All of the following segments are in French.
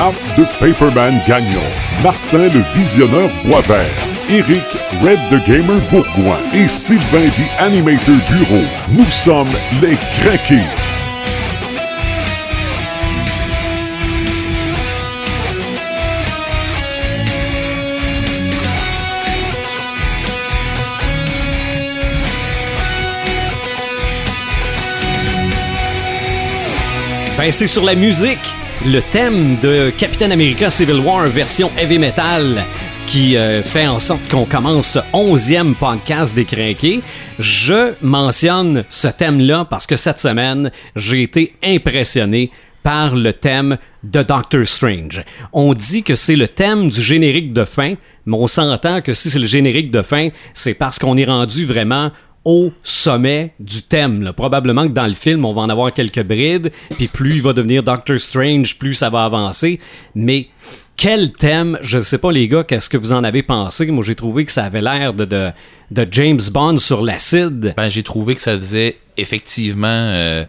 Marc de Paperman Gagnon, Martin le Visionneur Boisvert, Eric Red the Gamer Bourgoin et Sylvain the Animator Bureau. Nous sommes les Craqués. Ben, c'est sur la musique, le thème de Captain America Civil War version heavy metal qui euh, fait en sorte qu'on commence ce onzième podcast des Crinqués. Je mentionne ce thème-là parce que cette semaine, j'ai été impressionné par le thème de Doctor Strange. On dit que c'est le thème du générique de fin, mais on s'entend que si c'est le générique de fin, c'est parce qu'on est rendu vraiment au sommet du thème. là. Probablement que dans le film, on va en avoir quelques brides, puis plus il va devenir Doctor Strange, plus ça va avancer. Mais quel thème, je ne sais pas les gars, qu'est-ce que vous en avez pensé? Moi, j'ai trouvé que ça avait l'air de, de, de James Bond sur l'acide. Ben, j'ai trouvé que ça faisait effectivement euh,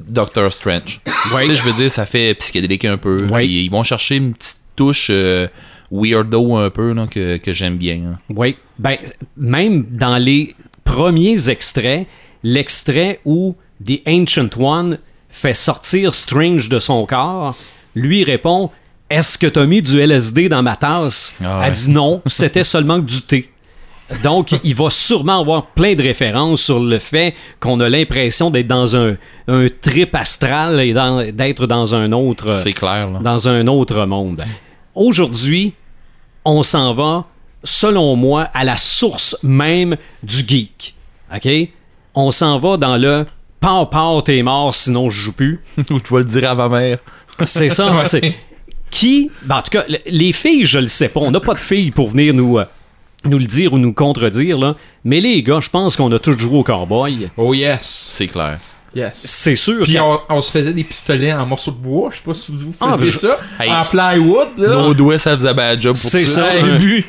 Doctor Strange. Ouais. Tu sais, je veux dire, ça fait psychédélique un peu. Ouais. Ils, ils vont chercher une petite touche euh, weirdo un peu là, que, que j'aime bien. hein. Oui. Ben, même dans les premiers extraits, l'extrait où The Ancient One fait sortir Strange de son corps, lui répond Est-ce que t'as mis du LSD dans ma tasse? Ah Elle dit non, c'était seulement du thé. Donc, il va sûrement avoir plein de références sur le fait qu'on a l'impression d'être dans un, un trip astral et d'être dans un autre C'est clair. Là. dans un autre monde. Aujourd'hui, on s'en va, selon moi, à la source même du geek. OK? On s'en va dans le Pau Pau, t'es mort, sinon je joue plus. Ou tu vas le dire à ma mère. C'est ça. hein, c'est- Qui, ben, en tout cas, le- les filles, je le sais pas. On n'a pas de filles pour venir nous, euh, nous le dire ou nous contredire, là. Mais les gars, je pense qu'on a tous joué au cowboy. Oh yes. C'est clair. Yes. C'est sûr Puis on, on se faisait des pistolets en morceaux de bois. Je sais pas si vous Ah, faisiez je- ça. Hey, en plywood, là. Nos doigts, ça faisait bad job pour C'est ça, un,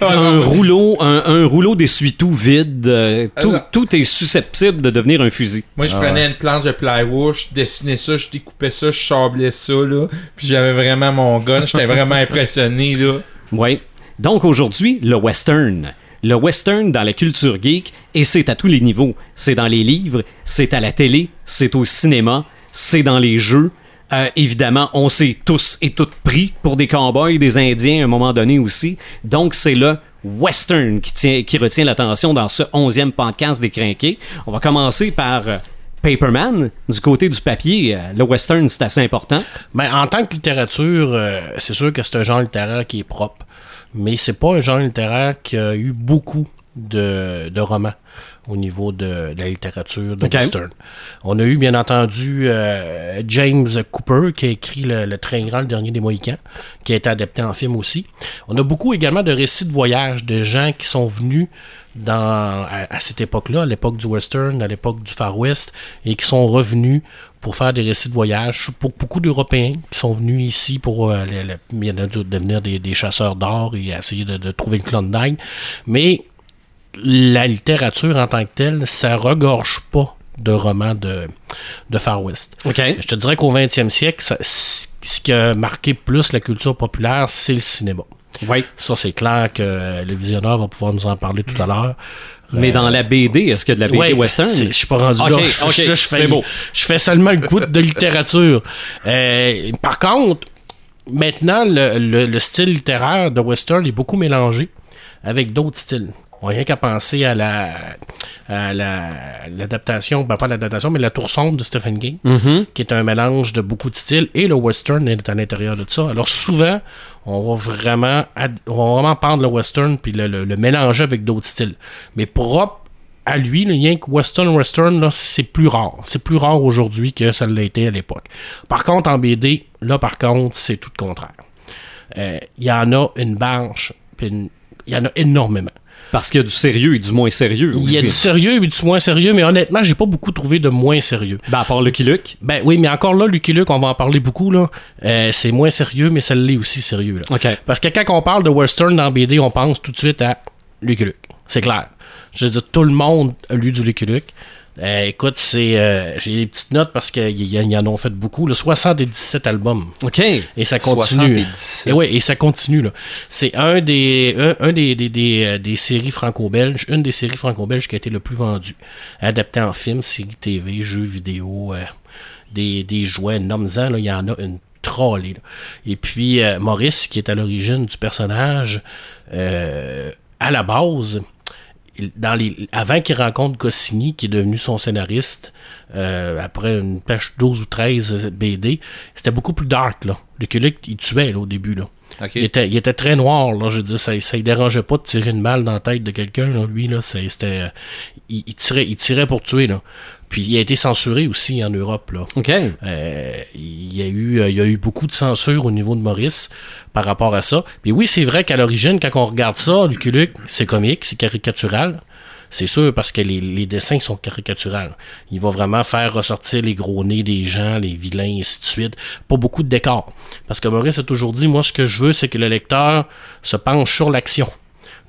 Ah, non, mais- rouleau, un, un rouleau d'essuie-tout vide. euh, tout, Ah, est susceptible de devenir un fusil. Moi, je prenais une planche de plywood, je dessinais ça, je découpais ça, je sablais ça, là. Puis j'avais vraiment mon gun. J'étais vraiment impressionné, là. Oui. Donc aujourd'hui, le western. Le western dans la culture geek, et c'est à tous les niveaux. C'est dans les livres, c'est à la télé, c'est au cinéma, c'est dans les jeux. Euh, évidemment, on s'est tous et toutes pris pour des cowboys, des indiens à un moment donné aussi. Donc c'est le western qui, tient, qui retient l'attention dans ce onzième podcast des Crinqués. On va commencer par euh, Paperman. Du côté du papier, euh, le western, c'est assez important. Ben, en tant que littérature, euh, c'est sûr que c'est un genre littéraire qui est propre. Mais c'est pas un genre littéraire qui a eu beaucoup de, de romans au niveau de, de la littérature de western. On a eu bien entendu euh, James Cooper qui a écrit le, le Train Grand, le dernier des Mohicans, qui a été adapté en film aussi. On a beaucoup également de récits de voyage de gens qui sont venus dans à, à cette époque-là, à l'époque du western, à l'époque du Far West, et qui sont revenus pour faire des récits de voyage. Pour beaucoup d'Européens qui sont venus ici pour euh, le- le- il y en a d'autres devenir des, des chasseurs d'or et essayer de, de trouver le Klondike. Mais la littérature en tant que telle, ça regorge pas de romans de, de Far West. OK. Je te dirais qu'au 20e siècle, ça- ce qui a marqué plus la culture populaire, c'est le cinéma. Oui. Ça, c'est clair que le visionneur va pouvoir nous en parler tout à l'heure. Mais dans la BD, est-ce qu'il y a de la BD Ouais, western? Je suis pas rendu là. Je- fais- beau. Je fais seulement le coup de littérature. Euh, par contre, maintenant, le, le- le style littéraire de western est beaucoup mélangé avec d'autres styles. On rien qu'à penser à la à la- l'adaptation, ben pas l'adaptation, mais la tour sombre de Stephen King, Mhm. qui est un mélange de beaucoup de styles, et le western est à l'intérieur de ça. Alors souvent, on va vraiment on va vraiment prendre le western puis le, le- le mélanger avec d'autres styles. Mais propre à lui, le lien que western western, là, c'est plus rare. C'est plus rare aujourd'hui que ça l'a été à l'époque. Par contre, en BD, là, par contre, c'est tout le contraire. Euh, Il y en a une une- il y en a énormément. Parce qu'il y a du sérieux et du moins sérieux Il y a aussi. du sérieux et du moins sérieux, mais honnêtement, j'ai pas beaucoup trouvé de moins sérieux. Ben, à part Lucky Luke. Ben oui, mais encore là, Lucky Luke, on va en parler beaucoup, là. Euh, c'est moins sérieux, mais ça l'est aussi sérieux, là. OK. Parce que quand on parle de western dans BD, on pense tout de suite à Lucky Luke. C'est clair. Je veux dire, tout le monde a lu du Lucky Luke. Euh, écoute, c'est euh, j'ai des petites notes parce qu'ils en ont fait beaucoup. Là, 77 albums. OK. Et ça continue. 77. Et ouais, et ça continue là. C'est un des un, un des, des, des, euh, des séries franco-belges, une des séries franco-belges qui a été le plus vendue. Adapté en film, série TV, jeux vidéo, euh, des, des jouets, nomme-en, là, il y en a une trollée. là. Et puis euh, Maurice, qui est à l'origine du personnage, euh, à la base, dans les, avant qu'il rencontre Goscinny, qui est devenu son scénariste, euh, après une page 12 ou 13 BD, c'était beaucoup plus dark, là. Luke, il tuait, là, au début, là. Il, était, il était très noir, là, je veux dire, ça, ça dérangeait pas de tirer une balle dans la tête de quelqu'un, là, lui, là, c'était... euh, Il, il tirait, il tirait pour tuer, là. Puis il a été censuré aussi en Europe, là. OK. Euh, il y a eu euh, il y a eu beaucoup de censure au niveau de Maurice par rapport à ça. Puis oui, c'est vrai qu'à l'origine, quand on regarde ça, Lucky Luke, c'est comique, c'est caricatural. C'est sûr parce que les, les dessins sont caricaturales. Il va vraiment faire ressortir les gros nez des gens, les vilains, et ainsi de suite. Pas beaucoup de décors. Parce que Maurice a toujours dit, moi, ce que je veux, c'est que le lecteur se penche sur l'action.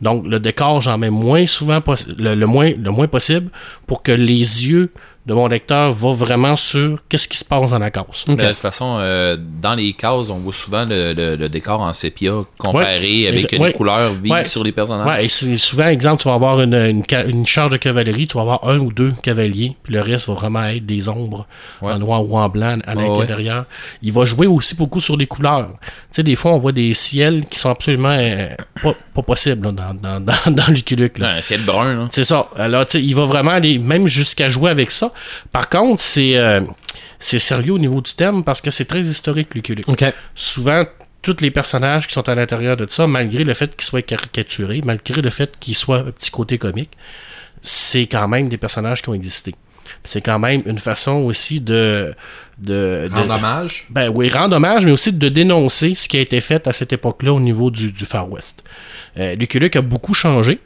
Donc, le décor, j'en mets moins souvent, le, le moins, le moins possible pour que les yeux de mon lecteur vont vraiment sur qu'est-ce qui se passe dans la case. Mais De toute façon, euh, dans les cases, on voit souvent le, le- le décor en sépia comparé Ouais. avec les ouais. couleurs vives Ouais. sur les personnages. Ouais, et c'est- souvent, exemple, tu vas avoir une, une, une charge de cavalerie, tu vas avoir un ou deux cavaliers, puis le reste va vraiment être des ombres Ouais. en noir ou en blanc à Ouais, l'intérieur. Il va jouer aussi beaucoup sur les couleurs. Tu sais, des fois, on voit des ciels qui sont absolument euh, pas, pas possibles là, dans, dans, dans, dans Lucky Luke, là. Un ciel brun, là. C'est ça. Alors, tu sais, il va vraiment aller même jusqu'à jouer avec ça. Par contre, c'est euh, c'est sérieux au niveau du thème parce que c'est très historique, Lucky Luke. OK. Souvent, tous les personnages qui sont à l'intérieur de ça, malgré le fait qu'ils soient caricaturés, malgré le fait qu'ils soient un petit côté comique, c'est quand même des personnages qui ont existé. C'est quand même une façon aussi de... de, de- Rendre hommage? ben oui, rendre hommage, mais aussi de dénoncer ce qui a été fait à cette époque-là au niveau du, du Far West. Euh, Lucky Luke a beaucoup changé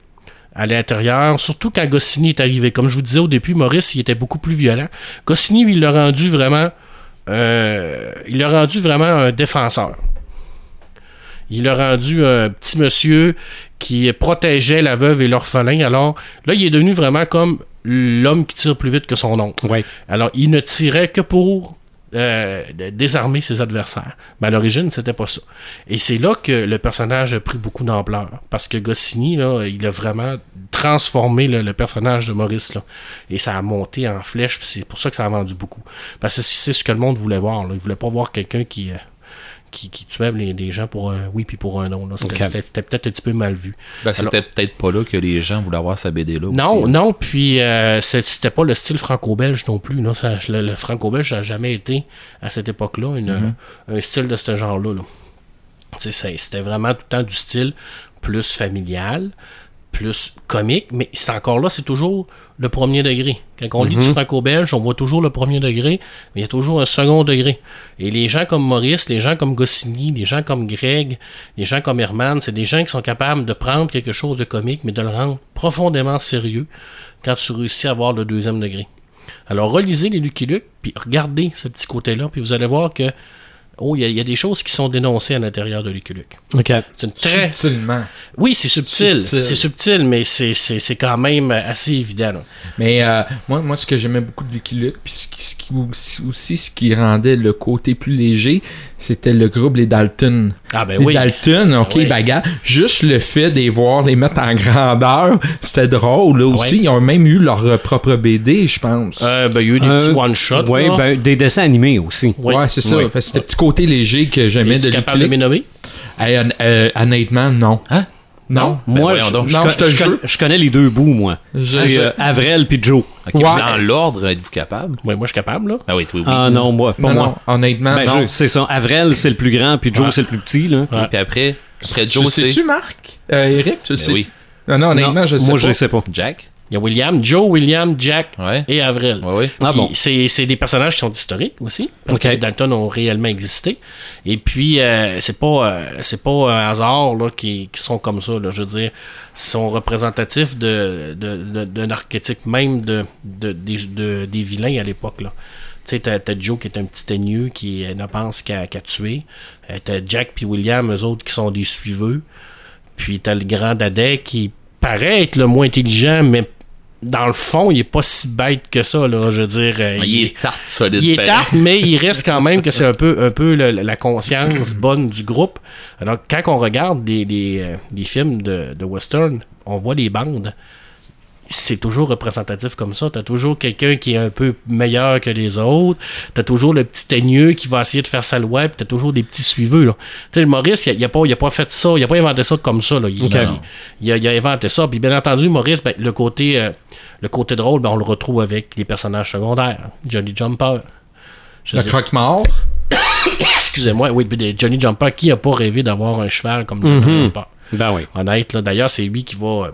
à l'intérieur, surtout quand Goscinny est arrivé. Comme je vous disais au début, Maurice, il était beaucoup plus violent. Goscinny, lui, il l'a rendu vraiment... euh, il l'a rendu vraiment un défenseur. Il l'a rendu un petit monsieur qui protégeait la veuve et l'orphelin. Alors là, il est devenu vraiment comme l'homme qui tire plus vite que son oncle. Ouais. Alors, il ne tirait que pour euh, désarmer ses adversaires. Mais à l'origine, c'était pas ça. Et c'est là que le personnage a pris beaucoup d'ampleur. Parce que Goscinny, là, il a vraiment transformé le, personnage de Maurice. Là. Et ça a monté en flèche, c'est pour ça que ça a vendu beaucoup. Parce que c'est ce que le monde voulait voir. Là. Il voulait pas voir quelqu'un qui... euh, qui, qui tuait les, les gens pour un oui puis pour un non. C'était peut-être un petit peu mal vu. Ben, c'était peut-être pas là que les gens voulaient avoir sa BD là. Non, aussi. non, puis euh, c'était pas le style franco-belge non plus. Ça, le, le franco-belge n'a jamais été, à cette époque-là, une- un style de ce genre-là. là. C'était vraiment tout le temps du style plus familial, plus comique, mais c'est encore là, c'est toujours le premier degré. Quand on lit du franco-belge, on voit toujours le premier degré, mais il y a toujours un second degré. Et les gens comme Maurice, les gens comme Goscinny, les gens comme Greg, les gens comme Herman, c'est des gens qui sont capables de prendre quelque chose de comique, mais de le rendre profondément sérieux quand tu réussis à avoir le deuxième degré. Alors, relisez les Lucky Luke, puis regardez ce petit côté-là, puis vous allez voir que, oh, il y, a- il y a des choses qui sont dénoncées à l'intérieur de Luke. OK. C'est une très... Subtilement. Oui, c'est subtil, Subtil. c'est subtil, mais c'est- c'est c'est quand même assez évident. là. Mais euh, moi, moi, ce que j'aimais beaucoup de Luke, puis ce qui, ce qui aussi, aussi, ce qui rendait le côté plus léger, c'était le groupe Les Dalton. Ah ben les oui. Dalton, ok, oui. bagarre. Juste le fait de les voir, les mettre en grandeur, c'était drôle. Là aussi, Ouais. ils ont même eu leur euh, propre BD, je pense. Euh, ben, il y a eu des Euh, petits one-shots. Ouais, ben, des dessins animés aussi. oui. Ouais, c'est ça. C'était le petit côté léger que j'aimais de capable me nommer? Hey, euh, honnêtement, non. Hein? Non? Ben moi, je, donc. je Non, je te je con- je connais les deux bouts, moi. Je- C'est je- euh, Avrel puis Joe. Ouais. Dans l'ordre, êtes-vous capable? Oui, moi, je suis capable, là. Ah oui, oui, oui. Ah non, moi, pas non, moi. non, honnêtement, Ben, non. je- c'est ça. Avrel, c'est le plus grand, puis Joe, Ouais. c'est le plus petit. Là. Ouais. Puis après, après Tu Joe, c'est sais-tu, Marc? Euh, Eric, tu Ben sais? oui. Non, non, honnêtement, Non, je sais moi, pas. je le sais pas. Jack? Il y a William, Joe, William, Jack Ouais. et Avril. Ouais, ouais. Ah bon. C'est c'est des personnages qui sont historiques aussi, parce que les Dalton ont réellement existé. Et puis, euh, c'est pas euh, c'est pas un hasard là, qui, qui sont comme ça. Là, je veux dire, ils sont représentatifs de, de, de- d'un archétype même de, de, des- de- des vilains à l'époque. là. Tu sais, t'as, t'as Joe qui est un petit teigneux qui euh, ne pense qu'à, qu'à tuer. Euh, t'as Jack puis William, eux autres, qui sont des suiveux. Puis t'as le grand Dadais qui paraît être le moins intelligent, mais dans le fond, il est pas si bête que ça, là. Je veux dire, euh, Il est tarte solide. il est pareil. tarte, mais il reste quand même que c'est un peu, un peu le- la conscience bonne du groupe. Alors, quand on regarde des, des, euh, des films de, de western, on voit les bandes. C'est toujours représentatif comme ça. T'as toujours quelqu'un qui est un peu meilleur que les autres. T'as toujours le petit teigneux qui va essayer de faire sa loi. Puis t'as toujours des petits suiveux. Là. Tu sais, Maurice, il a, il a pas, il a pas fait ça. Il a pas inventé ça comme ça. Là. Il, a, il a inventé ça. Puis bien entendu, Maurice, ben, le côté, euh, le côté drôle, ben, on le retrouve avec les personnages secondaires. Johnny Jumper. Le croque-mort. Excusez-moi, oui, Johnny Jumper, qui a pas rêvé d'avoir un cheval comme Johnny Jumper? Ben oui. Honnête, là. D'ailleurs, c'est lui qui va euh,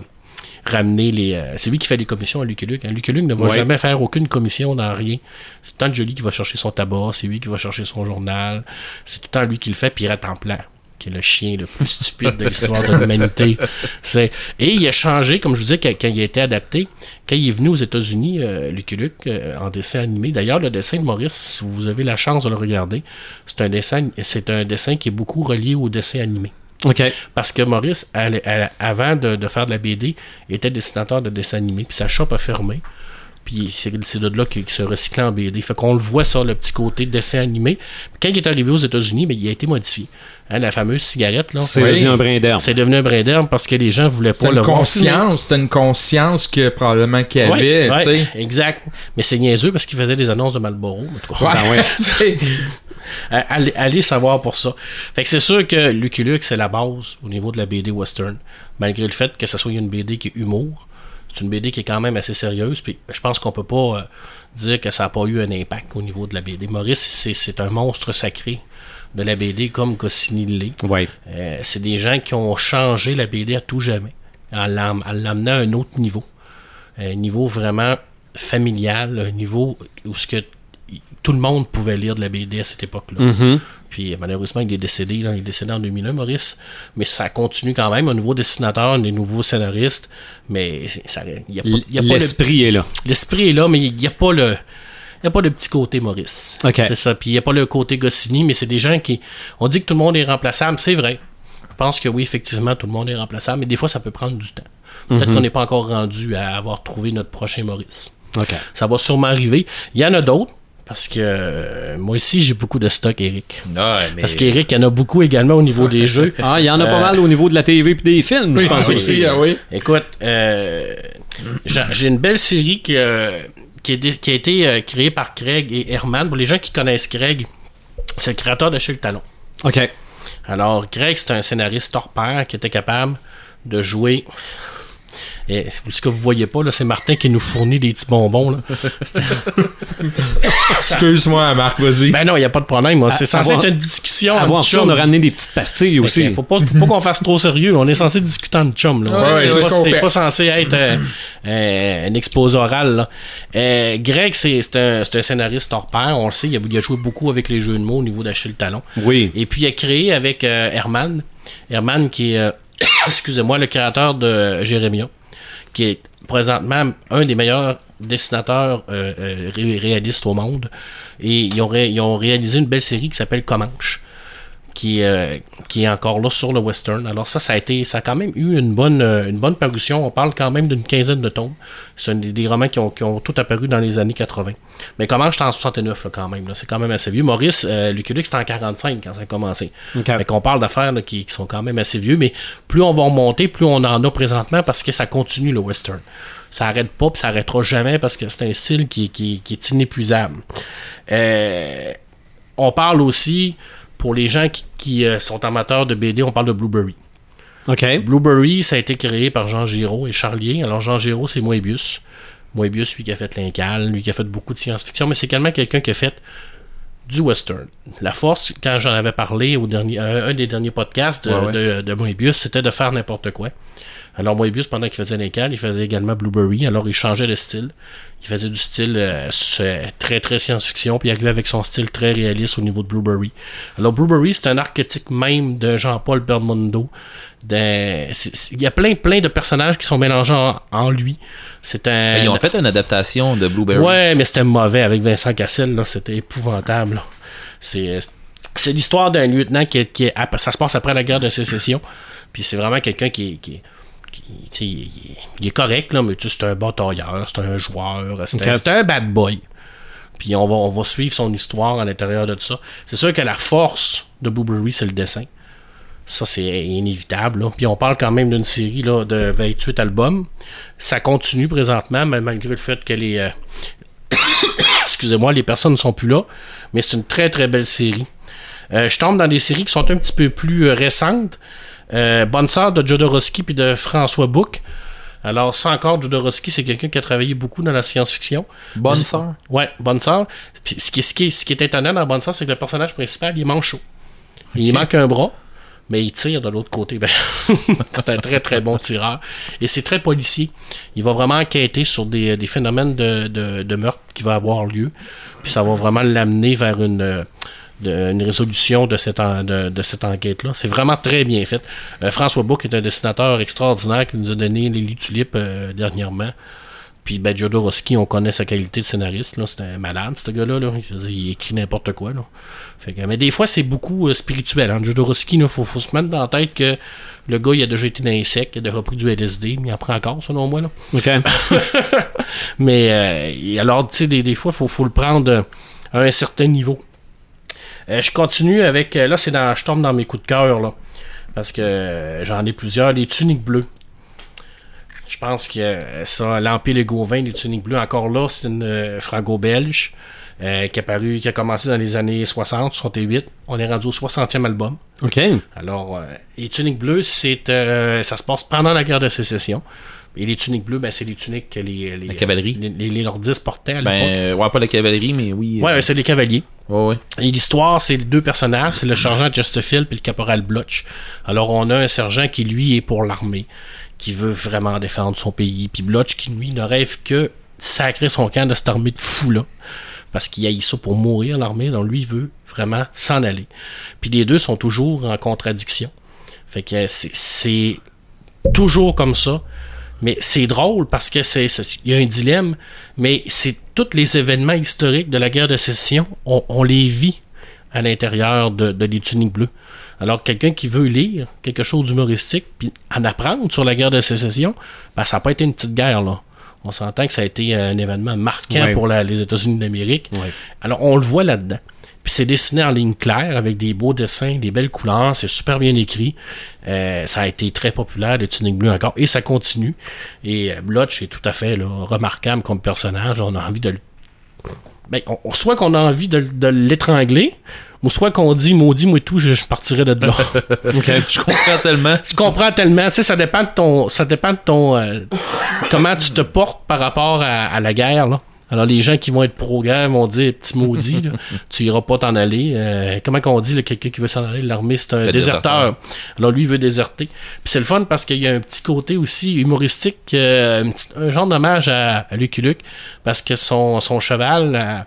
ramener les. euh, c'est lui qui fait les commissions à Lucky Luke. hein. Lucky Luke ne va Ouais. jamais faire aucune commission dans rien. C'est tout le temps Johnny qui va chercher son tabac, c'est lui qui va chercher son journal. C'est tout le temps lui qui le fait, reste en plan. Qui est le chien le plus stupide de l'histoire de l'humanité. C'est... Et il a changé, comme je vous disais, quand, quand il a été adapté, quand il est venu aux États-Unis, euh, Lucky Luke, euh, en dessin animé. D'ailleurs, le dessin de Maurice, si vous avez la chance de le regarder, c'est un dessin, c'est un dessin qui est beaucoup relié au dessin animé. Parce que Maurice, elle- elle- avant de, de faire de la BD, était dessinateur de dessin animé. Puis sa shop a fermé. Puis c'est de là qu'il se recyclait en BD. Fait qu'on le voit ça, le petit côté dessin animé. Puis quand il est arrivé aux États-Unis, mais il a été modifié. Hein, la fameuse cigarette, là. C'est Oui. devenu un brin d'herbe. C'est devenu un brin d'herbe parce que les gens voulaient pas le conscience. C'était une conscience que probablement qu'il Ouais, avait. ouais, tu sais. exact. Mais c'est niaiseux parce qu'il faisait des annonces de Marlboro. en tout cas. Ouais. Euh, allez, allez savoir pour ça. Fait que c'est sûr que Lucky Luke, c'est la base au niveau de la BD western. Malgré le fait que ce soit une BD qui est humour, c'est une BD qui est quand même assez sérieuse. Puis je pense qu'on peut pas euh, dire que ça n'a pas eu un impact au niveau de la BD. Maurice, c'est, c'est un monstre sacré de la BD comme Goscinny l'est. Ouais. Euh, c'est des gens qui ont changé la BD à tout jamais, en l'amenant à un autre niveau. Un niveau vraiment familial, un niveau où ce que tout le monde pouvait lire de la BD à cette époque-là. Mhm. Puis malheureusement, il est décédé. là. il est décédé en 2001, Maurice. Mais ça continue quand même. Un nouveau dessinateur, des nouveaux scénaristes. Mais ça, il y a pas, il y a pas le L'esprit est là. L'esprit est là, mais il n'y a pas le. Il n'y a pas le petit côté Maurice. Ok. C'est ça. Puis il n'y a pas le côté Goscinny, mais c'est des gens qui. On dit que tout le monde est remplaçable, c'est vrai. Je pense que oui, effectivement, tout le monde est remplaçable, mais des fois, ça peut prendre du temps. Peut-être Mhm. qu'on n'est pas encore rendu à avoir trouvé notre prochain Maurice. OK. Ça va sûrement arriver. Il y en a d'autres, parce que euh, moi aussi, j'ai beaucoup de stock, Eric. Ouais, mais... Parce qu'Eric, il y en a beaucoup également au niveau des jeux. Ah, il y en a pas Euh, mal au niveau de la TV et des films, je pense oui. aussi. ah oui. Écoute, euh, j'ai une belle série qui, euh, qui, est dé- qui a été euh, créée par Craig et Herman. Pour les gens qui connaissent Craig, c'est le créateur de Chez le Talon. OK. Alors, Greg, c'est un scénariste hors pair qui était capable de jouer. Et ce que vous voyez pas, là, c'est Martin qui nous fournit des petits bonbons. Là. Excuse-moi, Marc, vas-y. Ben non, il n'y a pas de problème. moi. C'est censé avoir- être une discussion. Avant ça, on a ramené des petites pastilles que aussi. Faut pas, faut pas qu'on fasse trop sérieux. On est censé discuter en chum. Là. Ouais, c'est c'est pas, pas censé être euh, euh, un exposé oral. Là. Euh, Greg, c'est c'est un, c'est un scénariste hors pair. On le sait. Il a, il a joué beaucoup avec les jeux de mots au niveau d'Achille Talon. Oui. Et puis il a créé avec euh, Herman. Herman qui est, euh, excusez-moi, le créateur de Jérémia, qui est présentement un des meilleurs dessinateurs euh, euh, ré- réalistes au monde. Et ils ils ont réalisé une belle série qui s'appelle Comanche. Qui, euh, qui est encore là sur le western. Alors ça, ça a été, ça a quand même eu une bonne, euh, une bonne parution. On parle quand même d'une quinzaine de tomes. C'est un des, des romans qui ont, qui ont tout apparu dans les années 80. Mais Comanche, c'est en 69 là, quand même. là? C'est quand même assez vieux. Maurice, euh, Luke, c'était en 45 quand ça a commencé. OK. Fait qu'on parle d'affaires là, qui, qui sont quand même assez vieux, mais plus on va remonter, plus on en a présentement parce que ça continue le western. Ça arrête pas, puis ça arrêtera jamais parce que c'est un style qui, qui, qui est inépuisable. Euh, on parle aussi, pour les gens qui, qui, euh, sont amateurs de BD, on parle de Blueberry. OK. Blueberry, ça a été créé par Jean Giraud et Charlier. Alors, Jean Giraud, c'est Moebius. Moebius, lui qui a fait Lincal, lui qui a fait beaucoup de science-fiction, mais c'est également quelqu'un qui a fait du western. La force, quand j'en avais parlé au dernier, euh, un des derniers podcasts de, Ouais, ouais. de- de Moebius, c'était de faire n'importe quoi. Alors Moebius, pendant qu'il faisait Lincal, il faisait également Blueberry. Alors il changeait de style. Il faisait du style euh, c'est très très science-fiction, puis il arrivait avec son style très réaliste au niveau de Blueberry. Alors Blueberry, c'est un archétype même de Jean-Paul Belmondo. Il y a plein plein de personnages qui sont mélangés en, en lui. C'est un. Ils ont fait une adaptation de Blueberry. Ouais, mais c'était mauvais avec Vincent Cassel, là, c'était épouvantable. C'est c'est l'histoire d'un lieutenant qui, est- qui est- après- ça se passe après la guerre de sécession. Puis c'est vraiment quelqu'un qui, est- qui, il, est correct, là, mais c'est un batailleur, c'est un joueur, c'est un, bad boy. Puis on va, on va suivre son histoire à l'intérieur de tout ça. C'est sûr que la force de Blueberry, c'est le dessin. Ça, c'est inévitable. là. Puis on parle quand même d'une série là, de 28 albums. Ça continue présentement, mais malgré le fait que les. euh, Excusez-moi, les personnes ne sont plus là. Mais c'est une très très belle série. Euh, je tombe dans des séries qui sont un petit peu plus euh, récentes. Euh, Bonne sœur de Jodorowsky puis de François Bouc. Alors, ça encore, Jodorowsky, c'est quelqu'un qui a travaillé beaucoup dans la science-fiction. Bonne sœur. Ouais, Bonne sœur. Puis ce qui, ce, qui est, ce qui est étonnant dans Bonne sœur, c'est que le personnage principal, il est manchot. Il manque un bras, mais il tire de l'autre côté. Ben, c'est un très très bon tireur. Et c'est très policier. Il va vraiment enquêter sur des, des phénomènes de, de, de meurtre qui va avoir lieu. Puis ça va vraiment l'amener vers une, euh, de- une résolution de cette, en- de, de cette enquête-là. C'est vraiment très bien fait. Euh, François Bouc est un dessinateur extraordinaire qui nous a donné Lily Tulip euh, dernièrement. Puis ben, Jodorowsky, on connaît sa qualité de scénariste. Là. C'est un malade, ce gars-là. Là. Il écrit n'importe quoi. Là. Fait que, mais des fois, c'est beaucoup euh, spirituel. Hein. Jodorowsky, il faut, faut se mettre dans la tête que le gars, il a déjà été dans les secs, il a déjà pris du LSD, mais il en prend encore, selon moi. Là. Mais euh, alors, tu sais, des, des fois, il faut, faut le prendre à un certain niveau. Euh, je continue avec. euh, là, c'est dans. Je tombe dans mes coups de cœur, là. Parce que euh, j'en ai plusieurs. Les tuniques bleues. Je pense que ça, l'Empire Les Gauvin, les tuniques bleues, encore là, c'est une franco-belge euh, qui, a paru, qui a commencé dans les années 60, 68. On est rendu au 60e album. OK. Alors, euh, les tuniques bleues, c'est, euh, ça se passe pendant la guerre de sécession. Et les tuniques bleues, ben, c'est les tuniques que les, les, La cavalerie. les, les- les nordistes portaient à l'époque. Ben, ouais, pas la cavalerie, mais oui. Ouais, euh, ouais, c'est les cavaliers. ouais, ouais. Et l'histoire, c'est les deux personnages, c'est le sergent Chesterfield et le caporal Blotch. Alors, on a un sergent qui, lui, est pour l'armée, qui veut vraiment défendre son pays. Puis Blotch, qui, lui, ne rêve que sacrer son camp de cette armée de fous-là. Parce qu'il a ça pour mourir, l'armée. Donc, lui, il veut vraiment s'en aller. Puis les deux sont toujours en contradiction. Fait que c'est- c'est toujours comme ça. Mais c'est drôle parce que c'est il y a un dilemme, mais c'est tous les événements historiques de la guerre de sécession, on, on les vit à l'intérieur de, de les tuniques bleues. Alors quelqu'un qui veut lire quelque chose d'humoristique puis en apprendre sur la guerre de sécession, ben, ça n'a pas été une petite guerre là. On s'entend que ça a été un événement marquant Ouais. pour la- les États-Unis d'Amérique. Ouais. Alors on le voit là-dedans. Puis c'est dessiné en ligne claire avec des beaux dessins, des belles couleurs, c'est super bien écrit. Euh, ça a été très populaire, le Tunic Bleu encore, et ça continue. Et euh, Blotch est tout à fait là, remarquable comme personnage. On a envie de le. Ben, on- on- soit qu'on a envie de, de l'étrangler, ou soit qu'on dit maudit, moi et tout, je, je partirais de là. Je comprends tellement. tu comprends tellement, tu sais, ça dépend de ton. Ça dépend de ton. euh, comment tu te portes par rapport à, à la guerre, là. Alors, les gens qui vont être pro-guerre vont dire, petit maudit, là, tu iras pas t'en aller. Euh, comment qu'on dit, quelqu'un qui veut s'en aller, l'armée, c'est un déserteur. Alors, lui, il veut déserter. Puis c'est le fun parce qu'il y a un petit côté aussi humoristique, euh, un, petit- un genre d'hommage à, à Lucky Luke, parce que son, son cheval à,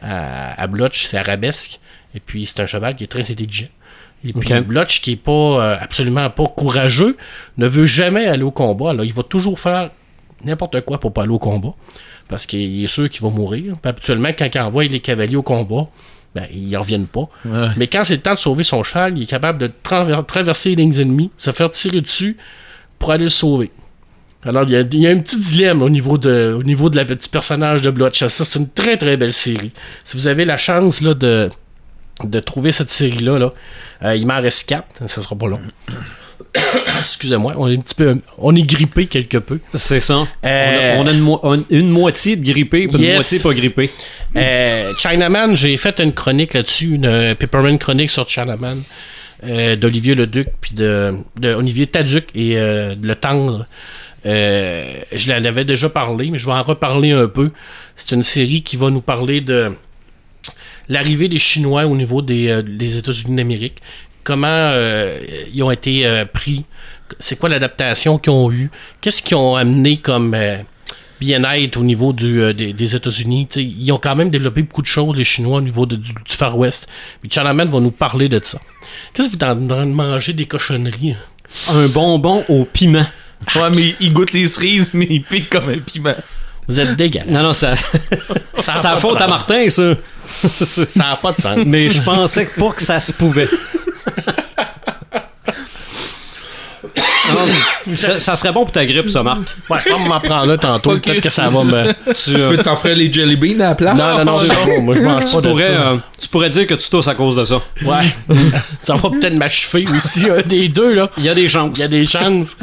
à, à Blotch, c'est arabesque. Et puis, c'est un cheval qui est très intelligent. Et puis. Blotch, qui est pas euh, absolument pas courageux, ne veut jamais aller au combat. Alors, il va toujours faire n'importe quoi pour pas aller au combat. Parce qu'il est sûr qu'il va mourir. Puis, habituellement, quand il envoie les cavaliers au combat, ben, ils reviennent pas. Ouais. Mais quand c'est le temps de sauver son cheval, il est capable de traver- traverser les lignes ennemies, se faire tirer dessus pour aller le sauver. Alors, il y a, il y a un petit dilemme au niveau, de, au niveau de la, du personnage de Bloodshot. Ça, c'est une très très belle série. Si vous avez la chance là, de, de trouver cette série-là, là, euh, il m'en reste quatre, ça sera pas long. Excusez-moi, on est un petit peu, on est grippé quelque peu. C'est ça. Euh, On, a, on a une, mo- on- une moitié de grippé, puis une moitié pas grippé. Euh, Chinaman, j'ai fait une chronique là-dessus, une euh, Peppermint chronique sur Chinaman, euh, d'Olivier Leduc, puis de, de Olivier Taduc et euh, Le Tendre. Euh, je l'en avais déjà parlé, mais je vais en reparler un peu. C'est une série qui va nous parler de l'arrivée des Chinois au niveau des, des États-Unis d'Amérique. Comment euh, ils ont été euh, pris? C'est quoi l'adaptation qu'ils ont eu. Qu'est-ce qu'ils ont amené comme euh, bien-être au niveau du, euh, des, des États-Unis? Ils ont quand même développé beaucoup de choses, les Chinois, au niveau de- du, du Far West. Puis Chalamet va nous parler de ça. Qu'est-ce que vous êtes en train de manger des cochonneries? Un bonbon au piment. Ouais, mais il goûte les cerises, mais il pique comme un piment. Vous êtes dégueulasse. Non, non, ça, ça a ça a faute à. Martin, ça. Ça n'a pas de sens. Mais je pensais pas que ça se pouvait. Ça, ça serait bon pour ta grippe, ça, Marc. Ouais, je m'en prendre là tantôt. Peut-être you. que ça va me. Tu, euh, Tu peux t'en faire les jelly beans à la place? Non, non, non, c'est bon. Moi, je mange pas de pourrais, ça. Tu pourrais dire que tu tousses à cause de ça. Ouais. ça va peut-être m'achever aussi, un des deux, là. Il y a des chances. Il y a des chances.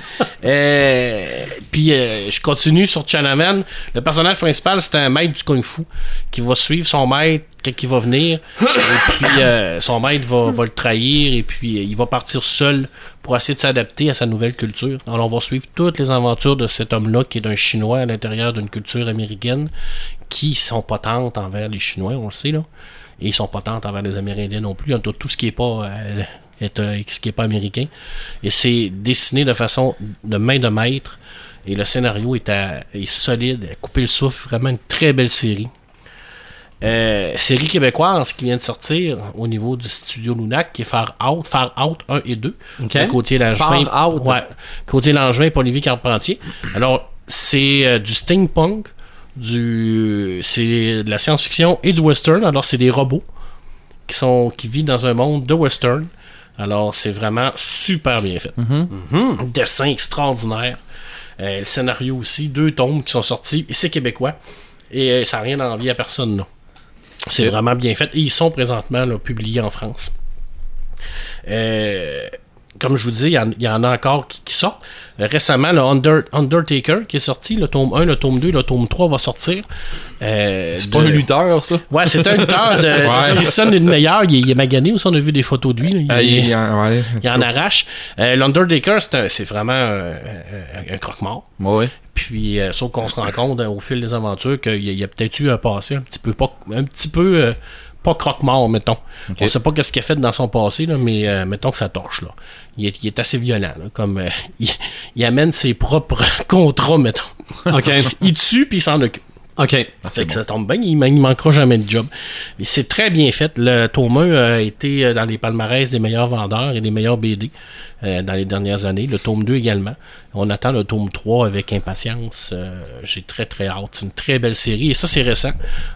Euh, puis euh, je continue sur Chanaman. Le personnage principal, c'est un maître du kung fu qui va suivre son maître quand il va venir. et puis euh, son maître va, va le trahir et puis euh, il va partir seul pour essayer de s'adapter à sa nouvelle culture. Alors on va suivre toutes les aventures de cet homme-là qui est un Chinois à l'intérieur d'une culture américaine qui sont potentes envers les Chinois, on le sait là. Et ils sont potentes envers les Amérindiens non plus. En tout, tout ce qui est pas euh, est, euh, ce qui est pas américain. Et c'est dessiné de façon de main de maître. Et le scénario est, à- est solide, à couper le souffle. Vraiment une très belle série. Euh, série québécoise qui vient de sortir au niveau du studio Lunac, qui est Far Out, Far Out 1 et 2. Ok. Le Côté Langevin. Far Out. Ouais. Côté Langevin et Olivier Carpentier. Alors, c'est euh, du steampunk, du, c'est de la science-fiction et du western. Alors, c'est des robots qui sont qui vivent dans un monde de western. Alors, c'est vraiment super bien fait. Mm-hmm. Dessin extraordinaire. Euh, le scénario aussi, deux tomes qui sont sortis, et c'est québécois. Et euh, ça n'a rien envie à personne, là. C'est vraiment bien fait. Et ils sont présentement là, publiés en France. Euh, comme je vous dis, il y, en- il y en a encore qui, qui sortent. Euh, récemment, le Under- Undertaker qui est sorti, le tome 1, le tome 2, le tome 3 va sortir. Euh, C'est pas un lutteur, ça? Ouais, c'est un lutteur de, Ouais. Une meilleure. Il, est- il est magané aussi, on a vu des photos de lui. là. Il, il- il- il en- ouais. il en arrache. Euh, L'Undertaker, c'est vraiment euh, un, croque-mort. Ouais. Puis, euh, sauf qu'on se rend compte euh, au fil des aventures qu'il y a, a peut-être eu un passé un petit peu pas, un petit peu euh, pas croque-mort, mettons. On sait pas qu'est-ce qu'il a fait dans son passé, là, mais euh, mettons que ça torche là. Il est, il est assez violent, là, comme euh, il, il amène ses propres contrats, mettons. Il tue puis il s'en occupe. OK. Fait que ça tombe bien, il, il manquera jamais de job. Mais c'est très bien fait. Le tome 1 a été dans les palmarès des meilleurs vendeurs et des meilleurs BD euh, dans les dernières années. Le tome 2 également. On attend le tome 3 avec impatience. Euh, J'ai très très hâte. C'est une très belle série. Et ça, c'est récent.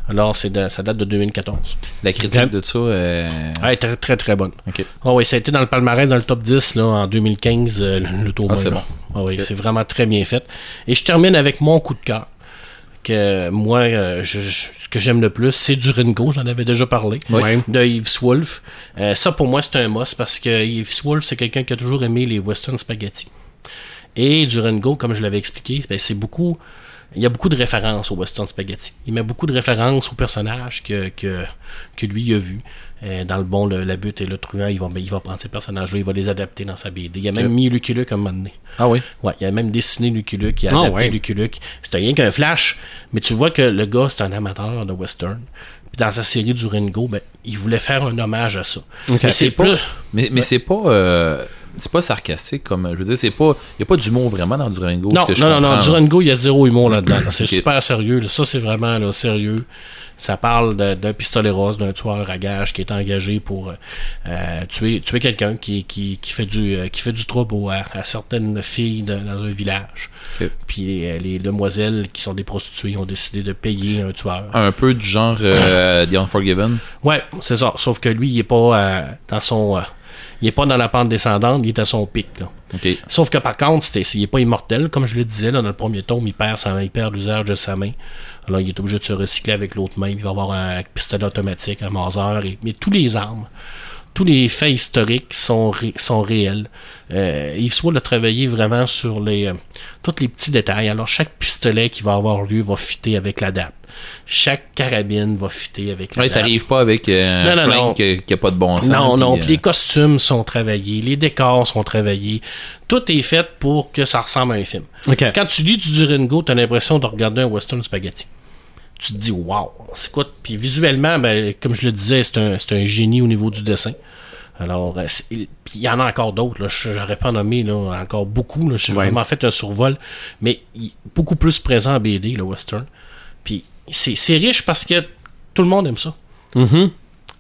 Alors, c'est de- ça date de 2014. La critique de ça, euh... Ouais, très très très bonne. Ok. Ah oui, ça a été dans le palmarès, dans le top 10 là, en 2015, euh, le, le tome Ah, 1. c'est bon. Ah oui, c'est vraiment très bien fait. Et je termine avec mon coup de cœur. Que moi, euh, je, je- ce que j'aime le plus, c'est du Ringo, j'en avais déjà parlé. Oui. De Yves Wolf. Euh, ça, pour moi, c'est un must parce que Yves Wolf, c'est quelqu'un qui a toujours aimé les western spaghetti. Et du Ringo, comme je l'avais expliqué, ben, c'est beaucoup. Il y a beaucoup de références au western spaghetti. Il met beaucoup de références aux personnages que, que, que lui a vus. Euh, dans le bon, le, la butte et le truand, il va, ben, il va prendre ces personnages-là, il va les adapter dans sa BD. Il a même mis Lucky Luke à un moment donné. Ah oui? Ouais, il a même dessiné Lucky Luke, il a Ah adapté ouais. Lucky Luke. C'était rien qu'un flash, mais tu vois que le gars, c'est un amateur de western. Puis dans sa série du Ringo, ben, il voulait faire un hommage à ça. Et c'est pas- plus... Mais, mais c'est pas. euh, C'est pas sarcastique comme. Je veux dire, c'est pas. Y a pas d'humour vraiment dans Durango. Non, que je non, non, non, comprends, du là. Ringo, il y a zéro humour là-dedans. là. C'est super sérieux. là. Ça, c'est vraiment là, sérieux. Ça parle d'un pistolet rose, d'un tueur à gage qui est engagé pour euh, tuer, tuer quelqu'un qui, qui, qui fait du euh, qui fait du trouble à, à certaines filles de- dans un village. Ok. Puis euh, les demoiselles qui sont des prostituées ont décidé de payer un tueur. Un peu du genre euh, The Unforgiven? Ouais, c'est ça. Sauf que lui, il est pas euh, dans son euh, il est pas dans la pente descendante, il est à son pic. Là. Sauf que par contre, c'était, il est pas immortel. Comme je le disais là, dans le premier tome, il perd, sa, il perd l'usage de sa main. Alors, il est obligé de se recycler avec l'autre main. Il va avoir un pistolet automatique, un Mauser. Et, mais tous les armes, tous les faits historiques sont, ré- sont réels. Euh, Yves Swoll a travaillé vraiment sur les, euh, tous les petits détails. Alors, chaque pistolet qui va avoir lieu va fitter avec la date. Chaque carabine va fitter avec la Ouais, date. t'arrives pas avec euh, Non, un non, flingue non. qui qui a pas de bon sens. Non, non, puis, les costumes sont travaillés, les décors sont travaillés. Tout est fait pour que ça ressemble à un film. OK. Quand tu lis du Durango, t'as l'impression de regarder un western spaghetti. Tu te dis, waouh, c'est quoi? Puis visuellement, ben, comme je le disais, c'est un, c'est un génie au niveau du dessin. Alors, euh, il y en a encore d'autres. J'aurais pas nommé là, encore beaucoup. là. J'ai Ouais. vraiment fait un survol. Mais il- beaucoup plus présent en BD, le western. Puis c'est c'est riche parce que tout le monde aime ça. Mhm.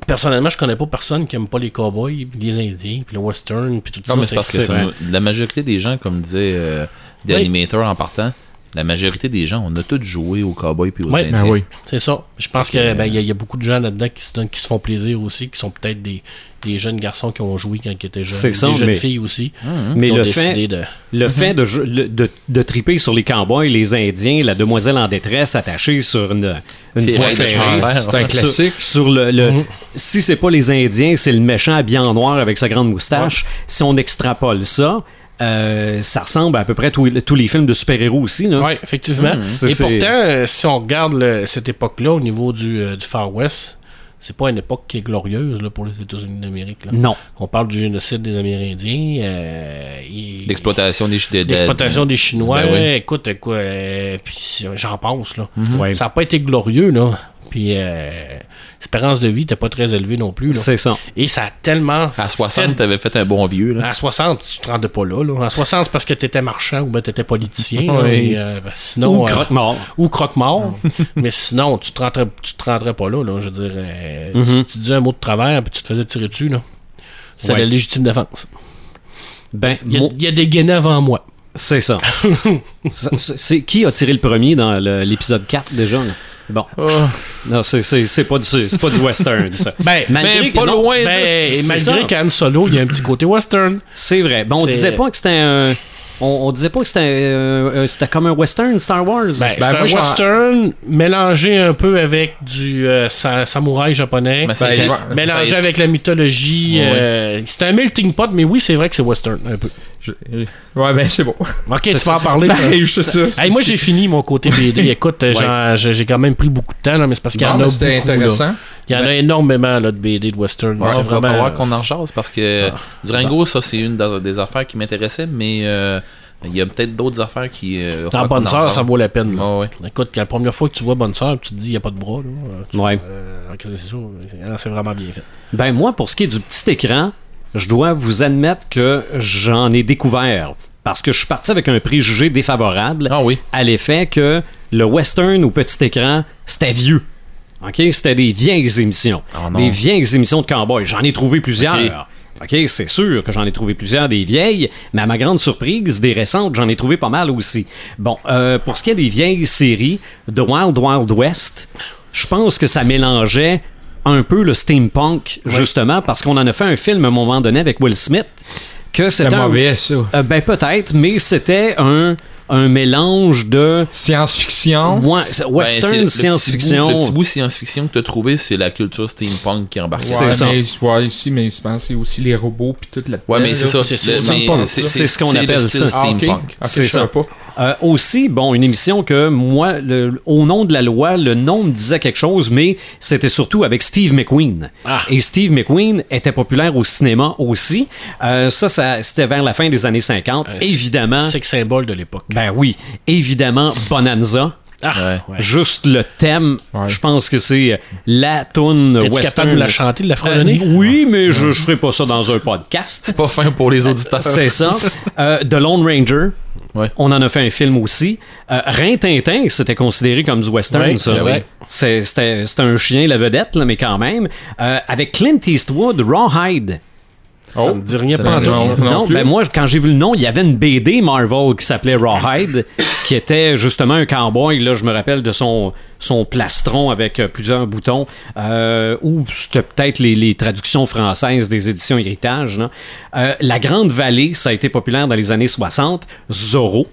Personnellement, je connais pas personne qui aime pas les cowboys, puis les indiens, puis le western, puis tout Non, ça. mais c'est parce que la majorité des gens, comme disait euh, des Oui. animateurs en partant, la majorité des gens, on a tous joué aux cowboys puis aux Ouais, Indiens. Ben oui. C'est ça. Je pense que ben, il y, a- il y a beaucoup de gens là-dedans qui se, donnent- qui se font plaisir aussi, qui sont peut-être des, des jeunes garçons qui ont joué quand ils étaient jeunes. C'est ça, des jeunes mais- filles aussi. Mais qui ont le fait, de. le fait de, jou- le- de, de triper sur les cowboys, les Indiens, la demoiselle en détresse attachée sur une, une C'est voie ferrée. un classique. Sur, sur le, le- Si c'est pas les Indiens, c'est le méchant habillé en noir avec sa grande moustache. Si on extrapole ça, euh, ça ressemble à peu près à tous, tous les films de super-héros aussi. Là. Oui, effectivement. C'est- Et pourtant, euh, si on regarde le- cette époque-là au niveau du, euh, du Far West, c'est pas une époque qui est glorieuse là, pour les États-Unis d'Amérique. là. Non. On parle du génocide des Amérindiens. euh, et- D'exploitation des, de- de- L'exploitation des Chinois, Ben oui. écoute, quoi, euh, puis j'en pense, là. Ouais. Ça n'a pas été glorieux, là. Puis, euh, l'espérance de vie n'était pas très élevée non plus. C'est ça. Et ça a tellement. À 60, fait- t'avais fait un bon vieux. Là. À 60, tu te rendais pas là, là. À 60, c'est parce que t'étais marchand ou ben t'étais politicien, là, Oui. et, euh, ben, sinon. Ou euh, croque-mort. ou croque-mort. mais sinon, tu te rentrais, tu te rendrais pas là, là. Je veux dire, euh, Mhm. tu, tu disais un mot de travers, puis tu te faisais tirer dessus, là. C'est Ouais. la légitime défense. Ben, Il y, a- il y a des gainés avant moi. c'est ça. C'est qui a tiré le premier dans l'épisode 4 déjà? là? Bon. Non, c'est- c'est c'est pas, du- c'est pas du western, ça. Ben, Malgré mais que pas non, loin. Ben, et c'est malgré qu'Anne Solo, il y a un petit côté western. C'est vrai. Bon, on disait pas que c'était un. On, on disait pas que c'était euh, euh, c'était comme un western Star Wars. Ben, c'est Ben, un western mélangé un peu avec du euh, sa- samouraï japonais. C'est Ben, que- vois- mélangé ça avec la mythologie. Ouais. euh, c'est un melting pot, mais oui, c'est vrai que c'est western. Un peu. Je- Ouais, ben c'est bon. Ok, tu vas en parler. Ben, ça. Hey, moi, j'ai fini mon côté BD. Écoute, j'ai j'ai quand même pris beaucoup de temps, là, mais c'est parce qu'il y en a ben, C'était beaucoup. là. Il y en a énormément là, de BD de western. Ouais, c'est il va vraiment. falloir qu'on en rejase parce que Durango, ça, c'est une des- affaires qui m'intéressait, mais euh, il y a peut-être d'autres affaires qui. euh, falloir Bonne Sœur, ça vaut la peine. Ouais. Écoute, la première fois que tu vois Bonne Sœur, tu te dis, il n'y a pas de bras. Là. Ouais. euh, c'est ça. C'est- C'est vraiment bien fait. Ben moi, pour ce qui est du petit écran, je dois vous admettre que j'en ai découvert. Parce que je suis parti avec un préjugé défavorable Ah oui. à l'effet que le western au petit écran, c'était vieux. OK? C'était des vieilles émissions. Non. des vieilles émissions de cowboys. J'en ai trouvé plusieurs. OK. OK, c'est sûr que j'en ai trouvé plusieurs des vieilles, mais à ma grande surprise, des récentes, j'en ai trouvé pas mal aussi. Bon, euh, pour ce qui est des vieilles séries, The Wild Wild West, je pense que ça mélangeait un peu le steampunk, justement, parce qu'on en a fait un film à un moment donné avec Will Smith, que c'était C'était un... mauvais, ça. Euh, ben peut-être, mais c'était un, un mélange de Science-fiction? ouais, c'est- Ben, c'est western, le- le petit bout- science-fiction. Le petit bout science-fiction que tu as trouvé, c'est la culture steampunk qui embarque. C'est Ouais, ça. mais, ouais, ici, mais je pense c'est aussi les robots puis tout la Ouais, mais c'est ça. c'est- c'est- c'est- c'est- c'est ce qu'on le appelle ça. Ah, steampunk. C'est ça. Euh, aussi, bon, une émission que moi, le- au nom de la loi, le nom me disait quelque chose, mais c'était surtout avec Steve McQueen. Ah. Et Steve McQueen était populaire au cinéma aussi. Euh, ça, ça c'était vers la fin des années 50. Euh, évidemment, C'est symbole de l'époque. ben oui, évidemment, Bonanza. Ah, Ouais. Juste le thème, Ouais. je pense que c'est la tune T'es-tu western. capable de la chanter, de la Euh, fredonner? oui, mais je, je ferai pas ça dans un podcast. C'est pas fin pour les auditeurs. C'est ça. Euh, The Lone Ranger. Ouais. On en a fait un film aussi. Euh, Rintintin, c'était considéré comme du western, Ouais, ça. c'est vrai. C'est- C'était c'était un chien, la vedette, là, mais quand même. Euh, avec Clint Eastwood, Rawhide. Ça me dit rien pas me dit tout. rien. Non Non, plus. ben moi, quand j'ai vu le nom, il y avait une BD Marvel qui s'appelait Rawhide, qui était justement un cowboy. Là, je me rappelle de son, son plastron avec euh, plusieurs boutons, euh, ou c'était peut-être les, les traductions françaises des éditions Héritage. Euh, La Grande Vallée, ça a été populaire dans les années 60. Zorro.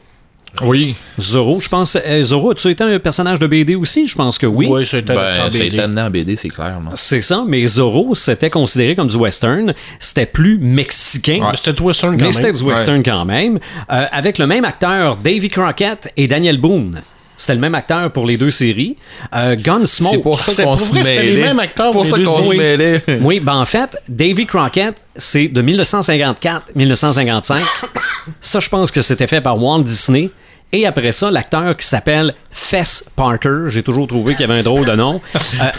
Oui. Zorro, je pense. euh, Zorro, as-tu été un personnage de BD aussi? Je pense que oui. Oui, c'est un Ben, BD. en BD, c'est clair. C'est ça, mais Zorro, c'était considéré comme du western. C'était plus mexicain. C'était du western quand Mais c'était même. du western quand même. Euh, avec le même acteur, Davy Crockett et Daniel Boone. C'était le même acteur pour les deux séries. Euh, Gunsmoke. C'est pour ça qu'on se vrai, c'était les mêlait. mêmes acteurs C'est pour ça qu'on se mêlait. Oui, ben en fait, Davy Crockett, c'est de 1954-1955. ça, je pense que c'était fait par Walt Disney. Et après ça, l'acteur qui s'appelle Fess Parker, j'ai toujours trouvé qu'il y avait un drôle de nom, euh,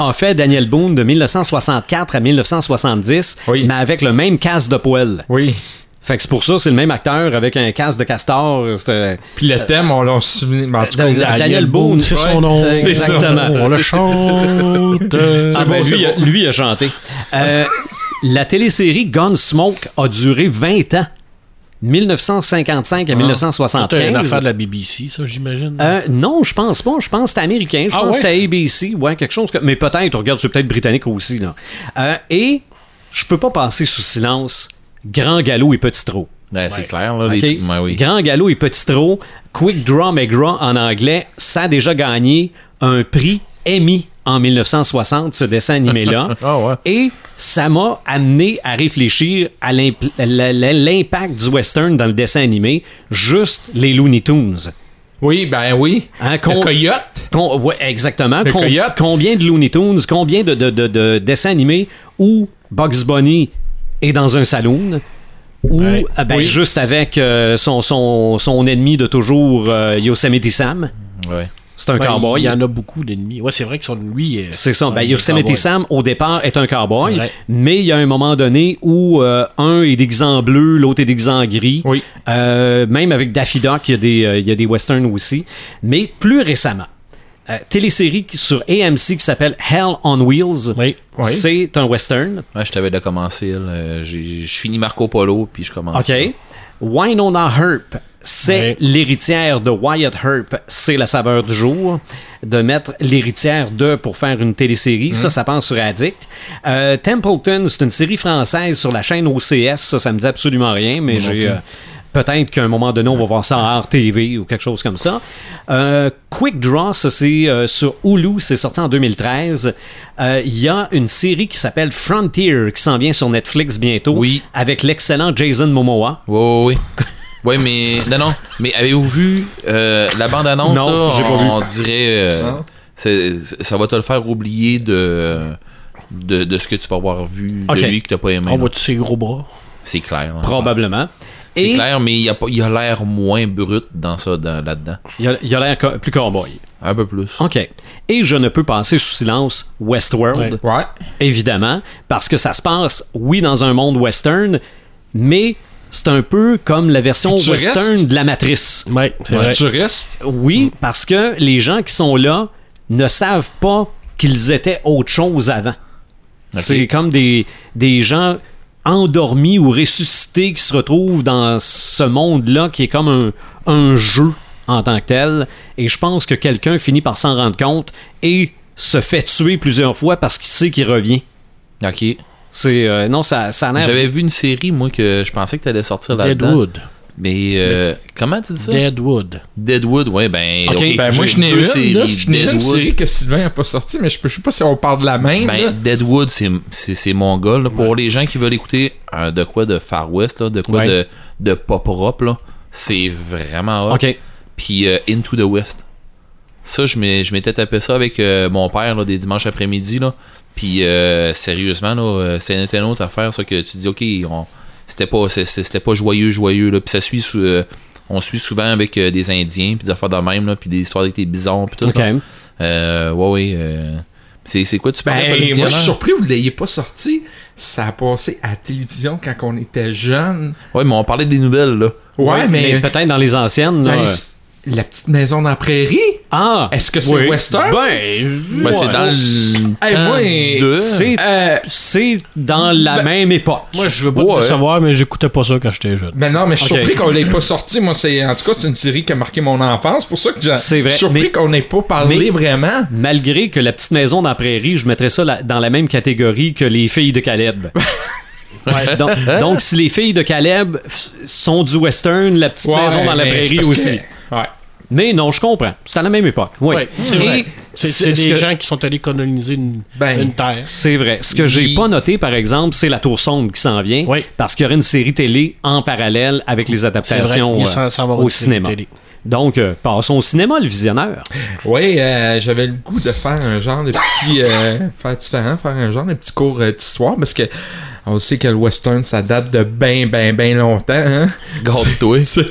a fait Daniel Boone de 1964 à 1970, Oui. mais avec le même casque de poêle. Oui. Fait que c'est pour ça, c'est le même acteur avec un casque de castor. C'était Puis le thème, on l'a. En tout cas, Da- Da- Daniel Boone, c'est son nom. c'est Exactement. On le chante. Ah ben, bon, lui, lui, il a chanté. Euh, la télésérie Gunsmoke a duré 20 ans. 1955 à C'est une 1975. affaire de la BBC, ça, j'imagine. Euh, non, je pense pas. Je pense que c'était américain. Je Ah pense que ouais? c'était ABC. Ouais, quelque chose. Que... Mais peut-être, regarde, c'est peut-être britannique aussi. Là. Euh, et je peux pas passer sous silence Grand Galop et Petit Trot. Ouais, c'est clair, là. Les- ouais, oui. Grand Galop et Petit Trot, Quick Draw McGraw en anglais, ça a déjà gagné un prix Emmy en 1960, ce dessin animé-là. Ah ouais. Et ça m'a amené à réfléchir à l'impact du western dans le dessin animé, juste les Looney Tunes. Oui, ben oui. Hein, Le coyote. Con- ouais, exactement. Le coyote. combien de Looney Tunes, combien de, de- de- de dessins animés où Bugs Bunny est dans un saloon ou Ouais. euh, ben, Oui. juste avec euh, son, son, son ennemi de toujours, euh, Yosemite Sam. Ouais. C'est un Ouais, cowboy. Il y en a beaucoup d'ennemis. Ouais, c'est vrai que son lui. euh, C'est ça. Ben, Yosemite. Sam, au départ, est un cowboy, Ouais. mais il y a un moment donné où euh, un est déguisé en bleu, l'autre est déguisé en gris. Oui. Euh, même avec Daffy Duck, il y, a des, euh, il y a des westerns aussi. Mais plus récemment, euh, télésérie qui- sur AMC qui s'appelle Hell on Wheels. Oui. Oui. C'est un western. Ouais, je t'avais de commencer. là. Je finis Marco Polo, puis je commence. OK. Winona Earp, c'est l'héritière de Wyatt Earp. C'est la saveur du jour. De mettre l'héritière de pour faire une télésérie. Ça, ça passe sur Addict. Euh, Templeton, c'est une série française sur la chaîne OCS. Ça, ça me dit absolument rien, mais j'ai. euh, Peut-être qu'à un moment donné, on va voir ça en RTV ou quelque chose comme ça. Euh, Quick Draw, ça c'est euh, sur Hulu, c'est sorti en 2013. Euh, Il y a une série qui s'appelle Frontier qui s'en vient sur Netflix bientôt. Oui. Avec l'excellent Jason Momoa. Oui, oui. Ouais, mais. Non, non. Mais avez-vous vu euh, la bande-annonce? Non, là, j'ai pas on dirait. euh, Non. c'est- ça va te le faire oublier de, de, de ce que tu vas avoir vu Ok. de lui que t'as pas aimé. On là. voit tous ses gros bras? C'est clair. là. Probablement. C'est Et clair, mais il a, pas- il a l'air moins brut dans ça, dans- là-dedans. il a il a l'air co- plus cowboy. Un peu plus. OK. Et je ne peux passer sous silence Westworld. Ouais. évidemment, parce que ça se passe, oui, dans un monde western, mais c'est un peu comme la version Futuriste. western de la Matrice. Ouais. Futuriste. Oui, parce que les gens qui sont là ne savent pas qu'ils étaient autre chose avant. C'est comme des, des gens endormis ou ressuscités qui se retrouvent dans ce monde-là qui est comme un, un jeu en tant que tel. Et je pense que quelqu'un finit par s'en rendre compte et se fait tuer plusieurs fois parce qu'il sait qu'il revient. Ok. C'est euh, non ça J'avais vu une série, moi, que je pensais que t'allais sortir là-dedans. Deadwood. Mais euh, comment tu dis ça? Deadwood. Deadwood, ouais, ben. Ok, Ben moi je n'ai une, séries. là, je n'ai une série que Sylvain n'a pas sorti, mais je, peux- je sais pas si on parle de la même. là. Ben, Deadwood, c'est- c'est c'est mon gars. là. Pour les gens qui veulent écouter euh, de quoi de Far West, là, de quoi Ouais. de, de pop rock, là, c'est vraiment hot. OK. Puis euh, Into the West. Ça, je m'étais tapé ça avec euh, mon père là, des dimanches après-midi. là. Puis euh, sérieusement, là, euh, c'est une autre affaire, ça que tu dis, ok, on- c'était pas, c'était pas joyeux, joyeux. Là. Puis ça suit, euh, on suit souvent avec euh, des Indiens, puis des affaires de même, là, puis des histoires avec les bisons, puis tout OK. ça. Euh, ouais, ouais. euh, c'est, c'est quoi tu parlais Ben, moi, je suis surpris que vous ne l'ayez pas sorti. Ça a passé à la télévision quand on était jeune. Ouais, mais on parlait des nouvelles, là. Ouais, mais. peut-être dans les anciennes là. La petite maison dans la prairie? ah, Est-ce que c'est oui. western? Ben, Ben, c'est dans le. Hey, de- c'est Euh, c'est dans la Ben, même époque. Moi, je veux pas Ouais. te savoir, mais j'écoutais pas ça quand j'étais jeune. Ben non, mais je suis surpris qu'on l'ait pas sorti. Moi, c'est en tout cas, c'est une série qui a marqué mon enfance. C'est pour ça que j'ai surpris mais- qu'on n'ait pas parlé mais- vraiment. Malgré que la petite maison dans la prairie, je mettrais ça la- dans la même catégorie que les filles de Caleb. Ouais, donc, donc, si les filles de Caleb sont du western, la petite Ouais, maison dans la mais prairie aussi. que- Ouais. Mais non, je comprends. C'est à la même époque. Oui. Ouais, c'est vrai. C'est c'est c'est ce des que- gens qui sont allés coloniser une, Ben, une terre. C'est vrai. Ce que j'ai Il- pas noté, par exemple, c'est la tour sombre qui s'en vient. Oui. Parce qu'il y aurait une série télé en parallèle avec les vrai. adaptations Il euh, au cinéma. télé. Donc, euh, passons au cinéma, le visionneur. Oui, euh, j'avais le goût de faire un genre de petit. euh, faire différent, faire un genre de petit cours euh, d'histoire parce que on sait que le western ça date de ben, ben, ben longtemps. Hein? Garde-toi. Sais,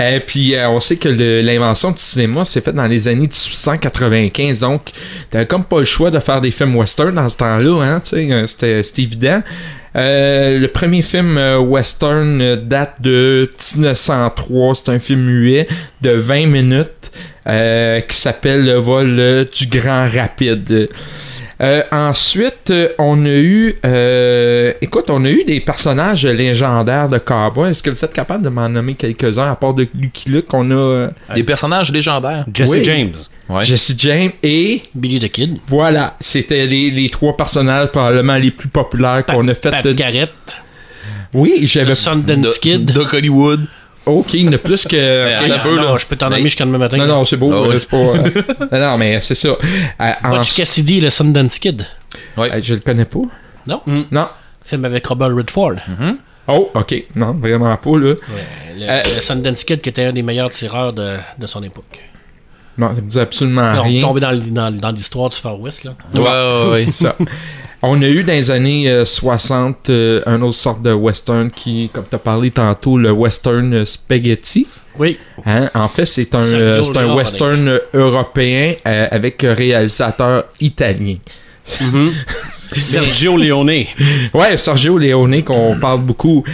euh, puis euh, on sait que l'invention du cinéma s'est faite dans les années 1895, donc t'avais comme pas le choix de faire des films western dans ce temps-là, hein, euh, c'était c'était évident. Euh, le premier film euh, western date de 1903, c'est un film muet de 20 minutes euh, qui s'appelle le vol euh, du Grand Rapide. Euh, ensuite, euh, on a eu, euh, écoute, on a eu des personnages légendaires de cowboy. Est-ce que vous êtes capable de m'en nommer quelques-uns à part de Lucky Luke On a euh, Des personnages légendaires. Jesse Oui. James. Ouais. Jesse James et Billy the Kid. voilà, c'était les, les trois personnages probablement les plus populaires qu'on a fait. Pat de- Garrett. Oui, j'avais. Sundance Kid. Doc Hollywood. Ok, il y en a plus que. Non, là. je peux t'en Mais- nommer jusqu'à demain matin. Non, non, c'est beau. Ah ouais. pas, euh, non, non, mais c'est ça. Euh, en- Butch Cassidy, le Sundance Kid. Ouais. Euh, je le connais pas. Non? Non. Film avec Robert Redford. Oh, ok. Non, vraiment pas, là. Le, Euh, le Sundance Kid qui était un des meilleurs tireurs de, de son époque. Non, ça me dit absolument on est rien. tombé dans, l- dans, dans l'histoire du Far West. Là. Ouais, ouais, ouais. ça. On a eu dans les années euh, 60 euh, un autre sorte de western qui, comme tu as parlé tantôt, le western euh, spaghetti. Oui. Hein? En fait, c'est un, euh, c'est un Leone. western euh, européen euh, avec un réalisateur italien. Sergio Leone. Ouais, Sergio Leone qu'on parle beaucoup.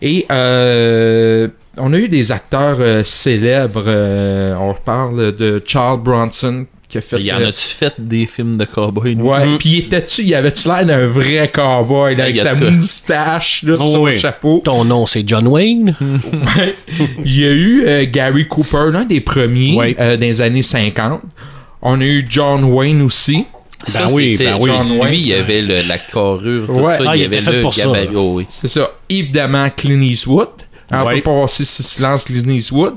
Et euh, on a eu des acteurs euh, célèbres. euh, on parle de Charles Bronson qui a fait. Il y en euh, a-tu fait des films de cowboy? Ouais, puis était-tu, il avait-tu l'air d'un vrai cowboy là, avec sa moustache, là, Oh son oui. chapeau? Ton nom, c'est John Wayne? Il y a eu euh, Gary Cooper, l'un des premiers Ouais. euh, dans les années 50. On a eu John Wayne aussi. Ça, Ben oui, ben oui. John Wayne, Lui, il avait le- la carrure, tout Ouais. ça. Ah, il il y avait fait le pour ça, gabarit. Oh, oui. C'est ça. Évidemment, Clint Eastwood. On Ouais. peut pas passer sous silence Clint Eastwood.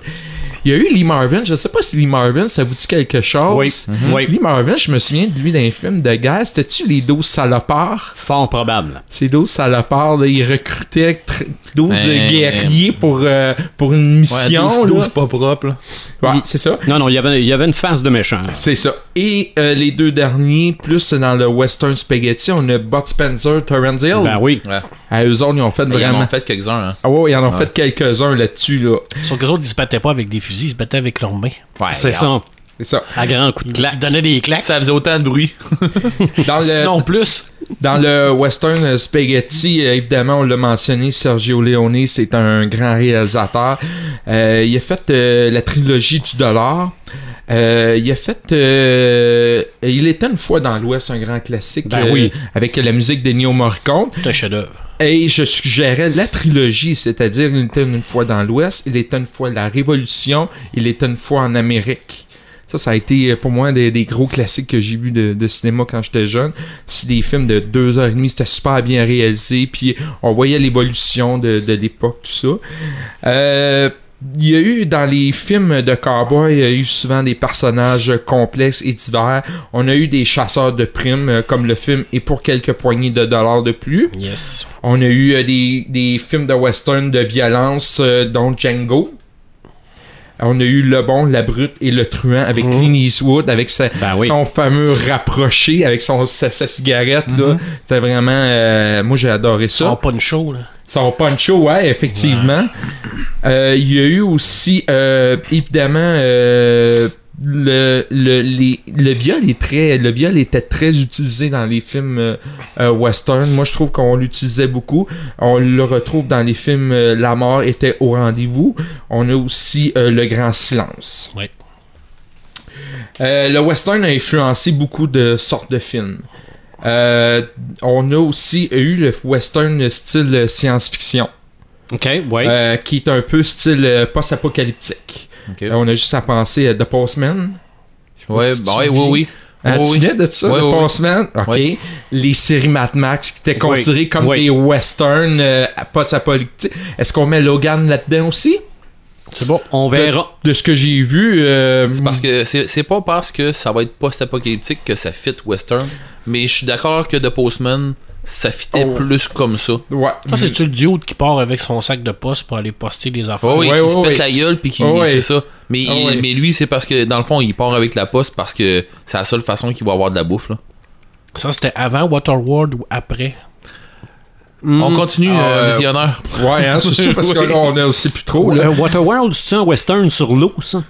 Il y a eu Lee Marvin. Je sais pas si Lee Marvin, ça vous dit quelque chose. Oui. Oui. Lee Marvin, je me souviens de lui dans un film de guerre. C'était-tu les 12 salopards? Fort probable. Ces 12 salopards, là, ils recrutaient tr- 12 Ben, guerriers pour, euh, pour une mission. Ouais, 12, là. 12 pas propre, là. Ouais, c'est ça. Non, non, il y avait, il y avait une face de méchant. C'est ça. Et euh, les deux derniers, plus dans le western spaghetti, on a Bud Spencer, Terrence Hill. Ben oui. Ouais. Ah, eux autres, ils ont fait Ils en vraiment... ont fait quelques-uns, hein. Ah ouais, ils en ont fait quelques-uns là-dessus, là. Sauf que les autres, ils se battaient pas avec des fusils, ils se battaient avec leurs mains. Ouais, C'est ça. C'est ça. À grand coup de Ils claque. donnaient des claques. Ça faisait autant de bruit. Dans le, Sinon plus. dans le western euh, spaghetti, euh, évidemment, on l'a mentionné, Sergio Leone, c'est un grand réalisateur. Euh, il a fait euh, la trilogie du dollar. Euh, il a fait euh, Il était une fois dans l'Ouest, un grand classique Ben euh, oui. avec la musique de Neo Morricone. C'est un chef-d'œuvre. Et je suggérais la trilogie, c'est-à-dire il était une fois dans l'Ouest, il était une fois la Révolution, il était une fois en Amérique. Ça, ça a été euh, pour moi des, gros classiques que j'ai vus de, de cinéma quand j'étais jeune. C'est des films de deux heures et demie, c'était super bien réalisé, puis on voyait l'évolution de, de l'époque, tout ça. Euh, il y a eu dans les films de cowboy, il y a eu souvent des personnages complexes et divers. On a eu des chasseurs de primes, euh, comme le film Et pour quelques poignées de dollars de plus. Yes. On a eu euh, des, des films de western de violence, euh, dont Django. On a eu Le Bon, La Brute et Le Truand avec Clint Eastwood, avec sa- Ben oui. son fameux rapproché, avec son, sa, sa cigarette. là. C'était vraiment... euh, moi, j'ai adoré ça. Son poncho, là. Son poncho, ouais, effectivement. Euh, Il y a eu aussi, euh, évidemment, euh, le, le, les- le viol est très, le viol était très utilisé dans les films euh, euh, western. Moi, je trouve qu'on l'utilisait beaucoup. On le retrouve dans les films euh, La mort était au rendez-vous. On a aussi euh, Le Grand Silence. Ouais. Euh, le western a influencé beaucoup de sortes de films. Euh, on a aussi eu le western style science-fiction, OK, ouais. euh, qui est un peu style post-apocalyptique. Euh, on a juste à penser à The Postman. Ouais, si bah ouais, oui, oui. Hein, Oui, tu oui. viens de ça, Ouais, The. Postman? Ok. Les séries Mad Max qui étaient considérées comme des westerns euh, post-apocalyptiques. Est-ce qu'on met Logan là-dedans aussi? C'est bon. On verra. De ce que j'ai vu, euh, C'est parce que c'est c'est pas parce que ça va être post-apocalyptique que ça fit western, mais je suis d'accord que The Postman, ça fitait Oh. plus comme ça. ouais. Ça, c'est-tu le duo qui part avec son sac de poste pour aller poster les affaires? Oh oui, Ouais, qui ouais, se ouais. pète la gueule puis qui Oh ouais. c'est ça. Mais, Oh il- ouais. mais lui c'est parce que dans le fond il part avec la poste parce que c'est la seule façon qu'il va avoir de la bouffe là. Ça, c'était avant Waterworld ou après? On continue Ah, euh, euh, visionneur. Ouais, hein, c'est sûr, parce que là, on ne sait plus trop. Euh, Là. Waterworld, c'est un western sur l'eau, ça?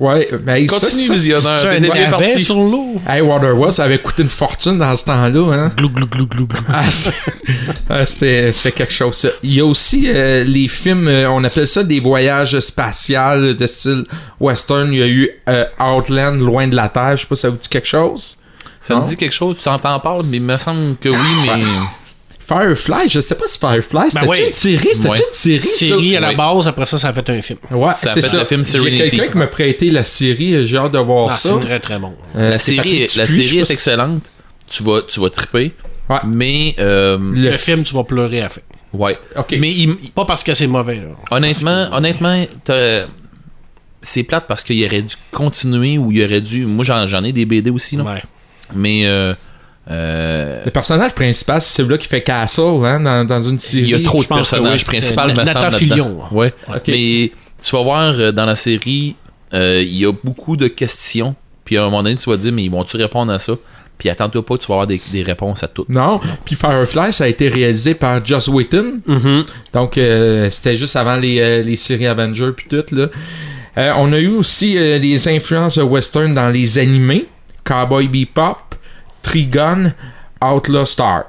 Ouais, mais ça, Continue, ça, as T'es un parti. sur l'eau. Hey, Waterworld, ça avait coûté une fortune dans ce temps-là, hein? Glou, glou, glou, glou, glou. Ah, c'est- ah, c'était c'était quelque chose, ça. Il y a aussi euh, les films, euh, on appelle ça des voyages spatials de style western. Il y a eu euh, Outland, Loin de la Terre. Je sais pas si ça vous dit quelque chose. Ça Non? me dit quelque chose, tu t'entends parler, mais il me semble que oui, mais. Firefly, je sais pas si Firefly, c'était oui. une série, c'était Ouais. une série, ça? Série à la base, après ça, ça a fait un film. Ouais, Ça a c'est fait ça. le film J'ai quelqu'un qui m'a prêté la série, j'ai hâte de voir Ah, ça. c'est très très bon. Euh, La série, la Dupuis, série est excellente. Tu vas, tu vas triper. Ouais. Mais, euh, Le f- film, tu vas pleurer à la fin. ouais. Ok. Mais il- Pas parce que c'est mauvais, là. honnêtement, honnêtement, t'as- c'est plate parce qu'il aurait dû continuer ou il aurait dû. Moi, j'en, j'en ai des BD aussi, là. Ouais. Mais, euh, euh, Le personnage principal, c'est celui-là qui fait Castle, hein, dans, dans une série. il y a trop de personnages oui. principaux, C'est me Nathan semble, Fillion. là-dedans. Ouais. Ok. Mais tu vas voir euh, dans la série, euh, il y a beaucoup de questions. Puis à un moment donné, tu vas te dire, mais ils vont-tu répondre à ça? Puis attends-toi pas, tu vas avoir des, des réponses à toutes. Non, puis Firefly, ça a été réalisé par Joss Whedon. Mhm. Donc, euh, c'était juste avant les, euh, les séries Avengers puis tout, là. Euh, on a eu aussi euh, des influences western dans les animés. Cowboy Bebop, Trigun, Outlaw Star.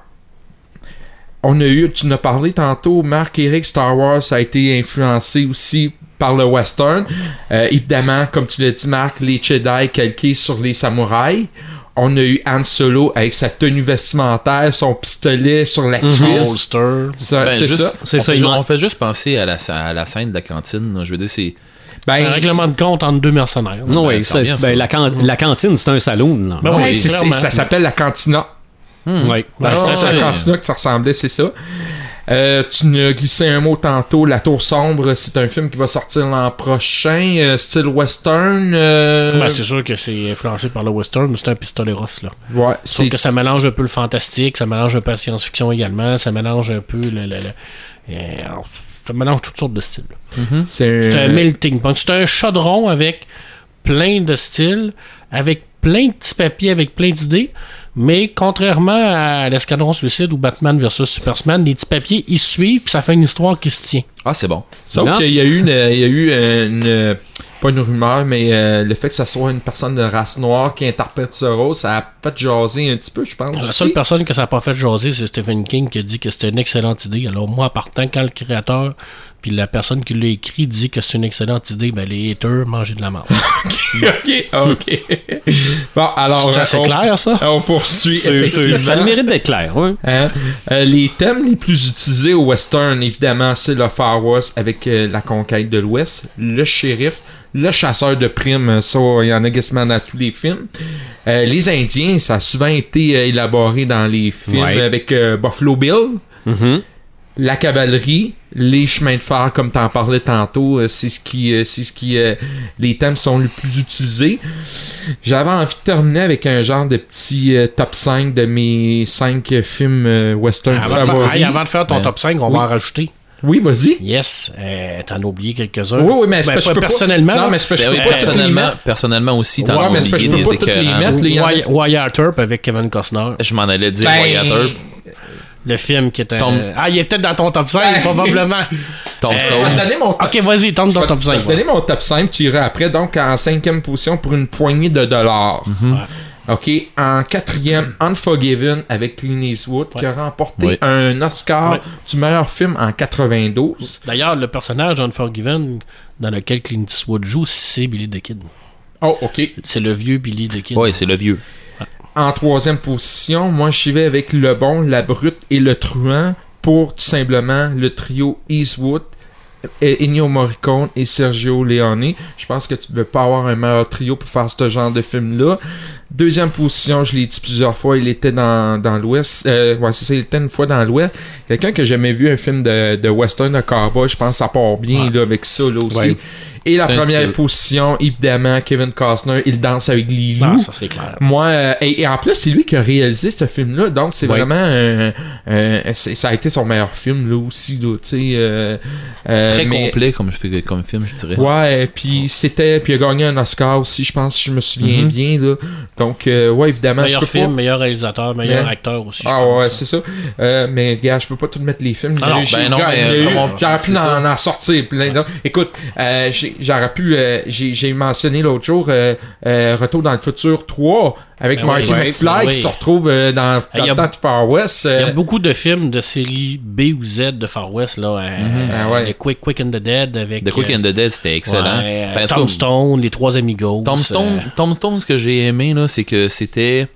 On a eu, tu nous as parlé tantôt, Marc-Éric Star Wars a été influencé aussi par le western. Euh, évidemment, comme tu l'as dit, Marc, les Jedi calqués sur les samouraïs. On a eu Han Solo avec sa tenue vestimentaire, son pistolet sur la cuisse. Holster. Ça, Ben, c'est ça. C'est on ça, fait on juste penser à la, à la scène de la cantine. là. Je veux dire, c'est. Ben, Un règlement de compte entre deux mercenaires. Non, Ben, oui, ça ça, vient, ben, la, can- la cantine, c'est un saloon. là. Ben oui, ça s'appelle la cantina. Oui. Ben, Ah, c'est la cantina que ça ressemblait, c'est ça. Euh, tu nous as glissé un mot tantôt, La Tour Sombre, c'est un film qui va sortir l'an prochain, euh, style western. euh, Ben, c'est sûr que c'est influencé par le western, mais c'est un pistoleros, là. ouais, Sauf que ça mélange un peu le fantastique, ça mélange un peu la science-fiction également, ça mélange un peu le... le- le- alors, ça mélange toutes sortes de styles. c'est C'est un- melting pot. C'est un chaudron avec plein de styles, avec plein de petits papiers, avec plein d'idées. Mais contrairement à l'Escadron Suicide ou Batman vs Superman, les petits papiers, ils suivent, puis ça fait une histoire qui se tient. Ah, c'est bon. Sauf Non. qu'il y a eu une, il y a eu une, pas une rumeur, mais euh, le fait que ça soit une personne de race noire qui interprète ce rôle, ça a fait jaser un petit peu, je pense. La aussi. seule personne que ça n'a pas fait jaser, c'est Stephen King qui a dit que c'était une excellente idée. Alors moi, partant, quand le créateur puis la personne qui l'a écrit dit que c'est une excellente idée, ben les haters mangeaient de la merde. ok, ok. bon, alors, Ça, c'est on, clair, ça? on poursuit. Ça a le mérite d'être clair. ouais. Hein? Euh, les thèmes les plus utilisés au western, évidemment, c'est le Far West avec euh, la conquête de l'Ouest, le shérif, le chasseur de primes, ça, il y en a quasiment dans tous les films. Euh, les Indiens, ça a souvent été euh, élaboré dans les films Ouais. avec euh, Buffalo Bill. Mhm. La cavalerie, les chemins de fer, comme t'en parlais tantôt, c'est ce qui, c'est ce qui, les thèmes sont les plus utilisés. J'avais envie de terminer avec un genre de petit top 5 de mes 5 films western Avant de, faire, favoris. hey, avant de faire ton Ben, top 5, on oui. va en rajouter. Oui, vas-y. Yes, euh, t'en as oublié quelques-uns. Oui, oui, mais Ben, que je pas peux personnellement. Pas... Non, mais c'est parce que Ben je peux pas toutes les personnellement, mettre. personnellement aussi, t'en Ouais, as que oublié je peux pas toutes les mettre. Wy- Wyatt Earp avec Kevin Costner. Je m'en allais dire Ben, Wyatt Earp, Le film qui était. Tom- Ah, il est peut-être dans ton top 5, Ben, probablement. Tom Euh, Je vais te Stone. donner mon top Ok, vas-y, tente Je ton top je vais 5. te donner mon top 5, tu iras après. Donc, en cinquième position pour une poignée de dollars. OK. En quatrième, Unforgiven avec Clint Eastwood, qui a remporté Ouais. un Oscar Ouais. du meilleur film en 92. D'ailleurs, le personnage d'Unforgiven dans lequel Clint Eastwood joue, c'est Billy the Kid. Oh, OK. C'est le vieux Billy the Kid. Ouais, c'est le vieux. En troisième position, moi, je vais avec Le Bon, La Brute et Le Truand pour tout simplement le trio Eastwood, et Ennio Morricone et Sergio Leone. Je pense que tu ne peux pas avoir un meilleur trio pour faire ce genre de film-là. Deuxième position, je l'ai dit plusieurs fois, il était dans, dans l'Ouest. Euh, ouais, c'est ça, il était une fois dans l'Ouest. Quelqu'un que j'ai jamais vu un film de, de western de cowboy, je pense que ça part bien là, avec ça là aussi. Ouais. Et la première style. position, évidemment, Kevin Costner, il danse avec loups. Ah, ça c'est clair. Moi, euh, et, et en plus, c'est lui qui a réalisé ce film-là, donc c'est vraiment un- ça a été son meilleur film là aussi, là, tu sais. euh, euh, Très mais- complet comme, comme film, je dirais. Ouais, puis c'était, puis il a gagné un Oscar aussi, je pense, si je me souviens Mhm. bien là. Donc, euh, ouais, évidemment, Meilleur je peux film, pas. meilleur réalisateur, meilleur Mais- acteur aussi. Ah ouais, c'est ça. Euh, mais gars, je peux pas tout mettre les films. Ah non, ben non. J'aurais pu en, en sortir plein d'autres. Écoute, euh, j'aurais pu. euh, j'ai j'ai mentionné l'autre jour euh, euh, Retour dans le futur 3 avec Ben Marty oui, McFly ben oui. qui se retrouve euh, dans Il y a- le temps du Far West. Il y a euh, beaucoup de films de série B ou Z de Far West, là. euh, Ah ouais. les Quick, Quick and the Dead avec. The Quick euh, and the Dead, c'était excellent. ouais, euh, Ben, Tom cas, Stone, les trois amigos. Tom Stone, euh, Tom Stone, ce que j'ai aimé, là, c'est que c'était.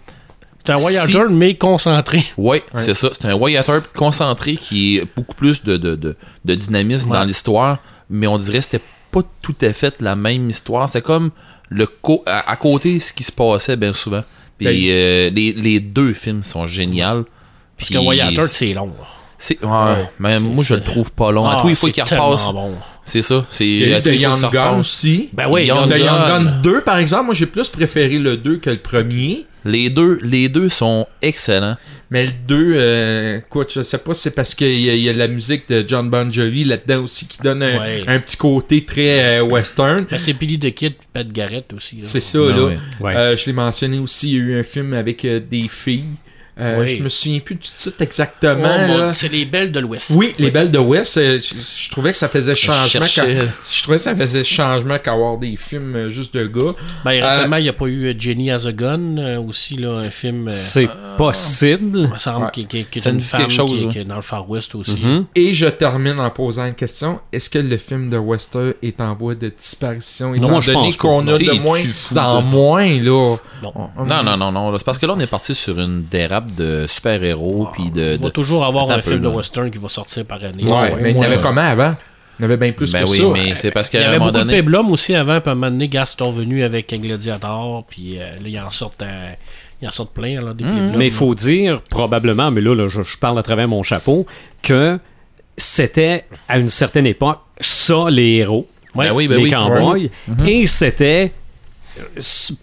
C'est un Wyatt Si- mais concentré. Ouais, c'est ça. C'est un Wyatt Earp concentré qui est beaucoup plus de, de, de, de dynamisme Ouais. dans l'histoire, mais on dirait que c'était pas tout à fait la même histoire. C'était comme le co à, à côté ce qui se passait bien souvent. Puis Ben, euh, les, les deux films sont géniaux. Parce que Earp, c'est long. c'est ouais, moi je le trouve pas long. à Ah, tous les fois qu'il repasse, bon. C'est ça. C'est Il y a eu The Young Gun aussi. Ben oui, Young Young The Young Gun. Gun 2, par exemple, moi j'ai plus préféré le 2 que le premier. Les deux, les deux sont excellents. Mais le 2, euh, quoi, je sais pas, c'est parce qu'il y, a- il y a la musique de John Bon Jovi là-dedans aussi qui donne un, Ouais. un petit côté très euh, western. Ben, c'est Billy the Kid et Pat Garrett aussi. C'est ça, là. ouais. Ouais. Euh, je l'ai mentionné aussi, il y a eu un film avec euh, des filles. Euh, Oui. Je me souviens plus du titre Oh, exactement. là. c'est les Belles de l'Ouest. Oui, les Belles de West, euh, je, je trouvais que ça faisait changement. Quand, je trouvais que ça faisait changement qu'avoir des films euh, juste de gars. Ben, récemment, il n'y a pas eu euh, Jenny Has a Gun, euh, aussi, là, un film. euh, C'est possible. il me semble Ouais. qui, qui- qui est Ça me une femme quelque chose, qui, ouais. qui est dans le Far West aussi. Mhm. Et je termine en posant une question. Est-ce que le film de Western est en voie de disparition? Étant moi, je donné pense qu'on a de moins en moins, là? Non. On- Non, non, non, non. C'est parce que là, on est parti sur une dérape de super-héros. puis de, Il va de- toujours avoir un un peu, film de là. western qui va sortir par année. Ouais, mais il y en avait comment avant? Il y en avait bien plus Ben que oui, ça. mais c'est parce y avait beaucoup de donné. péblums aussi avant, puis à un moment donné, Gas sont venus avec un Gladiator, puis euh, là, ils en sortent, euh, ils en sortent plein, là, des péblums. Mais il faut dire, probablement, mais là, là, je, je parle à travers mon chapeau, que c'était, à une certaine époque, ça, les héros, Ouais. Ben oui, ben les oui. cowboys, et c'était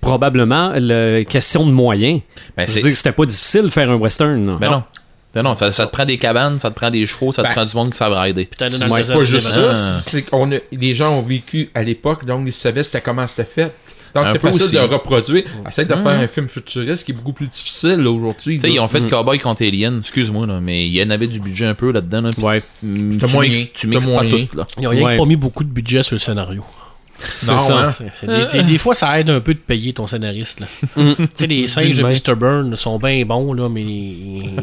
probablement la question de moyens. Ben, je c'est- veux dire, c'était pas difficile de faire un western. Ben non. Ben non, ça, ça te prend des cabanes, ça te prend des chevaux, ça Ben, te prend du monde qui savent rider. C'est pas juste ça, Ah. c'est qu'on les gens ont vécu à l'époque, donc ils savaient c'était comment c'était fait. Donc c'est facile aussi. de reproduire. Essaye de faire un film futuriste qui est beaucoup plus difficile aujourd'hui. Tu sais, ils ont fait Cowboy contre Alien, excuse-moi, là, mais il y en avait du budget un peu là-dedans. Là, Ouais, mm, tu mixes, tu mixes pas moyen. tout, là. Ils ont rien Ouais. que pas mis beaucoup de budget sur le scénario. C'est Non, ça. hein. Des, des- des fois, ça aide un peu de payer ton scénariste. là. tu sais, les singes de Ouais. Mr. Burn sont bien bons, là, mais.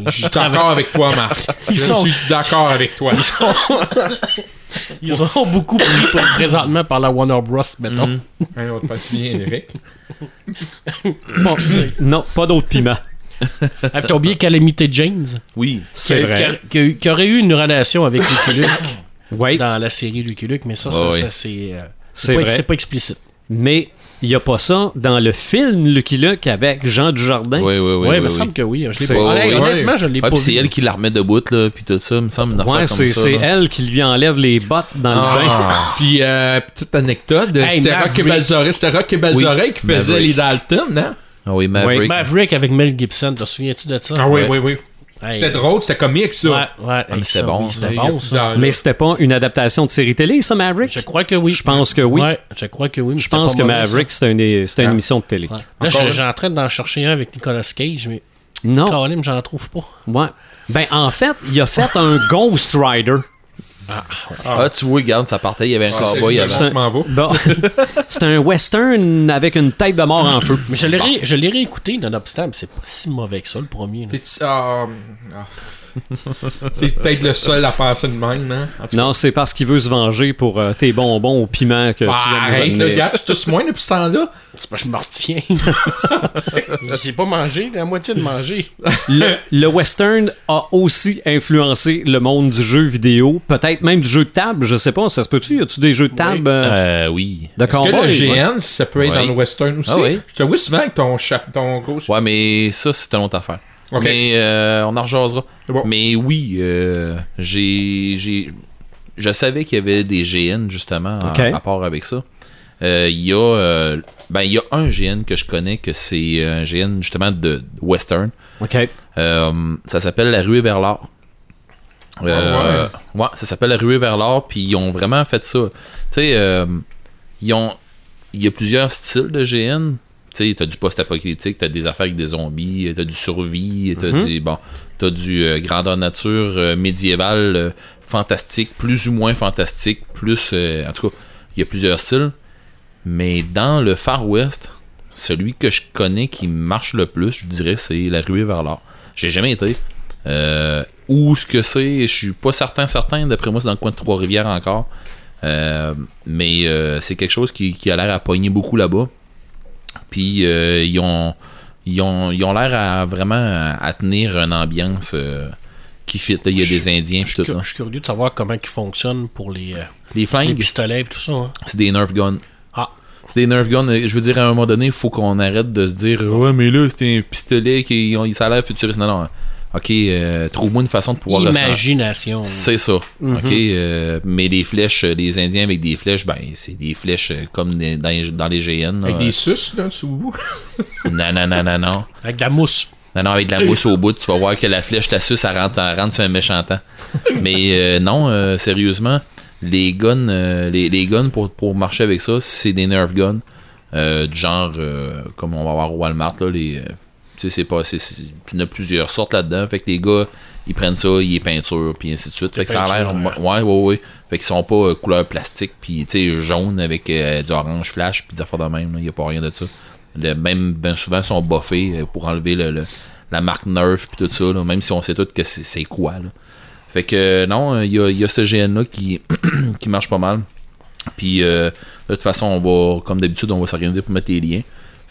Je suis d'accord avec toi, Marc. Ils Je sont- suis d'accord avec toi. Ils sont beaucoup pris présentement par la Warner Bros, mettons. Hein, on te passe bien, Eric? Bon, Non, pas d'autres piments. Ah, T'as oublié Calamity James, Oui. C'est qui, vrai. qui aurait eu une relation avec Lucky Luke Oui, dans la série Lucky Luke, mais ça, ça, Ouais, ça, ouais. c'est. euh, C'est pas, vrai. c'est pas explicite. mais il n'y a pas ça dans le film Lucky Luke avec Jean Dujardin. Oui, oui, oui. Ouais, oui, il me oui. semble que oui. Je l'ai C'est- pas. Ouais, Honnêtement, ouais. honnêtement, je l'ai Ouais, pas c'est elle qui la remet debout, là, puis tout ça, me semble, une Ouais, c'est elle qui lui enlève les bottes dans le bain. Ah. Puis, euh, petite anecdote, Hey, c'était Rock et. Balzoré, c'était Rock et Balzoré qui faisait Maverick. les Dalton, hein? Ah oui, Maverick. Maverick avec Mel Gibson, te souviens-tu de ça? oui, Ouais. oui, oui. Hey, C'était drôle, c'était comique, ça. Ouais, ouais. mais hey, c'était bon. C'était bon, ça. Mais c'était pas une adaptation de série télé, ça, Maverick? Je crois que oui. Je pense que oui. Ouais, je crois que oui. mais Je pense que mauvais, Maverick, c'était une, c'était une Ah. émission de télé. Là, j'ai en train d'en chercher un avec Nicolas Cage, mais Non. Caroline, j'en trouve pas. Ouais. Ben, en fait, il a fait un Ghost Rider. Ah, tu vois, regarde, ça partait, il y avait un cowboy C'est avant. C'est un-. Bon. un western avec une tête de mort en feu. Mais je l'ai, ré- je l'ai réécouté, nonobstant, mais c'est pas si mauvais que ça, le premier. T'es ah, ah. T'es peut-être le seul à penser de même, hein? Non, c'est parce qu'il veut se venger pour euh, tes bonbons au piment que Bah, tu viens de nous arrête, le amener. gars, tu tous moins depuis ce temps-là. C'est pas que je me retiens. J'ai pas mangé, la moitié de manger. le, le western a aussi influencé le monde du jeu vidéo, peut-être même du jeu de table, je sais pas, ça se peut-tu? Y a-tu des jeux de table euh, Euh, oui. de Est-ce que le GN, ça peut être Ouais. dans le western aussi? Ah oui. Je te vois souvent avec ton, ton gros Ouais, mais ça, c'est une autre affaire. Mais euh, on en rejasera. Bon. Mais oui, euh, j'ai, j'ai, je savais qu'il y avait des GN justement en Ok. rapport avec ça. Euh, Il y a, euh, ben il y a un GN que je connais que c'est un GN justement de western. Ok. Euh, ça s'appelle la ruée vers l'or. Euh, ouais. ça s'appelle la ruée vers l'or, puis ils ont vraiment fait ça. Tu sais, euh, ils ont, il y a plusieurs styles de GN. Tu t'as du post-apocalyptique, t'as des affaires avec des zombies, t'as du survie, t'as du, bon, t'as du euh, grandeur nature euh, médiéval, euh, fantastique, plus ou moins fantastique, plus, en tout cas, il y a plusieurs styles. Mais dans le Far West, celui que je connais qui marche le plus, je dirais, c'est la ruée vers l'or. J'ai jamais été. Où ce que c'est, je suis pas certain, certain. D'après moi, c'est dans le coin de Trois-Rivières encore. Mais c'est quelque chose qui, qui a l'air à pogner beaucoup là-bas. Puis euh, ils ont ils ont ils ont l'air à vraiment à, tenir une ambiance euh, qui fit. là. Il y a Je- des Indiens Je tout. je suis curieux de savoir comment ils fonctionnent pour les, euh, Les les flingues, pistolets et tout ça. hein. c'est des Nerf guns. Ah, C'est des Nerf guns. Je veux dire, à un moment donné, il faut qu'on arrête de se dire Ouais, mais là, c'était un pistolet qui ont- ça a l'air futuriste. Non, non. Ok, euh, trouve-moi une façon de pouvoir le imagination. C'est ça. OK. euh, mais les flèches, euh, les Indiens avec des flèches, ben, c'est des flèches euh, comme des- dans, les- dans les GN. là. Avec des sus, là, sous vous. Non, non, non, non, non. Avec de la mousse. Non, non, avec de la mousse au bout, tu vas voir que la flèche, ta suce, elle rentre, elle rentre sur un méchant temps. Mais euh, non, euh, sérieusement, les guns, euh, les, les guns pour, pour marcher avec ça, c'est des Nerf guns. euh, du genre, euh, comme on va voir au Walmart, là, les. Tu sais, c'est pas. c'est- c'est- Il y en a plusieurs sortes là-dedans. Fait que les gars, ils prennent ça, ils les peinturent, puis ainsi de suite. Fait que ça a l'air. Ouais, ouais, ouais. Fait qu'ils sont pas euh, couleur plastique, puis tu sais, jaune avec euh, du orange flash, puis des affaires de même. Il y a pas rien de ça. Le, même, ben souvent, ils sont buffés euh, pour enlever le, le- la marque Nerf, puis tout ça, là, même si on sait tout que c'est c'est quoi. Là. Fait que non, il y a, y a ce GN-là qui, qui marche pas mal. Puis euh, de toute façon, on va, comme d'habitude, on va s'organiser pour mettre les liens.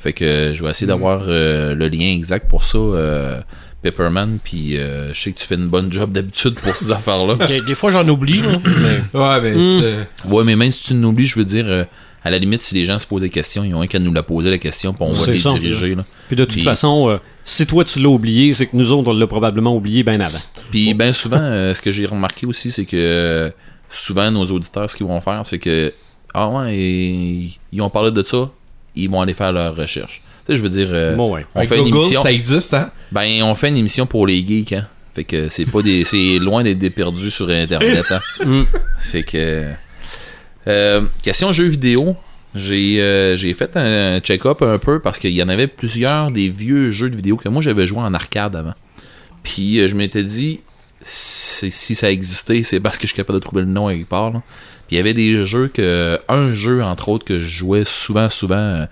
Fait que euh, je vais essayer d'avoir euh, le lien exact pour ça, euh, Pepperman. Puis euh, je sais que tu fais une bonne job d'habitude pour ces affaires-là. Des, des fois, j'en oublie. là, mais Ouais, ben, c'est. Ouais, mais même si tu nous oublies, je veux dire, euh, à la limite, si les gens se posent des questions, ils ont rien qu'à nous la poser la question, puis on va les ça. diriger. Là. Puis de toute Puis- façon, euh, si toi tu l'as oublié, c'est que nous autres, on l'a probablement oublié bien avant. Puis ben souvent, euh, ce que j'ai remarqué aussi, c'est que euh, souvent nos auditeurs, ce qu'ils vont faire, c'est que ah ouais, et- ils ont parlé de ça, ils vont aller faire leur recherche. Tu sais, je veux dire, euh, Bon, ouais. on Avec fait une émission. ça existe, hein? Ben on fait une émission pour les geeks, hein. Fait que c'est pas des, c'est loin d'être des perdus sur internet. Hein. Mm. Fait que euh, question jeux vidéo. J'ai euh, j'ai fait un check-up un peu parce qu'il y en avait plusieurs des vieux jeux de vidéo que moi j'avais joué en arcade avant. Puis euh, je m'étais dit si ça existait, c'est parce que je suis capable de trouver le nom quelque part. là. Il y avait des jeux que un jeu entre autres que je jouais souvent souvent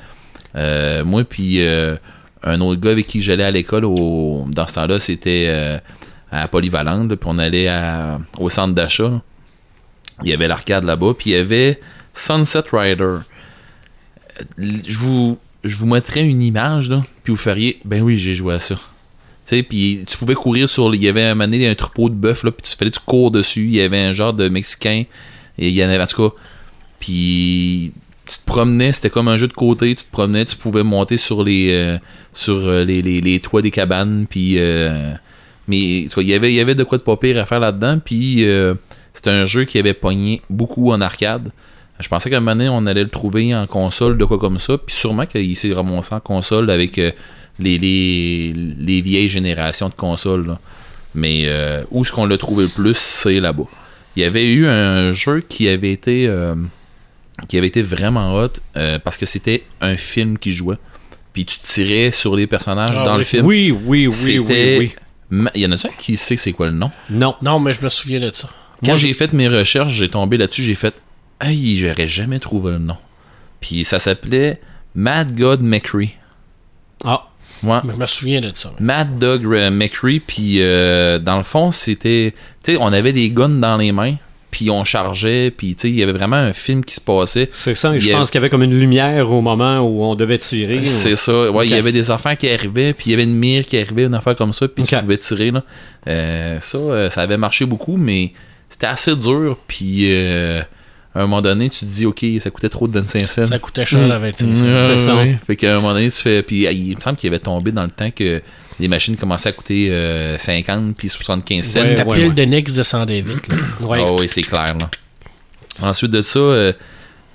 euh, moi puis euh, un autre gars avec qui j'allais à l'école au dans ce temps-là, c'était euh, à Polyvalente, puis on allait au centre d'achat. Il y avait l'arcade là-bas, puis il y avait Sunset Rider. Je vous, je vous mettrais une image, là, puis vous feriez, ben oui, j'ai joué à ça. Tu sais, puis tu pouvais courir sur, il y avait un donné, un troupeau de bœuf, là, puis tu fallait tu cours dessus, il y avait un genre de Mexicain, et il y en avait, en tout cas, puis tu te promenais, c'était comme un jeu de côté, tu te promenais, tu pouvais monter sur les, euh, sur euh, les, les, les toits des cabanes, puis... euh, mais il y avait, il y avait de quoi de pas pire à faire là-dedans, puis euh, c'était un jeu qui avait pogné beaucoup en arcade. Je pensais qu'à un moment donné, on allait le trouver en console, de quoi comme ça, puis sûrement qu'il s'est ramassé en console avec euh, les, les, les vieilles générations de consoles. là. Mais euh, où est-ce qu'on l'a trouvé le plus, c'est là-bas. Il y avait eu un jeu qui avait été euh, qui avait été vraiment hot euh, parce que c'était un film qui jouait. Puis tu tirais sur les personnages Ah dans oui. le film. Oui, oui, oui, oui, oui. Ma- Il y en a un qui sait c'est quoi le nom? Non. non, mais je me souviens de ça. Quand Moi, j'ai fait mes recherches, j'ai tombé là-dessus, j'ai fait Hey, j'aurais jamais trouvé le nom. Puis ça s'appelait Mad God McCree. Ah, Ouais. je me souviens de ça. Mad Dog euh, McCree, puis euh, dans le fond, c'était. Tu sais, on avait des guns dans les mains, puis on chargeait, puis tu sais, il y avait vraiment un film qui se passait. c'est ça. Et je pense qu'il y avait comme une lumière au moment où on devait tirer. C'est ça. Ouais, il y avait des affaires qui arrivaient, puis il y avait une mire qui arrivait, une affaire comme ça, puis tu Ok. pouvais tirer. Là. Euh, ça, euh, ça avait marché beaucoup, mais c'était assez dur, puis euh, à un moment donné, tu te dis, OK, ça coûtait trop de 25 cents. Ça coûtait cher la 25 Ouais, cents. C'est ça. ouais. Fait qu'à un moment donné, tu fais. Puis euh, il me semble qu'il avait tombé dans le temps que les machines commençaient à coûter euh, 50 puis 75 cents. Ouais, Ta ouais, pile ouais. de Nix descendait vite. Là. Ouais. Ah oui, c'est clair. Là. Ensuite de ça, euh,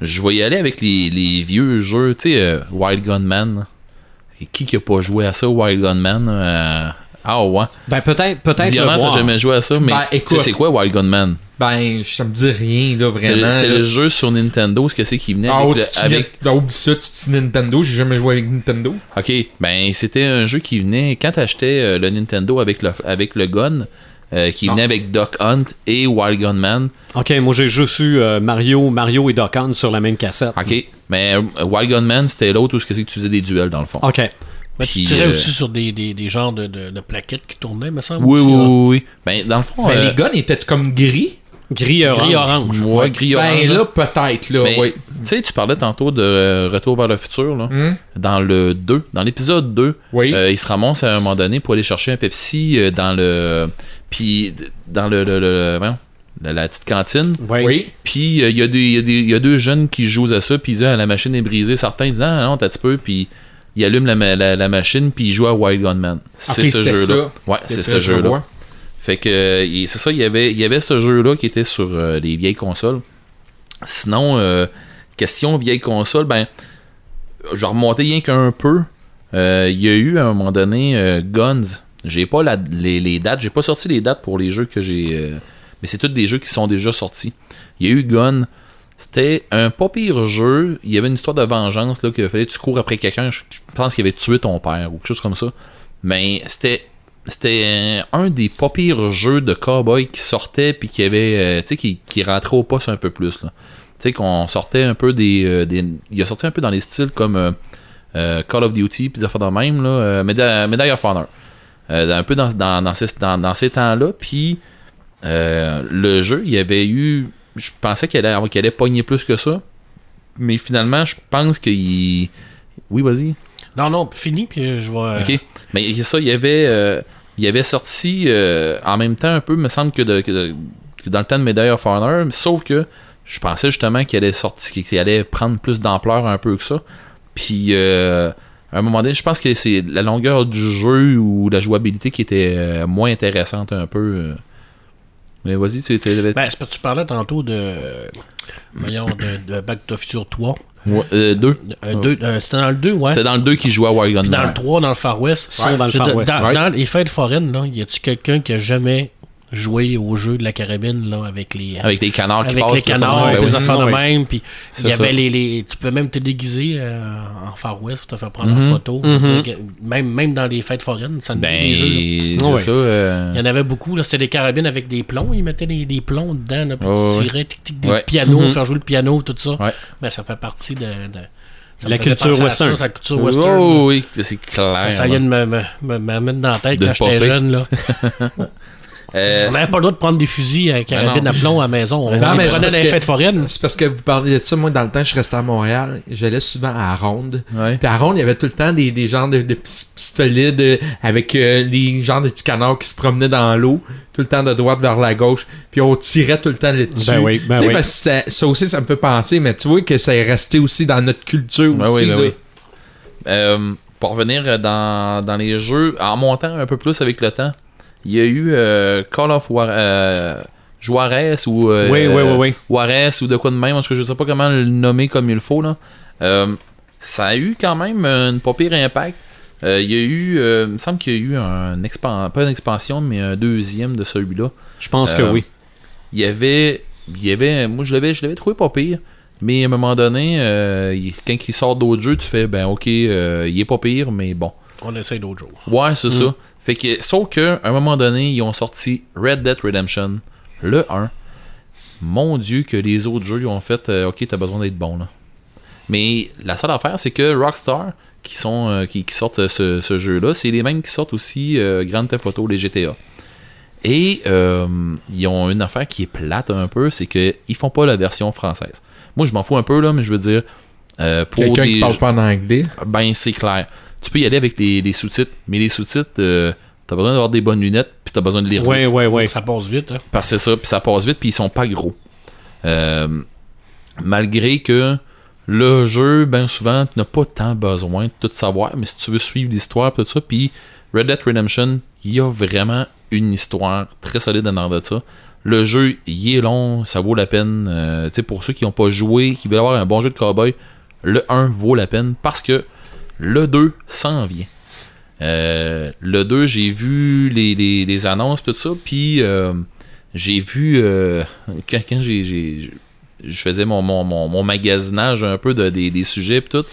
je vais y aller avec les, les vieux jeux, tu sais, euh, Wild Gunman. qui qui a pas joué à ça, Wild Gunman? euh, ah ouais. Ben peut-être, peut-être t'as jamais joué à ça, mais Ben, tu sais, écoute. c'est quoi Wild Gunman? Ben, ça me dit rien, là, vraiment. c'était le jeu sur Nintendo, ce que c'est qui venait Ah, avec, oh, le- tu avec avec... oublie ça, tu dis Nintendo, j'ai jamais joué avec Nintendo. Ok, ben c'était un jeu qui venait quand t'achetais euh, le Nintendo avec le avec le gun, euh, qui venait avec Duck Hunt et Wild Gunman. Ok, moi j'ai juste eu euh, Mario, Mario et Doc Hunt sur la même cassette. Ok, mais euh, Wild Gunman, c'était l'autre où c'est que tu faisais des duels dans le fond. Ok. Ben, tu tirais euh, aussi sur des, des, des genres de, de, de plaquettes qui tournaient, me semble. Oui, aussi, oui, oui, oui. Ben, dans le fond, Ben, euh, les guns étaient comme gris. Gris orange. Gris orange. ouais, gris orange, Ben là. peut-être, là, oui. Tu sais, tu parlais tantôt de euh, Retour vers le futur, là. Hmm? Dans le 2, dans l'épisode 2, Oui. euh, il se ramasse à un moment donné pour aller chercher un Pepsi euh, dans le. Puis, dans le. le, le- voyons, la, la petite cantine. Oui. Puis, euh, il y, a des- il y, a y deux jeunes qui jouent à ça, puis ils disent, Ah, la machine est brisée. Certains disent, ah non, t'as un petit peu, puis ils allument la, ma- la, la machine, puis ils jouent à Wild Gunman. C'est ce jeu-là. ça. Ouais, c'est ce je jeu-là. Fait que c'est ça, il y avait, il y avait ce jeu-là qui était sur euh, les vieilles consoles. Sinon, euh, question vieille console, ben, je remonter rien qu'un peu. Euh, Il y a eu à un moment donné euh, Guns. J'ai pas la- les, dates, j'ai pas sorti les dates pour les jeux que j'ai. euh, mais c'est tous des jeux qui sont déjà sortis. Il y a eu Gun. C'était un pas pire jeu. Il y avait une histoire de vengeance là, qu'il fallait que tu cours après quelqu'un. Je pense qu'il avait tué ton père ou quelque chose comme ça. Mais c'était c'était un des pas pires jeux de cowboy qui sortait puis qui avait euh, tu sais qui, qui rentrait au poste un peu plus là. Tu sais qu'on sortait un peu des, euh, des il a sorti un peu dans les styles comme euh, euh, Call of Duty puis des affaires de même là, Meda- Medal of Honor. Euh, un peu dans, dans, dans ces, dans ces temps-là puis euh, le jeu, il y avait eu je pensais qu'il allait, qu'il allait pogner plus que ça. Mais finalement, je pense qu'il oui, vas-y. Non, non, fini, puis je vais. Ok. Mais ça, il y avait, euh, il y avait sorti euh, en même temps un peu, me semble que, de- que de- que dans le temps de Medal of Honor, sauf que je pensais justement qu'il allait sortir, qu'il allait prendre plus d'ampleur un peu que ça. Puis euh, à un moment donné, je pense que c'est la longueur du jeu ou la jouabilité qui était euh, moins intéressante un peu. euh. Mais vas-y, tu étais. Ben, c'est parce que tu parlais tantôt de. Voyons, de, de Back to Future 3. Ouais, euh, deux. Euh, deux, euh, C'était dans le 2, ouais. C'est dans le 2 qui jouait à Wild Puis dans le 3, dans le Far West. Sont dans le Far dire, West, Dans, ouais. dans les fêtes foraines, là, y a-tu quelqu'un qui a jamais joué au jeu de la carabine, là, avec les. Avec les canards qui avec passent. les canards, ben oui. affaires de même, puis il y avait les, les- tu peux même te déguiser euh, en Far West pour te faire prendre Mhm. en photo. Que même, même dans les fêtes foraines, ça Ben, des jeux. Ouais. euh, Il y en avait beaucoup, là. C'était des carabines avec des plombs. Ils mettaient des, des plombs dedans, là, puis Ouais, ils tiraient, tic, tic, des Ouais. pianos, Mhm. faire jouer le piano, tout ça. Ouais. Ben, ça fait partie de, La culture western. Ça, c'est la culture western. Oh, oui, c'est clair. ça, ça vient de me, me, me- me mettre dans la tête De quand j'étais jeune, là. Euh, On n'avait pas le droit de prendre des fusils à carabine non. à plomb à la maison. On Non, mais prenait que- fêtes foraines. C'est parce que vous parlez de ça. Moi, dans le temps, je restais à Montréal. J'allais souvent à Ronde. ouais. Puis à Ronde, il y avait tout le temps des, des genres de, de petits pistolets de- avec euh, les genres de petits canards qui se promenaient dans l'eau, tout le temps de droite vers la gauche. Puis on tirait tout le temps là-dessus. Ben oui, ben Tu sais, oui. parce que ça, ça aussi, ça me fait penser, mais tu vois que ça est resté aussi dans notre culture Ben aussi. oui, ben là. oui. Euh, pour revenir dans, dans les jeux, en montant un peu plus avec le temps, il y a eu euh, Call of War, euh, Juarez ou euh, Oui, oui, oui, oui. Juarez ou de quoi de même, parce que je sais pas comment le nommer comme il faut là. Euh, ça a eu quand même une pas pire impact. Euh, il y a eu, euh, il me semble qu'il y a eu un expan pas une expansion, mais un deuxième de celui-là. Je pense que oui. il y avait il y avait moi je l'avais je l'avais trouvé pas pire mais à un moment donné euh, il- quand il sort d'autres jeux tu fais ben ok euh, il est pas pire mais bon On essaye d'autres jours. ouais c'est ça fait que sauf que à un moment donné ils ont sorti Red Dead Redemption le 1 mon dieu que les autres jeux ils ont fait euh, ok t'as besoin d'être bon là mais la seule affaire c'est que Rockstar qui sont euh, qui, qui sortent ce, ce jeu là c'est les mêmes qui sortent aussi euh, Grand Theft Auto les GTA et euh, ils ont une affaire qui est plate un peu, c'est que ils font pas la version française. Moi, je m'en fous un peu là, mais je veux dire pour Quelqu'un des qui parle pas en anglais. ben c'est clair. Tu peux y aller avec les, les sous-titres, mais les sous-titres, euh, t'as besoin d'avoir des bonnes lunettes, puis t'as besoin de lire Ouais, vite. ouais, ouais. Ça passe vite, hein. Parce que c'est ça, puis ça passe vite, puis ils sont pas gros. Euh, malgré que le jeu, ben souvent, tu n'as pas tant besoin de tout savoir, mais si tu veux suivre l'histoire, tout ça, puis Red Dead Redemption, il y a vraiment une histoire très solide en arrière de ça. Le jeu, il est long, ça vaut la peine. Euh, tu sais, pour ceux qui n'ont pas joué, qui veulent avoir un bon jeu de cowboy, le 1 vaut la peine parce que le 2 s'en vient. Euh, le 2, j'ai vu les, annonces, tout ça, puis euh, j'ai vu euh, quand, j'ai, je faisais mon, mon, mon, magasinage un peu de, des, des sujets pis tout.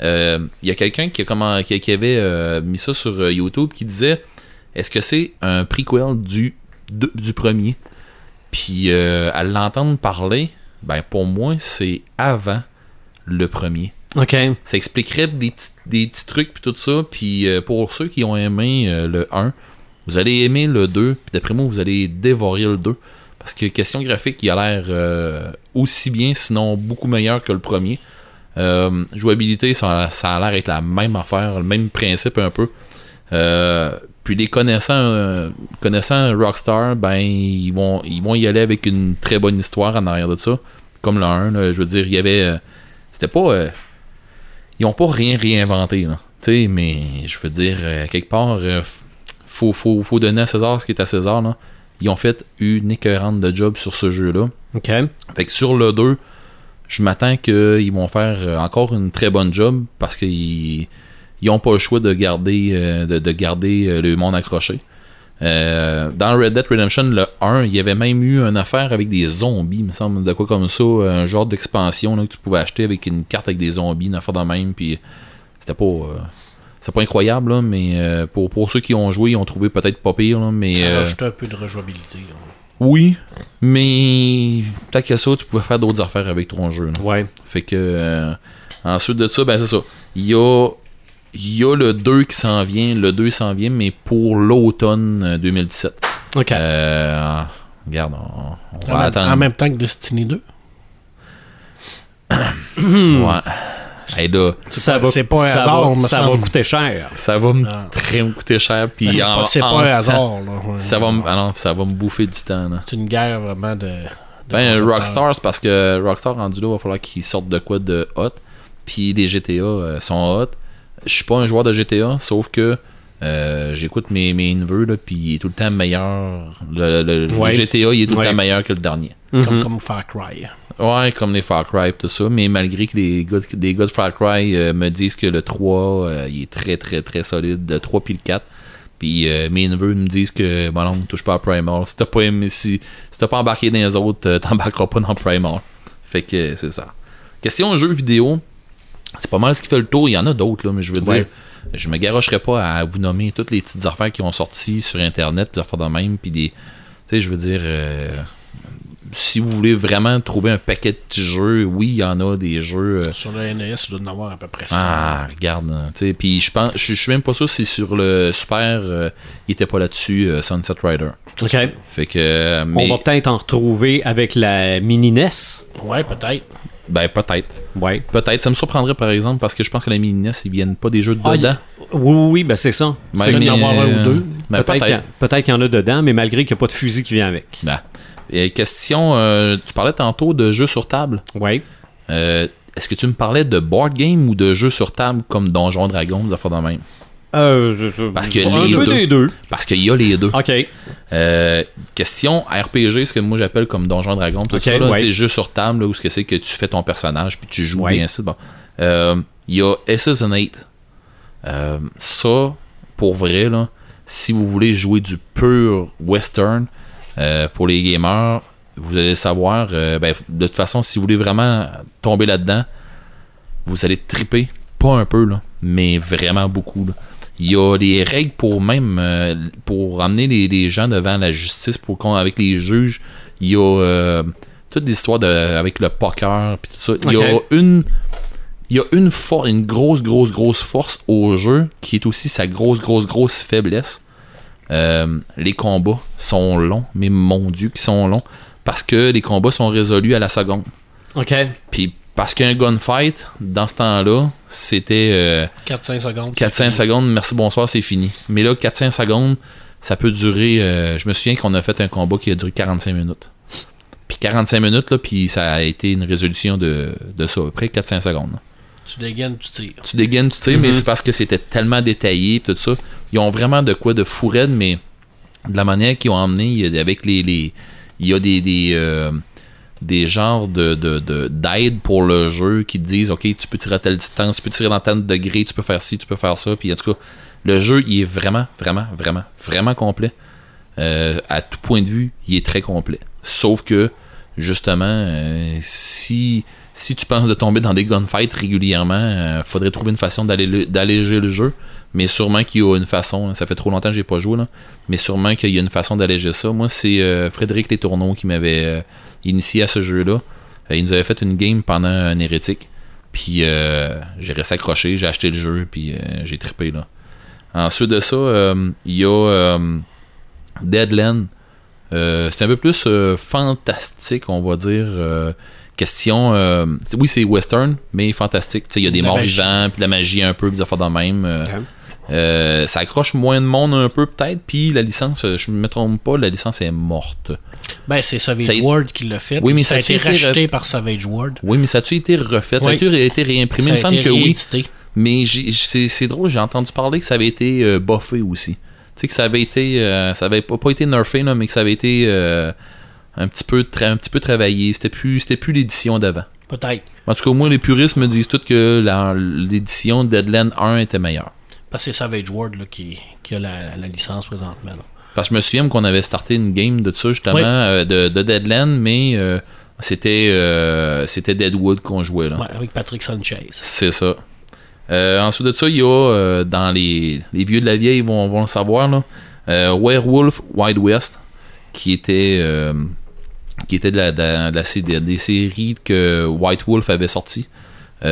euh, Il y a quelqu'un qui, a comment, qui, avait mis ça sur YouTube qui disait Est-ce que c'est un prequel du de- du premier? Puis à l'entendre parler, ben pour moi, c'est avant le premier. OK. Ça expliquerait des, petits- des petits trucs puis tout ça. Puis euh, pour ceux qui ont aimé euh, le 1, vous allez aimer le 2. Puis d'après moi, vous allez dévorer le 2. Parce que question graphique, il a l'air euh, aussi bien, sinon beaucoup meilleur que le premier. Euh, jouabilité, ça, ça a l'air être la même affaire, le même principe un peu. Euh, puis les connaissants, euh, connaissant Rockstar, ben ils vont, ils vont y aller avec une très bonne histoire en arrière de ça. Comme le 1, là, je veux dire, il y avait. c'était pas. Ils ont pas rien réinventé, là. Tu sais, mais je veux dire, euh, quelque part, euh, faut, faut, faut donner à César ce qui est à César, là. Ils ont fait une écœurante de job sur ce jeu-là. OK. Fait que sur le 2, je m'attends qu'ils vont faire euh, encore une très bonne job parce qu'ils ils ont pas le choix de garder euh, de, de garder euh, le monde accroché. Euh, dans Red Dead Redemption, le 1, il y avait même eu une affaire avec des zombies, il me semble, de quoi comme ça, un genre d'expansion que tu pouvais acheter avec une carte avec des zombies, une affaire de même, puis c'était pas euh, c'était pas incroyable, là, mais euh, pour, pour ceux qui ont joué, ils ont trouvé peut-être pas pire, là, mais Ça euh, rajoute un peu de rejouabilité. là. oui, mais peut-être que ça, tu pouvais faire d'autres affaires avec ton jeu. là. Ouais. Fait que euh, ensuite de ça, ben c'est ça. Il y a, il y a le 2 qui s'en vient, le 2 s'en vient, mais pour l'automne euh, 2017. OK. Euh, regarde, on, on va En, même, attendre. en même temps que Destiny 2. Ouais. Hey, là, ça va, c'est pas un ça hasard, va- me ça va coûter cher. ça va me Ah. très me coûter cher. Puis C'est en- pas, c'est en- pas un hasard. là. Ouais. Ça va, me- ah non, ça va me bouffer du temps. Là. C'est une guerre vraiment de. de Ben. Rockstar, c'est parce que Rockstar, rendu là, va falloir qu'ils sortent de quoi de hot. Puis les GTA euh, sont hot. Je suis pas un joueur de GTA, sauf que euh, j'écoute mes, mes neveux, là, puis il est tout le temps meilleur. Le, le- le Ouais. GTA, il est tout Ouais. le temps meilleur que le dernier. Comme, Mhm. comme Far Cry. Ouais, comme les Far Cry et tout ça. Mais malgré que les gars, des gars de Far Cry euh, me disent que le 3, euh, il est très, très, très solide. Le 3 puis le 4. Puis euh, mes neveux me disent que, bon, non, touche pas à Primal. Si t'as pas aimé, si, si t'as pas embarqué dans les autres, euh, t'embarqueras pas dans Primal. Fait que c'est ça. Question jeux vidéo, c'est pas mal ce qui fait le tour. Il y en a d'autres, là, mais je veux Ouais. dire, je me garocherai pas à vous nommer toutes les petites affaires qui ont sorti sur Internet, des affaires de même, puis des. Tu sais, je veux dire. euh, si vous voulez vraiment trouver un paquet de petits jeux, oui, il y en a des jeux. euh, Sur le NES, il doit en avoir à peu près ça. ah, regarde, hein, tu sais, puis je pense, je suis même pas sûr si sur le Super, euh, il était pas là-dessus, euh, Sunset Rider. OK. Fait que, mais, On va peut-être en retrouver avec la mini NES. Ouais, peut-être. Ben peut-être, Ouais. peut-être, ça me surprendrait par exemple parce que je pense que la mini NES, ils viennent pas des jeux Ah, dedans. Oui, oui, oui, ben c'est ça. C'est qu'il y en a- un ou deux. ben, Peut-être qu'il y a- peut-être. peut-être qu'il y en a dedans, mais malgré qu'il n'y a pas de fusil qui vient avec. Ben. Et question, euh, tu parlais tantôt de jeux sur table. Ouais. Euh, Est-ce que tu me parlais de board game ou de jeux sur table comme Donjon Dragon, des affaires de même? Euh, je- Parce que un les peu deux. des deux. Parce qu'il y a les deux. OK. Euh, question RPG, ce que moi j'appelle comme Donjon Dragon, tout Ok, ça, là, ouais. c'est jeu sur table, là, où ce que c'est que tu fais ton personnage, puis tu joues Ouais. bien ça. Bon. Euh, Il y a Assassinate. Ça, pour vrai, là, si vous voulez jouer du pur western pour les gamers, vous allez savoir, ben, de toute façon, si vous voulez vraiment tomber là-dedans, vous allez triper, pas un peu, là, mais vraiment beaucoup. là. Il y a les règles pour même euh, pour amener les, les gens devant la justice pour qu'on avec les juges. Il y a euh, toute l'histoire de avec le poker puis tout ça. Il y a une il y a une force, une grosse grosse grosse force au jeu qui est aussi sa grosse grosse grosse faiblesse. Euh, les combats sont longs, mais mon dieu, qui sont longs parce que les combats sont résolus à la seconde. OK. Puis parce qu'un gunfight dans ce temps-là, c'était euh, 4-5 secondes. 4-5 secondes, merci, bonsoir, c'est fini. Mais là, 4-5 secondes, ça peut durer. euh, je me souviens qu'on a fait un combat qui a duré 45 minutes. Puis 45 minutes, là, puis ça a été une résolution de, de ça, après 4-5 secondes. là. Tu dégaines, tu tires. Tu dégaines, tu sais, mais c'est parce que c'était tellement détaillé, tout ça. Ils ont vraiment de quoi de fou raide, mais de la manière qu'ils ont emmené, il y a- avec les. les il y a des. des euh, des genres de, de, de- pour le jeu qui disent ok tu peux tirer à telle distance tu peux tirer dans tel degré tu peux faire ci tu peux faire ça puis en tout cas le jeu il est vraiment vraiment vraiment vraiment complet Euh, à tout point de vue il est très complet sauf que justement euh, si si tu penses de tomber dans des gunfights régulièrement, euh, faudrait trouver une façon d'alléger le jeu. Mais sûrement qu'il y a une façon. hein. Ça fait trop longtemps que j'ai pas joué là. Mais sûrement qu'il y a une façon d'alléger ça. Moi, c'est Frédéric Les Tourneaux qui m'avait initié à ce jeu-là. Euh, il nous avait fait une game pendant un hérétique. Puis euh, j'ai resté accroché, j'ai acheté le jeu, puis euh, j'ai trippé là. Ensuite de ça, il y a Deadland. C'est un peu plus fantastique, on va dire. question. euh, oui, c'est western, mais fantastique. Il y a des De morts vivants, puis de la magie un peu, puis des affaires de même. euh, Ok. euh, ça accroche moins de monde un peu, peut-être. Puis la licence, je me trompe pas, la licence est morte. Ben, c'est Savage Ça World qui l'a fait. Oui, mais ça a ça a été été racheté par Savage World. Oui, mais ça a-tu été refait? Ça a été, réimprimé? Il me ça semble été que oui. Mais c'est drôle, j'ai entendu parler que ça avait été euh, buffé aussi. Tu sais que ça avait été, euh, ça avait pas, pas été nerfé là, mais que ça avait été euh, un petit peu, un petit peu travaillé. C'était plus, c'était plus l'édition d'avant. Peut-être. En tout cas, moi, les puristes me disent tous que l'édition Deadland 1 était meilleure. Parce que c'est Savage World là, qui, qui a la, la licence présentement. là. Parce que je me souviens qu'on avait starté une game de ça justement Oui. euh, de, de Deadland, mais euh, c'était euh, c'était Deadwood qu'on jouait là. Ouais, avec Patrick Sanchez. C'est ça. Ensuite de ça, il y a dans les, les vieux de la vieille vont, vont le savoir là, Werewolf Wild West qui était qui était de la, de la- de la sé- des séries que White Wolf avait sorti.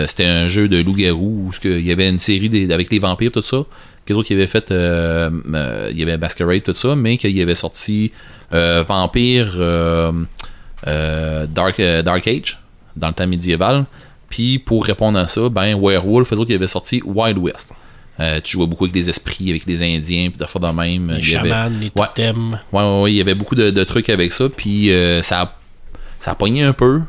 C'était un jeu de loup-garou où il y avait une série des- avec les vampires tout ça. Qu'eux autres qui avaient fait euh, euh, il y avait Masquerade tout ça, mais qu'il y avait sorti euh, Vampire Dark, Dark Age dans le temps médiéval. Puis pour répondre à ça, ben Werewolf, eux autres, ils avaient sorti Wild West. Euh, tu jouais beaucoup avec des esprits, avec les Indiens, puis fois de même. Les Il y avait- chamans, les Ouais. totems. Ouais, ouais, ouais, il y avait beaucoup de, de trucs avec ça, puis euh, ça, a, ça a pogné un peu.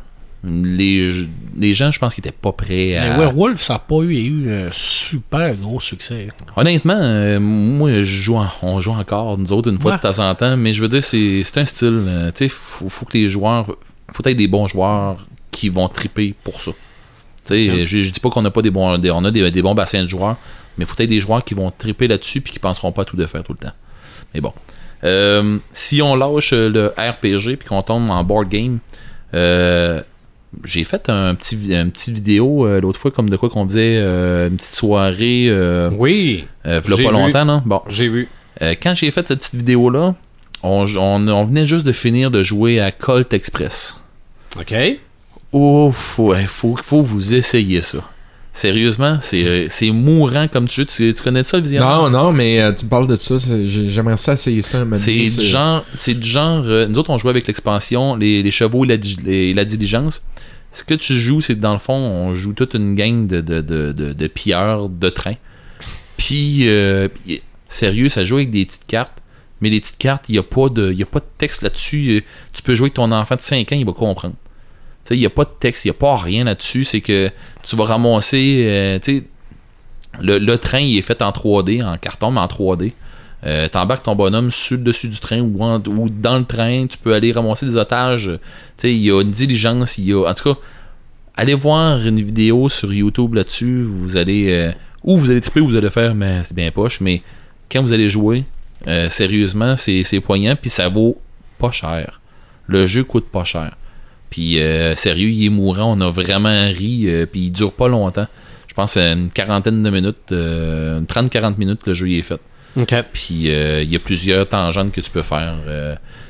Les, les gens, je pense qu'ils étaient pas prêts à. Mais Werewolf, ça n'a pas eu, eu un super gros succès. Honnêtement, euh, moi, je joue en- on joue encore, nous autres, une fois Ouais. de temps en temps, mais je veux dire, c'est c'est un style. euh, tu sais, faut, faut que les joueurs. Faut être des bons joueurs qui vont triper pour ça. Tu sais, je, je dis pas qu'on n'a pas des bons. des- on a des, des bons bassins de joueurs, mais faut être des joueurs qui vont triper là-dessus puis qui penseront pas à tout de faire tout le temps. Mais bon. Euh, si on lâche le RPG puis qu'on tombe en board game, euh, j'ai fait un petit, un petit vidéo euh, l'autre fois comme de quoi qu'on faisait euh, une petite soirée euh, Oui, euh, J'ai pas vu. longtemps, non? Bon. j'ai vu. Quand j'ai fait cette petite vidéo-là, on, on, on venait juste de finir de jouer à Colt Express. OK. Oh, faut, faut vous essayer ça. Sérieusement, c'est euh, c'est mourant comme tu, tu, tu connais ça, le visionnaire? Non, non, mais euh, tu me parles de ça. J'aimerais ça essayer ça. C'est du genre, c'est du genre. euh, nous autres, on jouait avec l'expansion, les, les chevaux et la, la diligence. Ce que tu joues, c'est dans le fond, on joue toute une gang de, de, de, de, de pilleurs de train. Puis, euh, puis, sérieux, ça joue avec des petites cartes. Mais les petites cartes, il n'y a, pas de- y a pas de texte là-dessus. Euh, Tu peux jouer avec ton enfant de 5 ans, il va comprendre. Il n'y a pas de texte, il n'y a pas rien là-dessus. C'est que tu vas ramasser. euh, le, train, il est fait en 3D, en carton, mais en 3D. Euh, T'embarques ton bonhomme sur le dessus du train ou, dans le train. Tu peux aller ramasser des otages. Il y a une diligence. Il y a, en tout cas, allez voir une vidéo sur YouTube là-dessus. Vous allez. euh, ou vous allez triper ou vous allez faire, mais c'est bien poche. Mais quand vous allez jouer, euh, sérieusement, c'est c'est poignant. Puis ça vaut pas cher. Le jeu coûte pas cher. Puis euh, sérieux, il est mourant. On a vraiment ri. euh, puis il dure pas longtemps. Je pense à une quarantaine de minutes, euh, une 30-40 minutes, le jeu il est fait. OK. Puis il y a plusieurs tangentes que tu peux faire.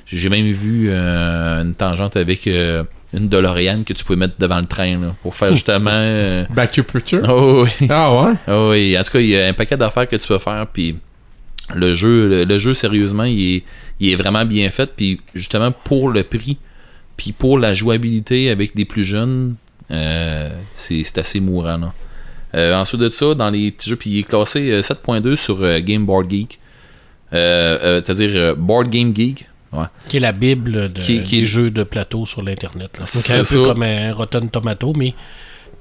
J'ai même vu une tangente avec une DeLorean que tu pouvais mettre devant le train là, pour faire justement. euh, Back to Future? Oh oui. Ah ouais? Ah oui. En tout cas, il y a un paquet d'affaires que tu peux faire. Puis le jeu, le, le jeu sérieusement, il est, il est vraiment bien fait. Puis justement pour le prix, puis pour la jouabilité avec des plus jeunes, euh, c'est assez mourant. Là. Euh, ensuite de ça, dans les petits jeux, puis il est classé euh, 7.2 sur euh, Game Board Geek. C'est-à-dire Board Game Geek. Ouais. Qui est la bible de, Qui- qui- des jeux de plateau sur l'Internet. C'est un ça. peu comme un Rotten Tomato, mais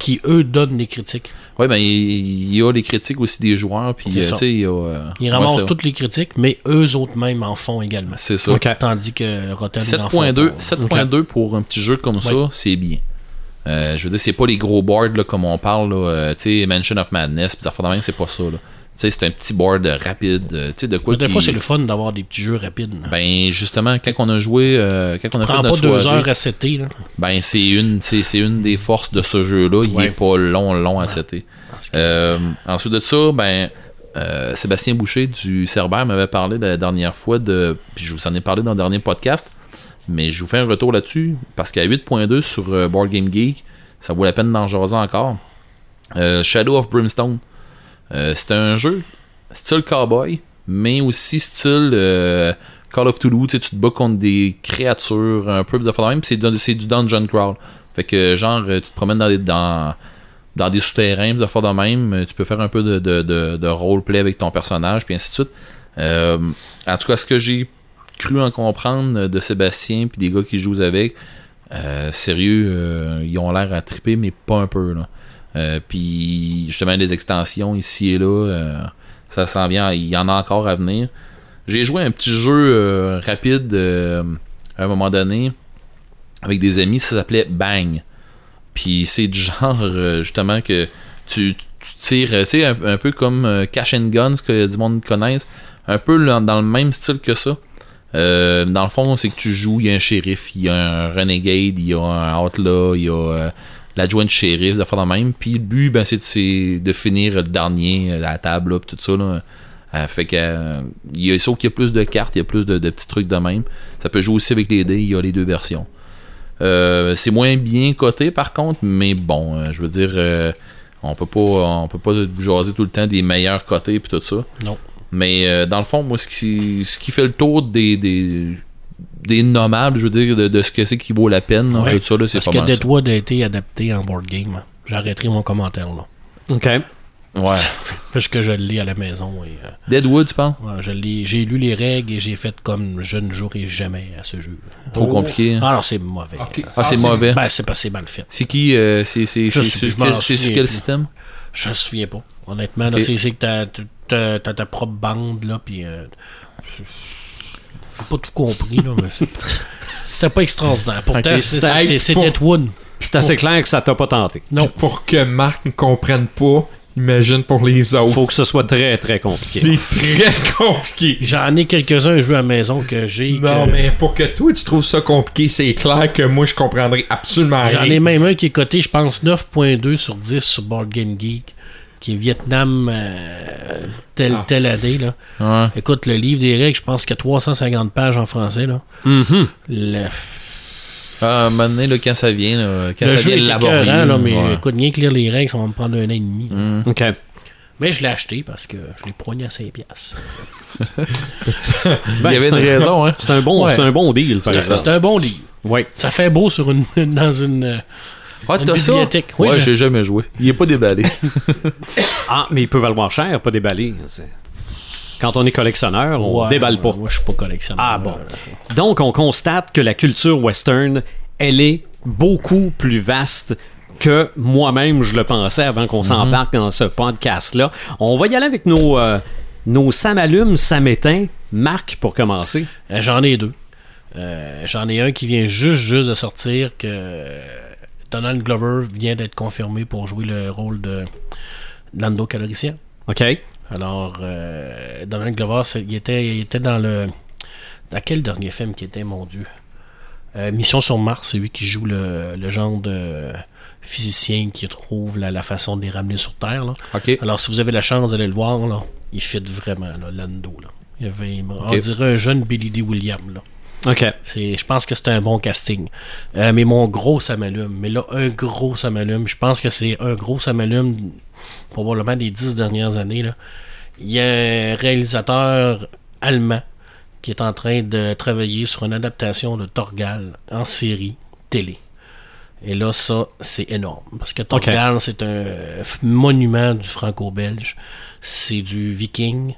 qui, eux, donnent des critiques. Ouais, ben il y a les critiques aussi des joueurs, puis euh, ça. tu sais, il y a. euh, Ils ramassent toutes les critiques, mais eux autres mêmes en font également. C'est ça. Tandis que Rotten n'en font 7.2 pas. 7.2 pour un petit jeu comme ça, c'est bien. Euh, je veux dire, c'est pas les gros boards là, comme on parle, là, euh, tu sais, Mansion of Madness, pis ça fait c'est pas ça. là. Tu sais, c'est un petit board rapide. euh, Tu sais, de quoi Des qui- fois, c'est le fun d'avoir des petits jeux rapides. Ben, justement, quand on a joué, euh, quand on a Prends fait pas deux soirée, heures à setter. Là. ben, c'est une, c'est, une des forces de ce jeu-là. Il Ouais. est pas long, long à setter. Euh, ensuite de ça, ben, euh, Sébastien Boucher du Cerbère m'avait parlé la dernière fois de. Puis je vous en ai parlé dans le dernier podcast. Mais je vous fais un retour là-dessus. Parce qu'à 8.2 sur Board Game Geek, ça vaut la peine d'en jaser encore. Shadow of Brimstone. Euh, c'est un jeu style cowboy, mais aussi style euh, Call of Toulouse. Tu te bats contre des créatures un peu de même. C'est du, dungeon crawl. Fait que genre, euh, tu te promènes dans des, dans, dans des souterrains, de même. euh, Tu peux faire un peu de, de, de, roleplay avec ton personnage, puis ainsi de suite. En tout cas, ce que j'ai cru en comprendre de Sébastien puis des gars qui jouent avec, sérieux, ils ont l'air à triper, mais pas un peu. Là. Euh, puis justement, les extensions ici et là, euh, ça s'en vient. Il y en a encore à venir. J'ai joué un petit jeu euh, rapide euh, à un moment donné avec des amis, ça s'appelait Bang. Puis c'est du genre, euh, justement, que tu, tu tires, tu sais, un, un peu comme Cash and Guns que du monde connaisse, un peu dans le même style que ça. Euh, dans le fond, c'est que tu joues, il y a un shérif, il y a un renegade, il y a un outlaw, il y a euh, l'adjoint de shérif, des affaires de même. Puis le but, ben, c'est de, de finir le dernier à la table, là, pis tout ça. Là. Euh, fait que euh, il y a, sauf qu'il y a plus de cartes, il y a plus de, de petits trucs de même. Ça peut jouer aussi avec les dés, il y a les deux versions. Euh, c'est moins bien coté par contre, mais bon, euh, je veux dire, euh, on peut pas, on peut pas jaser tout le temps des meilleurs côtés puis tout ça. Non. Mais euh, dans le fond, moi, ce qui, ce qui fait le tour des, des, des nommables, je veux dire, de, de ce que c'est qui vaut la peine, Ouais, tout ça, là, c'est Parce pas que. Deadwood a été adapté en board game. hein. J'arrêterai mon commentaire là. OK. Ouais. Parce que je le lis à la maison. Et, euh, Deadwood, tu penses? ouais, je lis- j'ai lu les règles et j'ai fait comme je ne jouerai jamais à ce jeu. Trop compliqué. hein? Ah non, c'est mauvais. Ok. Ah, c'est mauvais. Ben, c'est pas c'est mal fait. C'est qui? euh, c'est c'est- Je c'est- sais- c'est je m'en quel, c'est sur quel plus. système? Je me souviens pas. Honnêtement, c'est c'est que t'as- t'as t'as ta propre bande, là, puis euh, pas tout compris, là, mais c'est- c'était pas extraordinaire. Pourtant, c'était- pour- Deadwood. C'est assez clair que ça t'a pas tenté. Non. Pour que Marc ne comprenne pas, imagine pour les autres. Faut que ce soit très, très compliqué. C'est très compliqué. J'en ai quelques-uns jeux à la maison que j'ai. Non, que- mais pour que toi tu trouves ça compliqué, c'est clair que moi je comprendrai absolument J'en ai rien. même un qui est coté, je pense, 9.2 sur 10 sur Board Game Geek, qui est Vietnam euh, tel, Ah. année. Là. Ouais. Écoute, le livre des règles, je pense qu'il y a 350 pages en français. Là. Mhm. Le, Ah, à un moment donné, là, quand ça vient, là, quand le ça jeu vient est laborieux, écœurant, là, mais ouais. écoute, rien que lire les règles, ça va me prendre un an et demi. Mm. OK. Mais je l'ai acheté parce que je l'ai poigné à 5 piastres. Ben, Il y avait une un- raison, hein? C'est un bon, Ouais. c'est un bon deal, par C'est un bon livre. Oui. Ça fait beau sur une, dans une... Ah, t'as ça? Oui, ouais, je- j'ai jamais joué. Il est pas déballé. Ah, mais il peut valoir cher, pas déballer. C'est- Quand on est collectionneur, on ouais, déballe pas. Moi, je suis pas collectionneur. Ah bon. Donc, on constate que la culture western, elle est beaucoup plus vaste que moi-même je le pensais avant qu'on s'embarque dans ce podcast-là. On va y aller avec nos, euh, nos samalumes, samétins. Marc, pour commencer. Euh, J'en ai deux. Euh, J'en ai un qui vient juste, juste de sortir que Donald Glover vient d'être confirmé pour jouer le rôle de Lando Calrissian. OK? Alors, euh, Donald Glover, il était, il était dans le. Dans quel dernier film qui était, mon Dieu? Euh, Mission sur Mars, c'est lui qui joue le, le genre de physicien qui trouve la, la façon de les ramener sur Terre. là. OK. Alors, si vous avez la chance d'aller le voir, là, il fit vraiment, là, Lando. Là. Il avait, on dirait un jeune Billy D. Williams. Là. OK. C'est, je pense que c'est un bon casting. Euh, mais mon gros ça m'allume. Mais là, un gros ça m'allume. Je pense que c'est un gros ça m'allume probablement des dix dernières années. Là. Il y a un réalisateur allemand qui est en train de travailler sur une adaptation de Torgal en série télé. Et là, ça, c'est énorme. Parce que Torgal, c'est un monument du franco-belge. C'est du viking.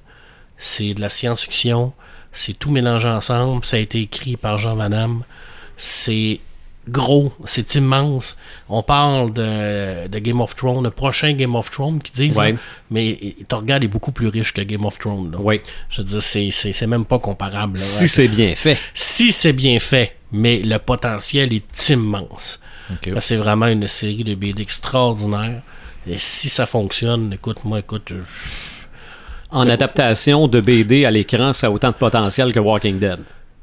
C'est de la science-fiction. C'est tout mélangé ensemble. Ça a été écrit par Jean Van Damme. C'est gros. C'est immense. On parle de, de Game of Thrones, le prochain Game of Thrones qui disent. Ouais. mais Torgal est beaucoup plus riche que Game of Thrones. là. Oui. Je veux dire, c'est, même pas comparable. là. Si c'est bien fait. Si c'est bien fait, mais le potentiel est immense. C'est vraiment une série de BD extraordinaire. Et si ça fonctionne, écoute, moi, écoute, je- en adaptation de BD à l'écran, ça a autant de potentiel que Walking Dead.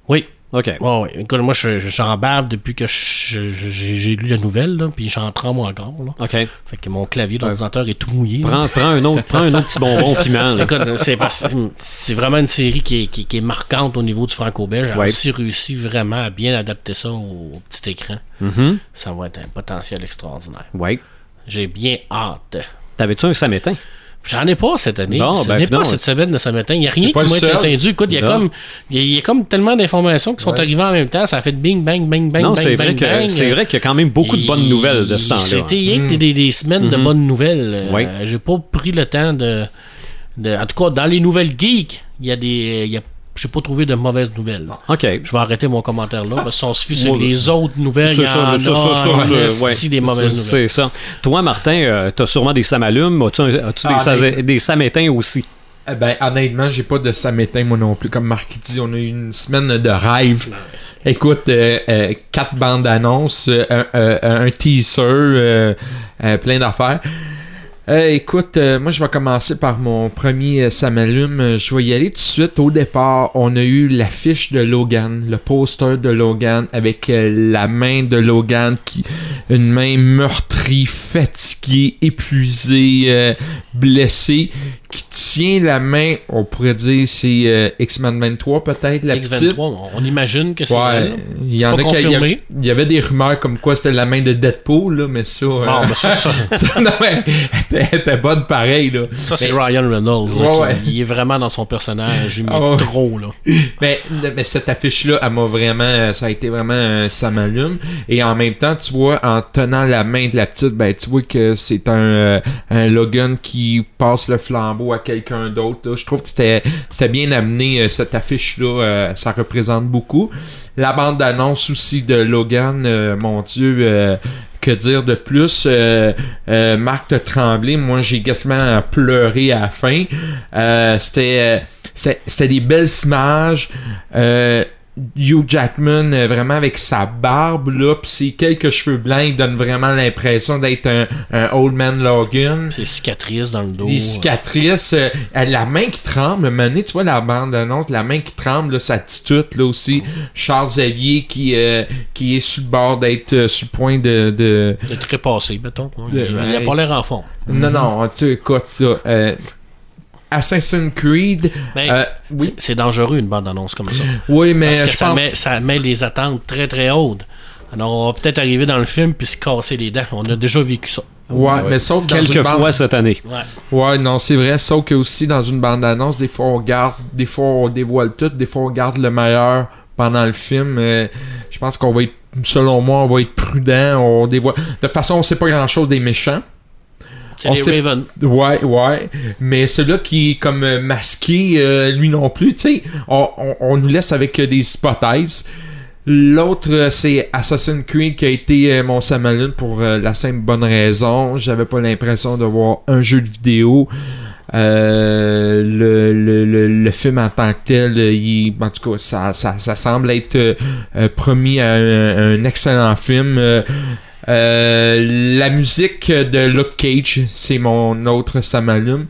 Oui. OK. Ouais, ouais. Écoute, moi, je, je, j'en bave depuis que je- je- j'ai, lu la nouvelle, là, puis j'en tremble encore. Là. OK. Fait que mon clavier d'ordinateur est tout mouillé. Prends, prends, un autre, prends un autre petit bonbon piment. là. Écoute, c'est, vraiment une série qui est, qui, qui est marquante au niveau du franco-belge. Ouais. aussi réussi vraiment à bien adapter ça au, au petit écran. Mhm. Ça va être un potentiel extraordinaire. Ouais. J'ai bien hâte. T'avais-tu un samétain? J'en ai pas cette année. Bon, J'en ben, ai pas non. cette semaine de Saint-Martin. Il n'y a rien qui m'a été entendu. Écoute, il y, a Non. comme, il y a- comme tellement d'informations qui sont arrivées en même temps. Ça a fait bing, bang, bang, bang, non, bang, c'est bang, vrai que bang. c'est vrai qu'il y a quand même beaucoup de bonnes nouvelles de ce temps-là. C'était que des, des semaines de Mhm. bonnes nouvelles. Euh, Oui. J'ai pas pris le temps de, de- En tout cas, dans les nouvelles geeks, il y a des. il y a- J'ai pas trouvé de mauvaises nouvelles. OK. Je vais arrêter mon commentaire là. Parce que si on se fie sur les autres nouvelles, il y C'est en ça, a ça, des mauvaises C'est- nouvelles. C'est ça. Toi, Martin, euh, t'as sûrement des samalumes. As-tu, as-tu des, Ah, sa- mais- des samétins aussi? Eh Ben, honnêtement, j'ai pas de samétain, moi non plus. Comme Marc dit, on a eu une semaine de rêve. Écoute, euh, euh, quatre bandes d'annonces, euh, un, euh, un teaser, euh, euh, plein d'affaires. Euh, écoute, euh, moi je vais commencer par mon premier euh, Samalume. Euh, Je vais y aller tout de suite. Au départ, on a eu l'affiche de Logan, le poster de Logan avec la main de Logan qui, une main meurtrie, fatiguée, épuisée, blessée, qui tient la main. On pourrait dire c'est euh, X-Men 23 peut-être la petite. X23, on, on imagine que c'est Ouais, il y en a qui il y, avait, confirmé. il y avait des rumeurs comme quoi c'était la main de Deadpool là, mais ça, euh, Bon, ben, ça, ça, ça, non, mais, elle était- bonne pareil là. ça, c'est Ryan Reynolds. là, Ouais, qui- ouais. Il est vraiment dans son personnage. Il ouais. trop, là. Mais, mais cette affiche-là, elle m'a vraiment, ça a été vraiment, euh, ça m'allume. Et en même temps, tu vois, en tenant la main de la petite, ben, tu vois que c'est un, euh, un Logan qui passe le flambeau à quelqu'un d'autre. Je trouve que c'était, bien amené, euh, cette affiche-là. euh, ça représente beaucoup. La bande d'annonce aussi de Logan, euh, mon Dieu, que dire de plus? Euh, euh, Marc de Tremblay, moi j'ai quasiment pleuré à la fin. Euh, c'était c'était des belles images. Euh, Hugh Jackman euh, vraiment avec sa barbe là pis ses quelques cheveux blancs il donne vraiment l'impression d'être un, un old man Logan Ses cicatrices dans le dos. des cicatrices euh, euh, la main qui tremble mané tu vois la bande annonce la main qui tremble là, dit tout là aussi Charles Xavier qui euh, qui est sur le bord d'être euh, sur le point de, de De trépassé, mettons. Il, De- il a pas l'air en fond. non non tu écoute là, euh, Assassin's Creed Mais euh, oui c'est- dangereux, une bande-annonce comme ça. oui mais Parce que je ça, pense met, ça met les attentes très très hautes. Alors, on va peut-être arriver dans le film puis se casser les dents. On a déjà vécu ça. ouais, mais sauf dans Quelques une bande- fois cette année. Ouais. Ouais, non, c'est vrai, sauf que aussi dans une bande-annonce, des fois on garde, des fois on dévoile tout, des fois on garde le meilleur pendant le film. Euh, je pense qu'on va être, selon moi, on va être prudent, on dévoile. De toute façon, on sait pas grand-chose des méchants. C'est les sait-. Ouais, ouais. Mais celui-là qui est comme euh, masqué, euh, lui non plus, tu sais, on, on, on nous laisse avec euh, des hypothèses. L'autre, euh, c'est Assassin's Creed qui a été euh, mon Samalune pour euh, la simple bonne raison. J'avais pas l'impression de voir un jeu de vidéo. Euh, le, le, le, le film en tant que tel, il, en tout cas, ça, ça, ça semble être promis à un, un excellent film. Euh, la musique de Luke Cage, c'est mon autre ça m'allume.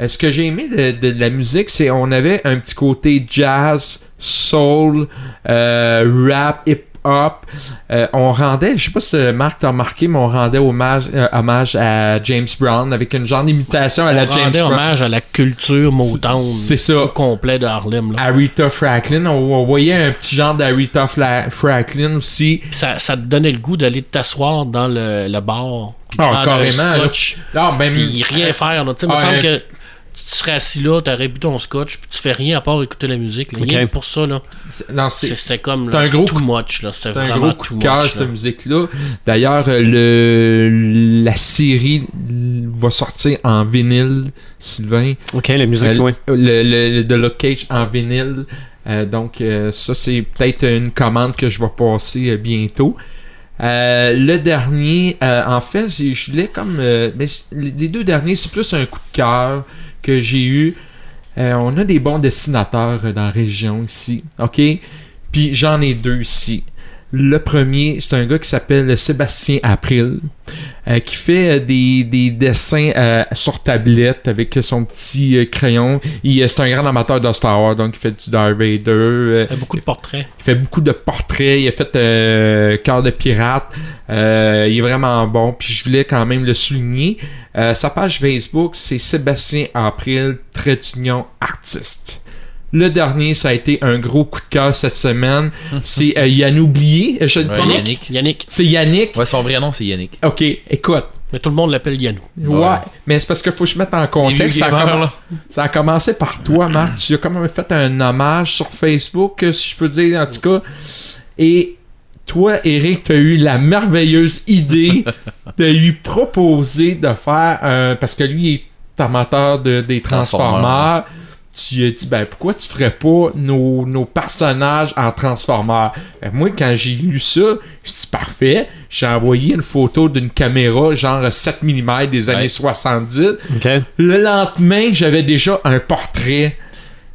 Euh, ce que j'ai aimé de, de la musique, c'est on avait un petit côté jazz, soul, euh, rap, hip hop. Euh, on rendait, je sais pas si Marc t'a remarqué, mais on rendait hommage, euh, hommage à James Brown avec une genre d'imitation à la On James rendait Brown. hommage à la culture Motown. C'est ça. au complet de Harlem. Là. Aretha Franklin, on, on voyait un petit genre d'Aretha Franklin aussi. Ça, ça te donnait le goût d'aller t'asseoir dans le, le bar. Ah, carrément, un là. scotch, Non, ben, rien faire. Là. Me Ah, semble euh, que tu serais assis là, t'aurais bu ton scotch, puis tu fais rien à part écouter la musique. là. Rien que pour ça, là. non, C'est- c'est C'était comme t'as là, un gros too much. là. C'était C'est un gros coup too de cœur, cette là. musique-là. D'ailleurs, le la série va sortir en vinyle, Sylvain. OK, la musique, Euh, oui. le, le, le de Luke Cage en vinyle. Euh, donc, euh, ça, c'est peut-être une commande que je vais passer euh, bientôt. Euh, le dernier, euh, en fait, c'est- je l'ai comme... euh, mais c- les deux derniers, c'est plus un coup de cœur que j'ai eu. Euh, on a des bons dessinateurs euh, dans la région ici, ok? Puis j'en ai deux ici. Le premier, c'est un gars qui s'appelle Sébastien April, euh, qui fait euh, des, des dessins euh, sur tablette avec son petit euh, crayon. Il, euh, c'est un grand amateur de Star Wars, donc il fait du Darth Vader. Il a beaucoup de portraits. il fait beaucoup de portraits. Il a fait euh, Cœur de pirate. Euh, il est vraiment bon. Puis je voulais quand même le souligner. Euh, sa page Facebook, c'est Sébastien April, trait artiste. Le dernier, ça a été un gros coup de cœur cette semaine. C'est euh, Yann Oublié. Je le Ouais, prononce? Yannick. Yannick. C'est Yannick. Ouais, son vrai nom, c'est Yannick. Ok, écoute. Mais tout le monde l'appelle Yannou. Ouais. Mais c'est parce qu'il faut que je mette en contexte. Ça a, gamers, comm- là. ça a commencé par toi, Marc. Tu as quand même fait un hommage sur Facebook, euh, si je peux dire, en tout cas. Et toi, Eric, tu as eu la merveilleuse idée de lui proposer de faire un. Parce que lui est amateur de, des Transformers. Tu as dit, ben pourquoi tu ferais pas nos, nos personnages en Transformers? Ben, moi, quand j'ai lu ça, je dis parfait. J'ai envoyé une photo d'une caméra genre 7 mm des années Ouais. 70. OK. Le lendemain, j'avais déjà un portrait.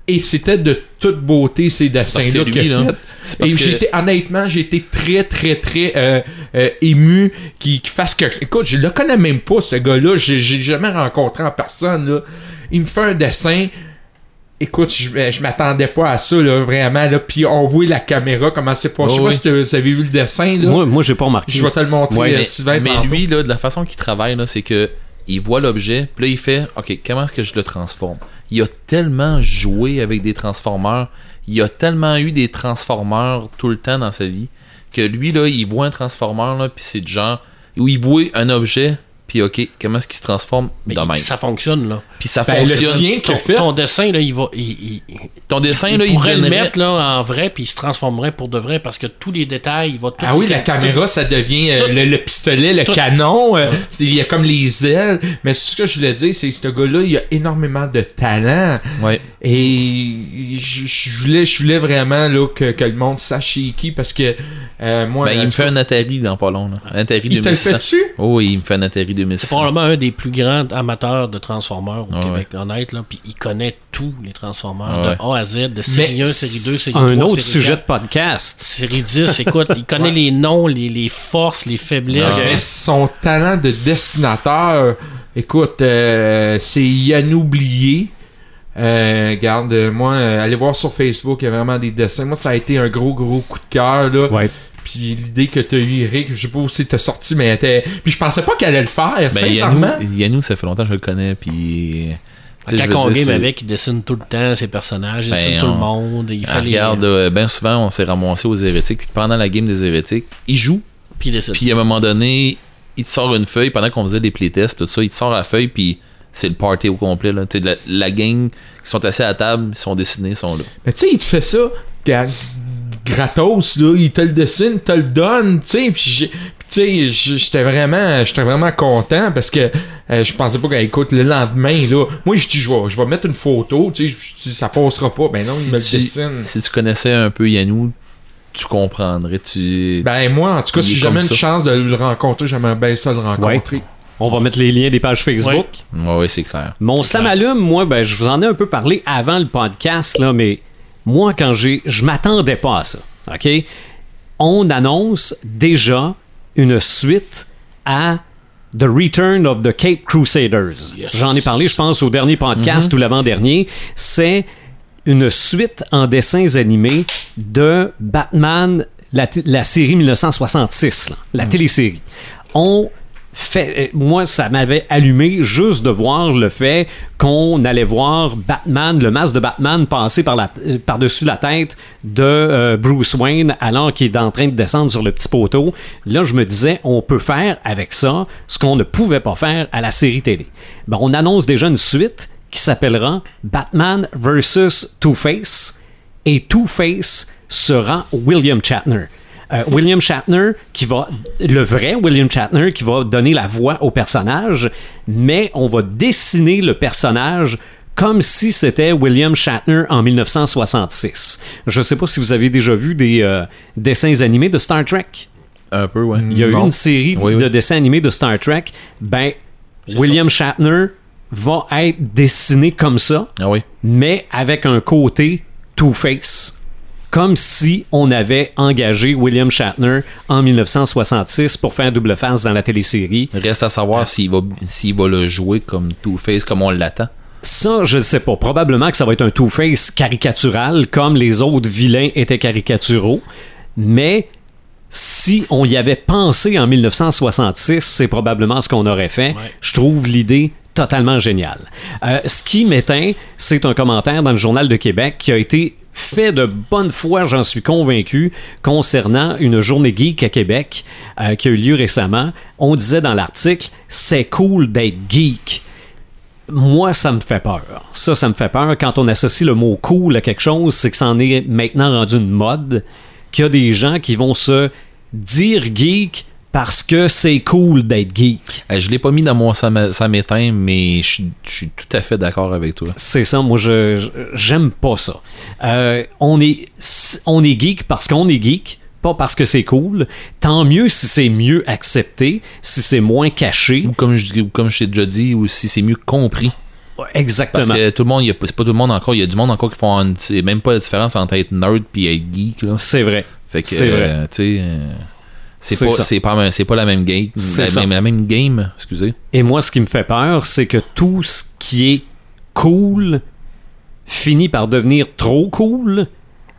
Et c'était de toute beauté ces dessins-là qu'il a là, fait. c'est parce Et que- j'étais honnêtement, j'ai été très très très euh, euh, ému qu'il fasse que. Écoute, je le connais même pas ce gars-là. J'ai j'ai jamais rencontré en personne. Là. Il me fait un dessin. Écoute, je, euh, je m'attendais pas à ça, là, vraiment. Là. Puis on voit la caméra, comment c'est pas. je sais pas si vous avez vu le dessin. Là. Moi, moi j'ai pas remarqué. je vais te le montrer, Ouais, euh, mais, Sylvain, mais tantôt. lui, là, de la façon qu'il travaille, là, c'est que il voit l'objet, puis là, il fait OK, comment est-ce que je le transforme? Il a tellement joué avec des transformeurs, il a tellement eu des transformeurs tout le temps dans sa vie, que lui, là, il voit un transformeur, là, puis c'est genre où il voit un objet, puis OK, comment est-ce qu'il se transforme Mais de même? ça fonctionne, là. Puis ça Ben, le fonctionne. tien qu'il Ton, a fait. ton dessin, là, il va. Il, il- Ton dessin, il là, il pourrait le mettre là, en vrai, puis il se transformerait pour de vrai parce que tous les détails, il va tout. Ah oui, la tout- caméra, ça devient euh, le, le pistolet, le tout- canon. euh, Il y a comme les ailes. Mais ce que je voulais dire, c'est que ce gars-là, il a énormément de talent. Ouais. Et je, je voulais, je voulais vraiment là, que, que le monde sache qui parce que euh, moi. Ben, il me fait un Atari dans pas long, là. Un Atari il te le 2100. fait-tu? Oh, oui, il me fait un Atari C'est 2100. probablement un des plus grands amateurs de Transformers au Ah Québec, honnête, là. Puis il connaît tous les Transformers, Ah de A à Z, de série 1, série 2, série 3. Un autre série sujet 4, de podcast. Série 10, écoute, il connaît les noms, les, les forces, les faiblesses. Son talent de dessinateur, écoute, euh, c'est inoublié. Euh, regarde, euh, moi, euh, allez voir sur Facebook, il y a vraiment des dessins. Moi, ça a été un gros, gros coup de cœur, là. Ouais. Puis l'idée que t'as eu, Eric, je sais pas où c'est t'as sorti, mais elle était... Puis je pensais pas qu'elle allait le faire, Ben, sincèrement. Yannou, Yannou, ça fait longtemps que je le connais, puis... Quand on game avec, il dessine tout le temps ses personnages, il Ben, dessine tout on- le monde, il fait Ah, les. regarde, euh, ben souvent, on s'est ramassé aux hérétiques, puis pendant la game des hérétiques, il joue, Puis il dessine. puis à un moment donné, il te sort une feuille, pendant qu'on faisait des playtests, tout ça, il te sort la feuille, puis c'est le party au complet, là. Tu sais, la, la gang qui sont assis à la table, ils sont dessinés, ils sont là. Mais tu sais, il te fait ça ga- gratos, là. Il te le dessine, il te le donne, tu sais. Puis tu sais, j'étais vraiment, j'étais vraiment content parce que euh, je pensais pas qu'écoute, le lendemain, là, moi, je dis, je vais, je vais mettre une photo, tu sais, dis, ça passera pas. Ben non, il me le si, dessine. si tu connaissais un peu Yannou, tu comprendrais, tu... Ben moi, en tout cas, si j'ai jamais une chance de le rencontrer, j'aimerais bien ça le rencontrer. On va mettre les liens des pages Facebook. Ouais, ouais, c'est clair. Mon Sam Allume, moi, ben, je vous en ai un peu parlé avant le podcast, là, mais moi, quand j'ai. Je m'attendais pas à ça. OK? On annonce déjà une suite à The Return of the Cape Crusaders. J'en ai parlé, je pense, au dernier podcast ou l'avant-dernier. C'est une suite en dessins animés de Batman, la, série 1966, là, la télésérie. On euh, moi, ça m'avait allumé juste de voir le fait qu'on allait voir Batman, le masque de Batman passer euh, par-dessus la tête de euh, Bruce Wayne alors qu'il est en train de descendre sur le petit poteau. Là, je me disais, on peut faire avec ça ce qu'on ne pouvait pas faire à la série télé. Ben, on annonce déjà une suite qui s'appellera Batman vs. Two-Face et Two-Face sera William Shatner. Euh, William Shatner qui va le vrai William Shatner qui va donner la voix au personnage mais on va dessiner le personnage comme si c'était William Shatner en 1966. Je sais pas si vous avez déjà vu des euh, dessins animés de Star Trek. Un peu, ouais. Il y a eu une série Oui, de oui. dessins animés de Star Trek. Ben, William Shatner va être dessiné comme ça, Ah oui. mais avec un côté Two-Face. Comme si on avait engagé William Shatner en 1966 pour faire double face dans la télésérie. Reste à savoir s'il va, va le jouer comme Two-Face, comme on l'attend. Ça, je ne sais pas. Probablement que ça va être un Two-Face caricatural, comme les autres vilains étaient caricaturaux. Mais si on y avait pensé en 1966, c'est probablement ce qu'on aurait fait. Je trouve l'idée totalement géniale. Euh, ce qui m'éteint, c'est un commentaire dans le Journal de Québec qui a été fait de bonne foi, j'en suis convaincu, concernant une journée geek à Québec euh, qui a eu lieu récemment. On disait dans l'article, c'est cool d'être geek moi, ça me fait peur. Ça, ça me fait peur. Quand on associe le mot cool à quelque chose, c'est que ça en est maintenant rendu une mode, qu'il y a des gens qui vont se dire geek parce que c'est cool d'être geek. Euh, je l'ai pas mis dans mon ça m'éteint, mais je suis- je suis tout à fait d'accord avec toi. C'est ça, moi, je j'aime pas ça. Euh, on, est, on est geek parce qu'on est geek, pas parce que c'est cool. Tant mieux si c'est mieux accepté, si c'est moins caché. Ou comme je, comme je t'ai déjà dit, ou si c'est mieux compris. Parce Exactement. que tout le monde, c'est pas tout le monde encore, il y a du monde encore qui font une- c'est même pas la différence entre être nerd puis être geek. C'est vrai. Fait que, C'est vrai. euh, tu sais, euh, c'est pas, c'est pas, c'est pas la même game. C'est La, même, la même game, excusez. Et moi, ce qui me fait peur, c'est que tout ce qui est cool finit par devenir trop cool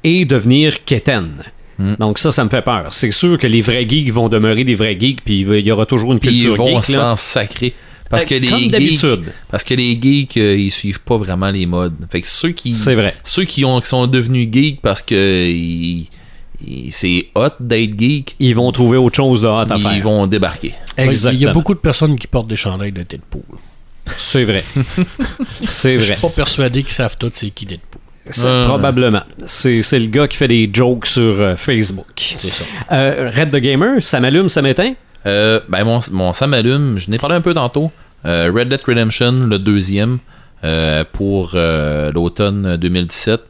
et devenir quétaine. Hmm. Donc ça, ça me fait peur. C'est sûr que les vrais geeks vont demeurer des vrais geeks, puis il y aura toujours une ils culture vont geek. là. s'en sacrer. Parce que les comme geeks, parce que les geeks, euh, ils suivent pas vraiment les modes. Fait que ceux qui, C'est vrai. ceux qui ont, qui sont devenus geeks parce que ils- ils- c'est hot d'être geek, Ils vont trouver autre chose de hot à ils faire. vont débarquer. Exactement. Il y a beaucoup de personnes qui portent des chandails de Deadpool. C'est vrai. c'est Je vrai. suis pas persuadé qu'ils savent tous c'est qui Deadpool. Ouais. Probablement. C'est c'est le gars qui fait des jokes sur euh, Facebook. C'est ça. Euh, Red the Gamer, ça m'allume, ça m'éteint? Euh, ben mon, mon ça m'allume, je n'ai parlé un peu tantôt. Euh, Red Dead Redemption, le deuxième, euh, pour euh, l'automne 2017.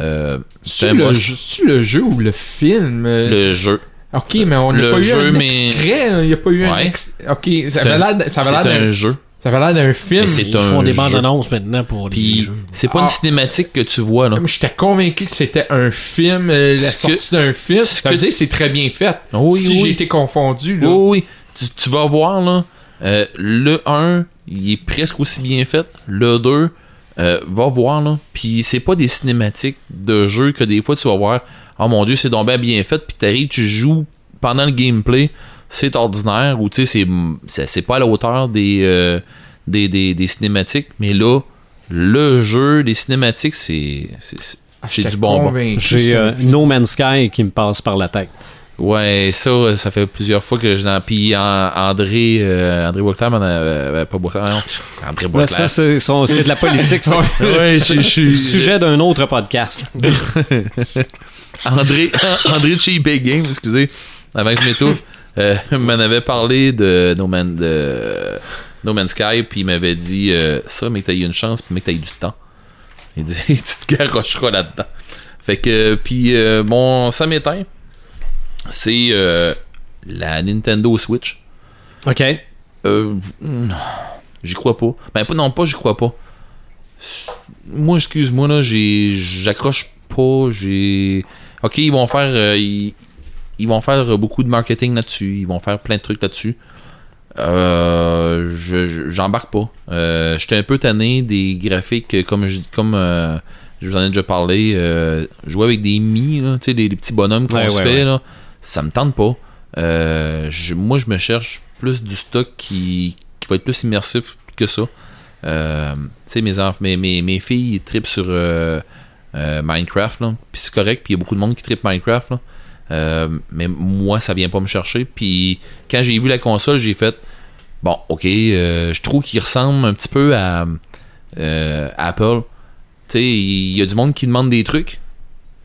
Euh, c'est le, must. jeu- c'est-tu le jeu ou le film? Le jeu. Ok, mais on n'a pas eu jeu, un mais- extrait. hein, Il n'y a pas eu un extrait. Ok, ça avait un- l'air d'un jeu. ça avait l'air d'un film. Mais c'est Ils un font des jeu. bandes annonces maintenant pour les Puis jeux. c'est pas Ah. une cinématique que tu vois là. J'étais convaincu que c'était un film, euh, la sortie d'un film. ce Ça veut que- dire que c'est très bien fait. Oui, si oui. j'ai été confondu, là. Oui, oui. Tu, tu vas voir, là, euh, le 1, il est presque aussi bien fait. Le 2, euh, va voir, là. Puis c'est pas des cinématiques de jeu que des fois tu vas voir, oh mon dieu, c'est donc bien bien fait. Puis t'arrives, tu joues pendant le gameplay, c'est ordinaire, ou tu sais, c'est- c'est c'est pas à la hauteur des, euh, des, des, des cinématiques. Mais là, le jeu, les cinématiques, c'est c'est- c'est- Ah, du bonbon. J'ai euh. No Man's Sky qui me passe par la tête. Ouais, ça, ça fait plusieurs fois que je l'en. Puis André, euh, André Boisclair, m'en a- euh, pas Boisclair, non. André Boisclair. ça, c'est de la politique. ça. Ouais, je- suis- Sujet d'un autre podcast. André, André Big Game, excusez, avant que je m'étouffe, euh, m'en avait parlé de No, Man, de no Man's Sky, puis il m'avait dit euh, ça, mais que t'as eu une chance, puis mais que t'as eu du temps. Il dit, tu te garocheras là-dedans. Fait que, puis euh, bon, ça m'éteint. C'est euh, la Nintendo Switch. OK. Euh, j'y crois pas. Ben, pas, non, pas j'y crois pas. Moi, excuse-moi, là, j'ai, j'accroche pas, j'ai... Ok, ils vont faire, euh, ils, ils vont faire beaucoup de marketing là-dessus, ils vont faire plein de trucs là-dessus. Euh, je, je- j'embarque pas. Euh, j'étais un peu tanné des graphiques, comme je, comme euh, je vous en ai déjà parlé, jouer avec des mi, là, tu sais, des, des petits bonhommes qu'on Ouais, se ouais, fait, ouais. là, ça me tente pas. Euh, moi, je me cherche plus du stock qui, va être plus immersif que ça. Euh, tu sais, mes, mes, mes, filles ils trippent sur euh, Minecraft, là. Puis c'est correct, puis il y a beaucoup de monde qui trippe Minecraft, là. Mais moi, ça vient pas me chercher. Puis quand j'ai vu la console, j'ai fait bon, ok, je trouve qu'il ressemble un petit peu à euh, Apple. Tu sais, il y a du monde qui demande des trucs,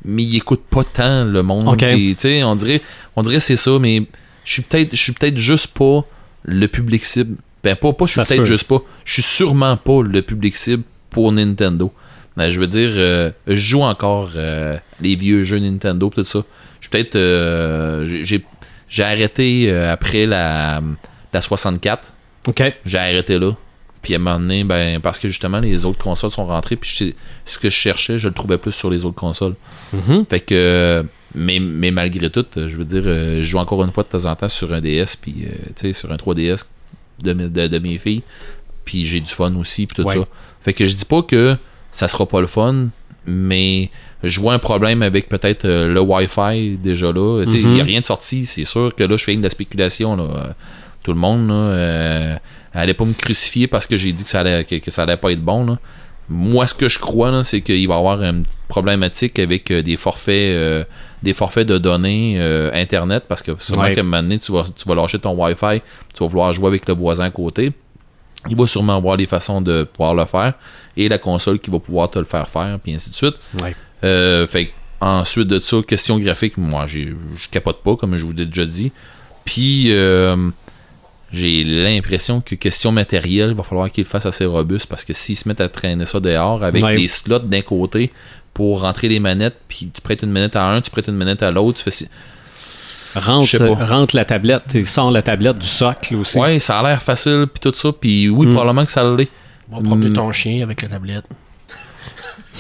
mais il écoute pas tant le monde. Ok. qui- Tu sais, on dirait, on dirait c'est ça, mais je suis peut-être, je suis peut-être juste pas le public cible. Ben pas, pas, je suis peut-être peut. juste pas. Je suis sûrement pas le public cible pour Nintendo. Ben, je veux dire, euh, je joue encore euh, les vieux jeux Nintendo tout ça. Je suis peut-être, euh, j'ai- j'ai, j'ai arrêté euh, après la, la 64. OK. J'ai arrêté là. Puis à un moment donné, ben, parce que justement, les autres consoles sont rentrées, puis je sais- ce que je cherchais, je le trouvais plus sur les autres consoles. Mhm. Fait que, mais, mais malgré tout, je veux dire, euh, je joue encore une fois de temps en temps sur un DS, puis euh, tu sais, sur un 3DS de, mes- de, de mes filles, puis j'ai du fun aussi, puis tout Ouais. ça. Fait que je dis pas que ça sera pas le fun, mais je vois un problème avec peut-être euh, le Wi-Fi déjà là. Tu sais, Il n'y a rien de sorti, c'est sûr que là, je fais une de la spéculation. Là. Euh, Tout le monde, là, euh, allait pas me crucifier parce que j'ai dit que ça allait, que, que ça allait pas être bon. Là. Moi, ce que je crois, c'est qu'il va y avoir une petite problématique avec euh, des forfaits euh, des forfaits de données euh, Internet parce que sûrement Ouais. qu'à un moment donné, tu vas, tu vas lâcher ton Wi-Fi, tu vas vouloir jouer avec le voisin à côté. Il va sûrement avoir des façons de pouvoir le faire et la console qui va pouvoir te le faire faire, puis ainsi de suite. Ouais. Fait que, ensuite de ça, question graphique, moi, je capote pas, comme je vous l'ai déjà dit. Puis, euh, j'ai l'impression que question matérielle, il va falloir qu'ils le fassent assez robuste parce que s'ils se mettent à traîner ça dehors avec Ouais. des slots d'un côté pour rentrer les manettes, puis tu prêtes une manette à un, tu prêtes une manette à l'autre, tu fais si- Rentre, rentre la tablette et sort la tablette du socle aussi. Ouais, ça a l'air facile, puis tout ça, puis oui, Mm. probablement que ça l'est. On va promener Mm. ton chien avec la tablette.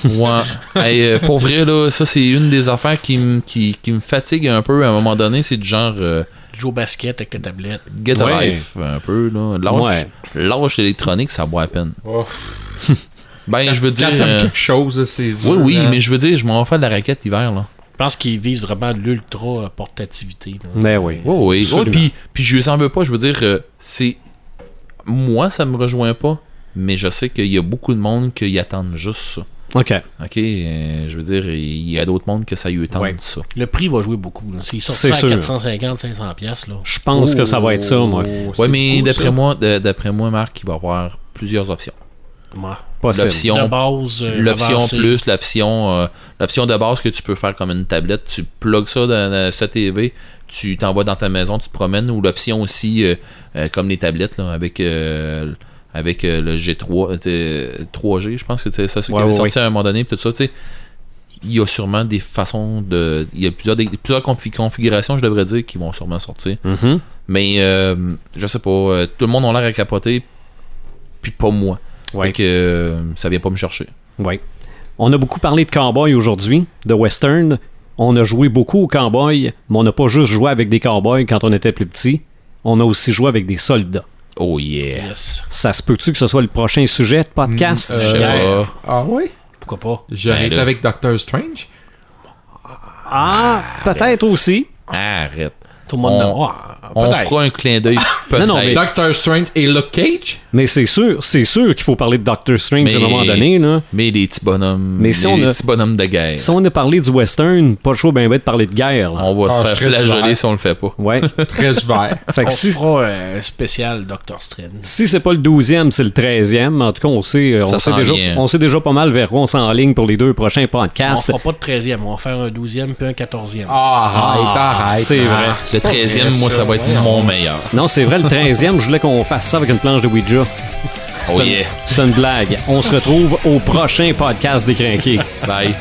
Ouais. Hey, euh, pour vrai, là, ça, c'est une des affaires qui, me- qui, fatigue un peu à un moment donné. C'est du genre euh, Tu joues au basket avec la tablette. get a Ouais. life, un peu. là. Lâche, Ouais. lâche l'électronique, ça vaut à peine. Oh. Ben, je veux dire. Euh, quelque chose, c'est oui, oui, là. mais je veux dire, je m'en vais faire de la raquette l'hiver, là. Je pense qu'ils visent vraiment l'ultra euh, portativité. là. Ben oui. Oui, oui. Ouais, puis, puis je s'en veux pas. Je veux dire, euh, c'est. Moi, ça me rejoint pas, mais je sais qu'il y a beaucoup de monde qui attendent juste ça. OK. Ok, euh, je veux dire, il y a d'autres mondes que ça y tente Ouais. ça. Le prix va jouer beaucoup. là. C'est ça à sûr. 450, 500 pièces là. Je pense que ça va être ça, moi. Oh, Ouais, c'est mais d'après moi, de- d'après moi, Marc, il va y avoir plusieurs options. Moi. Possible. L'option De base, euh, l'option avancée. plus, l'option euh, l'option de base que tu peux faire comme une tablette, tu plugues ça dans, dans sa TV, tu t'envoies dans ta maison, tu te promènes, ou l'option aussi euh, euh, comme les tablettes là, avec euh, avec euh, le G3 euh, 3G, je pense que c'est ça ce qui Ouais, avait ouais, sorti à un moment donné, tout ça, tu sais. Il y a sûrement des façons de. Il y a plusieurs, des- plusieurs confi- configurations, je devrais dire, qui vont sûrement sortir. Mhm. Mais euh, je sais pas, euh, tout le monde a l'air à capoter, puis pas moi. Ouais. Fait que euh, ça vient pas me chercher. Oui. On a beaucoup parlé de cowboy aujourd'hui, de western. On a joué beaucoup aux cowboys, mais on n'a pas juste joué avec des cowboys quand on était plus petit. On a aussi joué avec des soldats. Oh yeah. Yes. Ça se peut-tu que ce soit le prochain sujet de podcast? Je sais Euh, pas. Ah ouais? Pourquoi pas? J'arrête Ben avec Doctor Strange. Ah, peut-être aussi. Arrête. Tout le monde On- Ah, On peut-être. fera un clin d'œil peut-être. Non, non, mais- Doctor Strange et Luke Cage? Mais c'est sûr, c'est sûr qu'il faut parler de Doctor Strange Mais- à un moment donné. Là. Mais les petits bonhommes. Mais si les on a- petits bonhommes de guerre. Si on a parlé du western, pas chaud ben ben de parler de guerre. là. On va Ah, se faire flageoler si on le fait pas. Ouais. Très ouvert. fait On si, fera euh, un spécial Doctor Strange. si c'est pas le 12e, c'est le 13e. En tout cas, on sait, euh, on sait, déjà, on sait déjà pas mal vers quoi on s'enligne pour les deux prochains On podcasts. fera pas de 13e, on va faire un 12e puis un 14e. Ah, arrête, arrête. c'est Ah. vrai. Le 13e, moi, ça va être mon meilleur. Non, c'est vrai, le 13e, je voulais qu'on fasse ça avec une planche de Ouija. C'est Oh une- yeah. C'est une blague. On se retrouve au prochain podcast des Crinqués. Bye.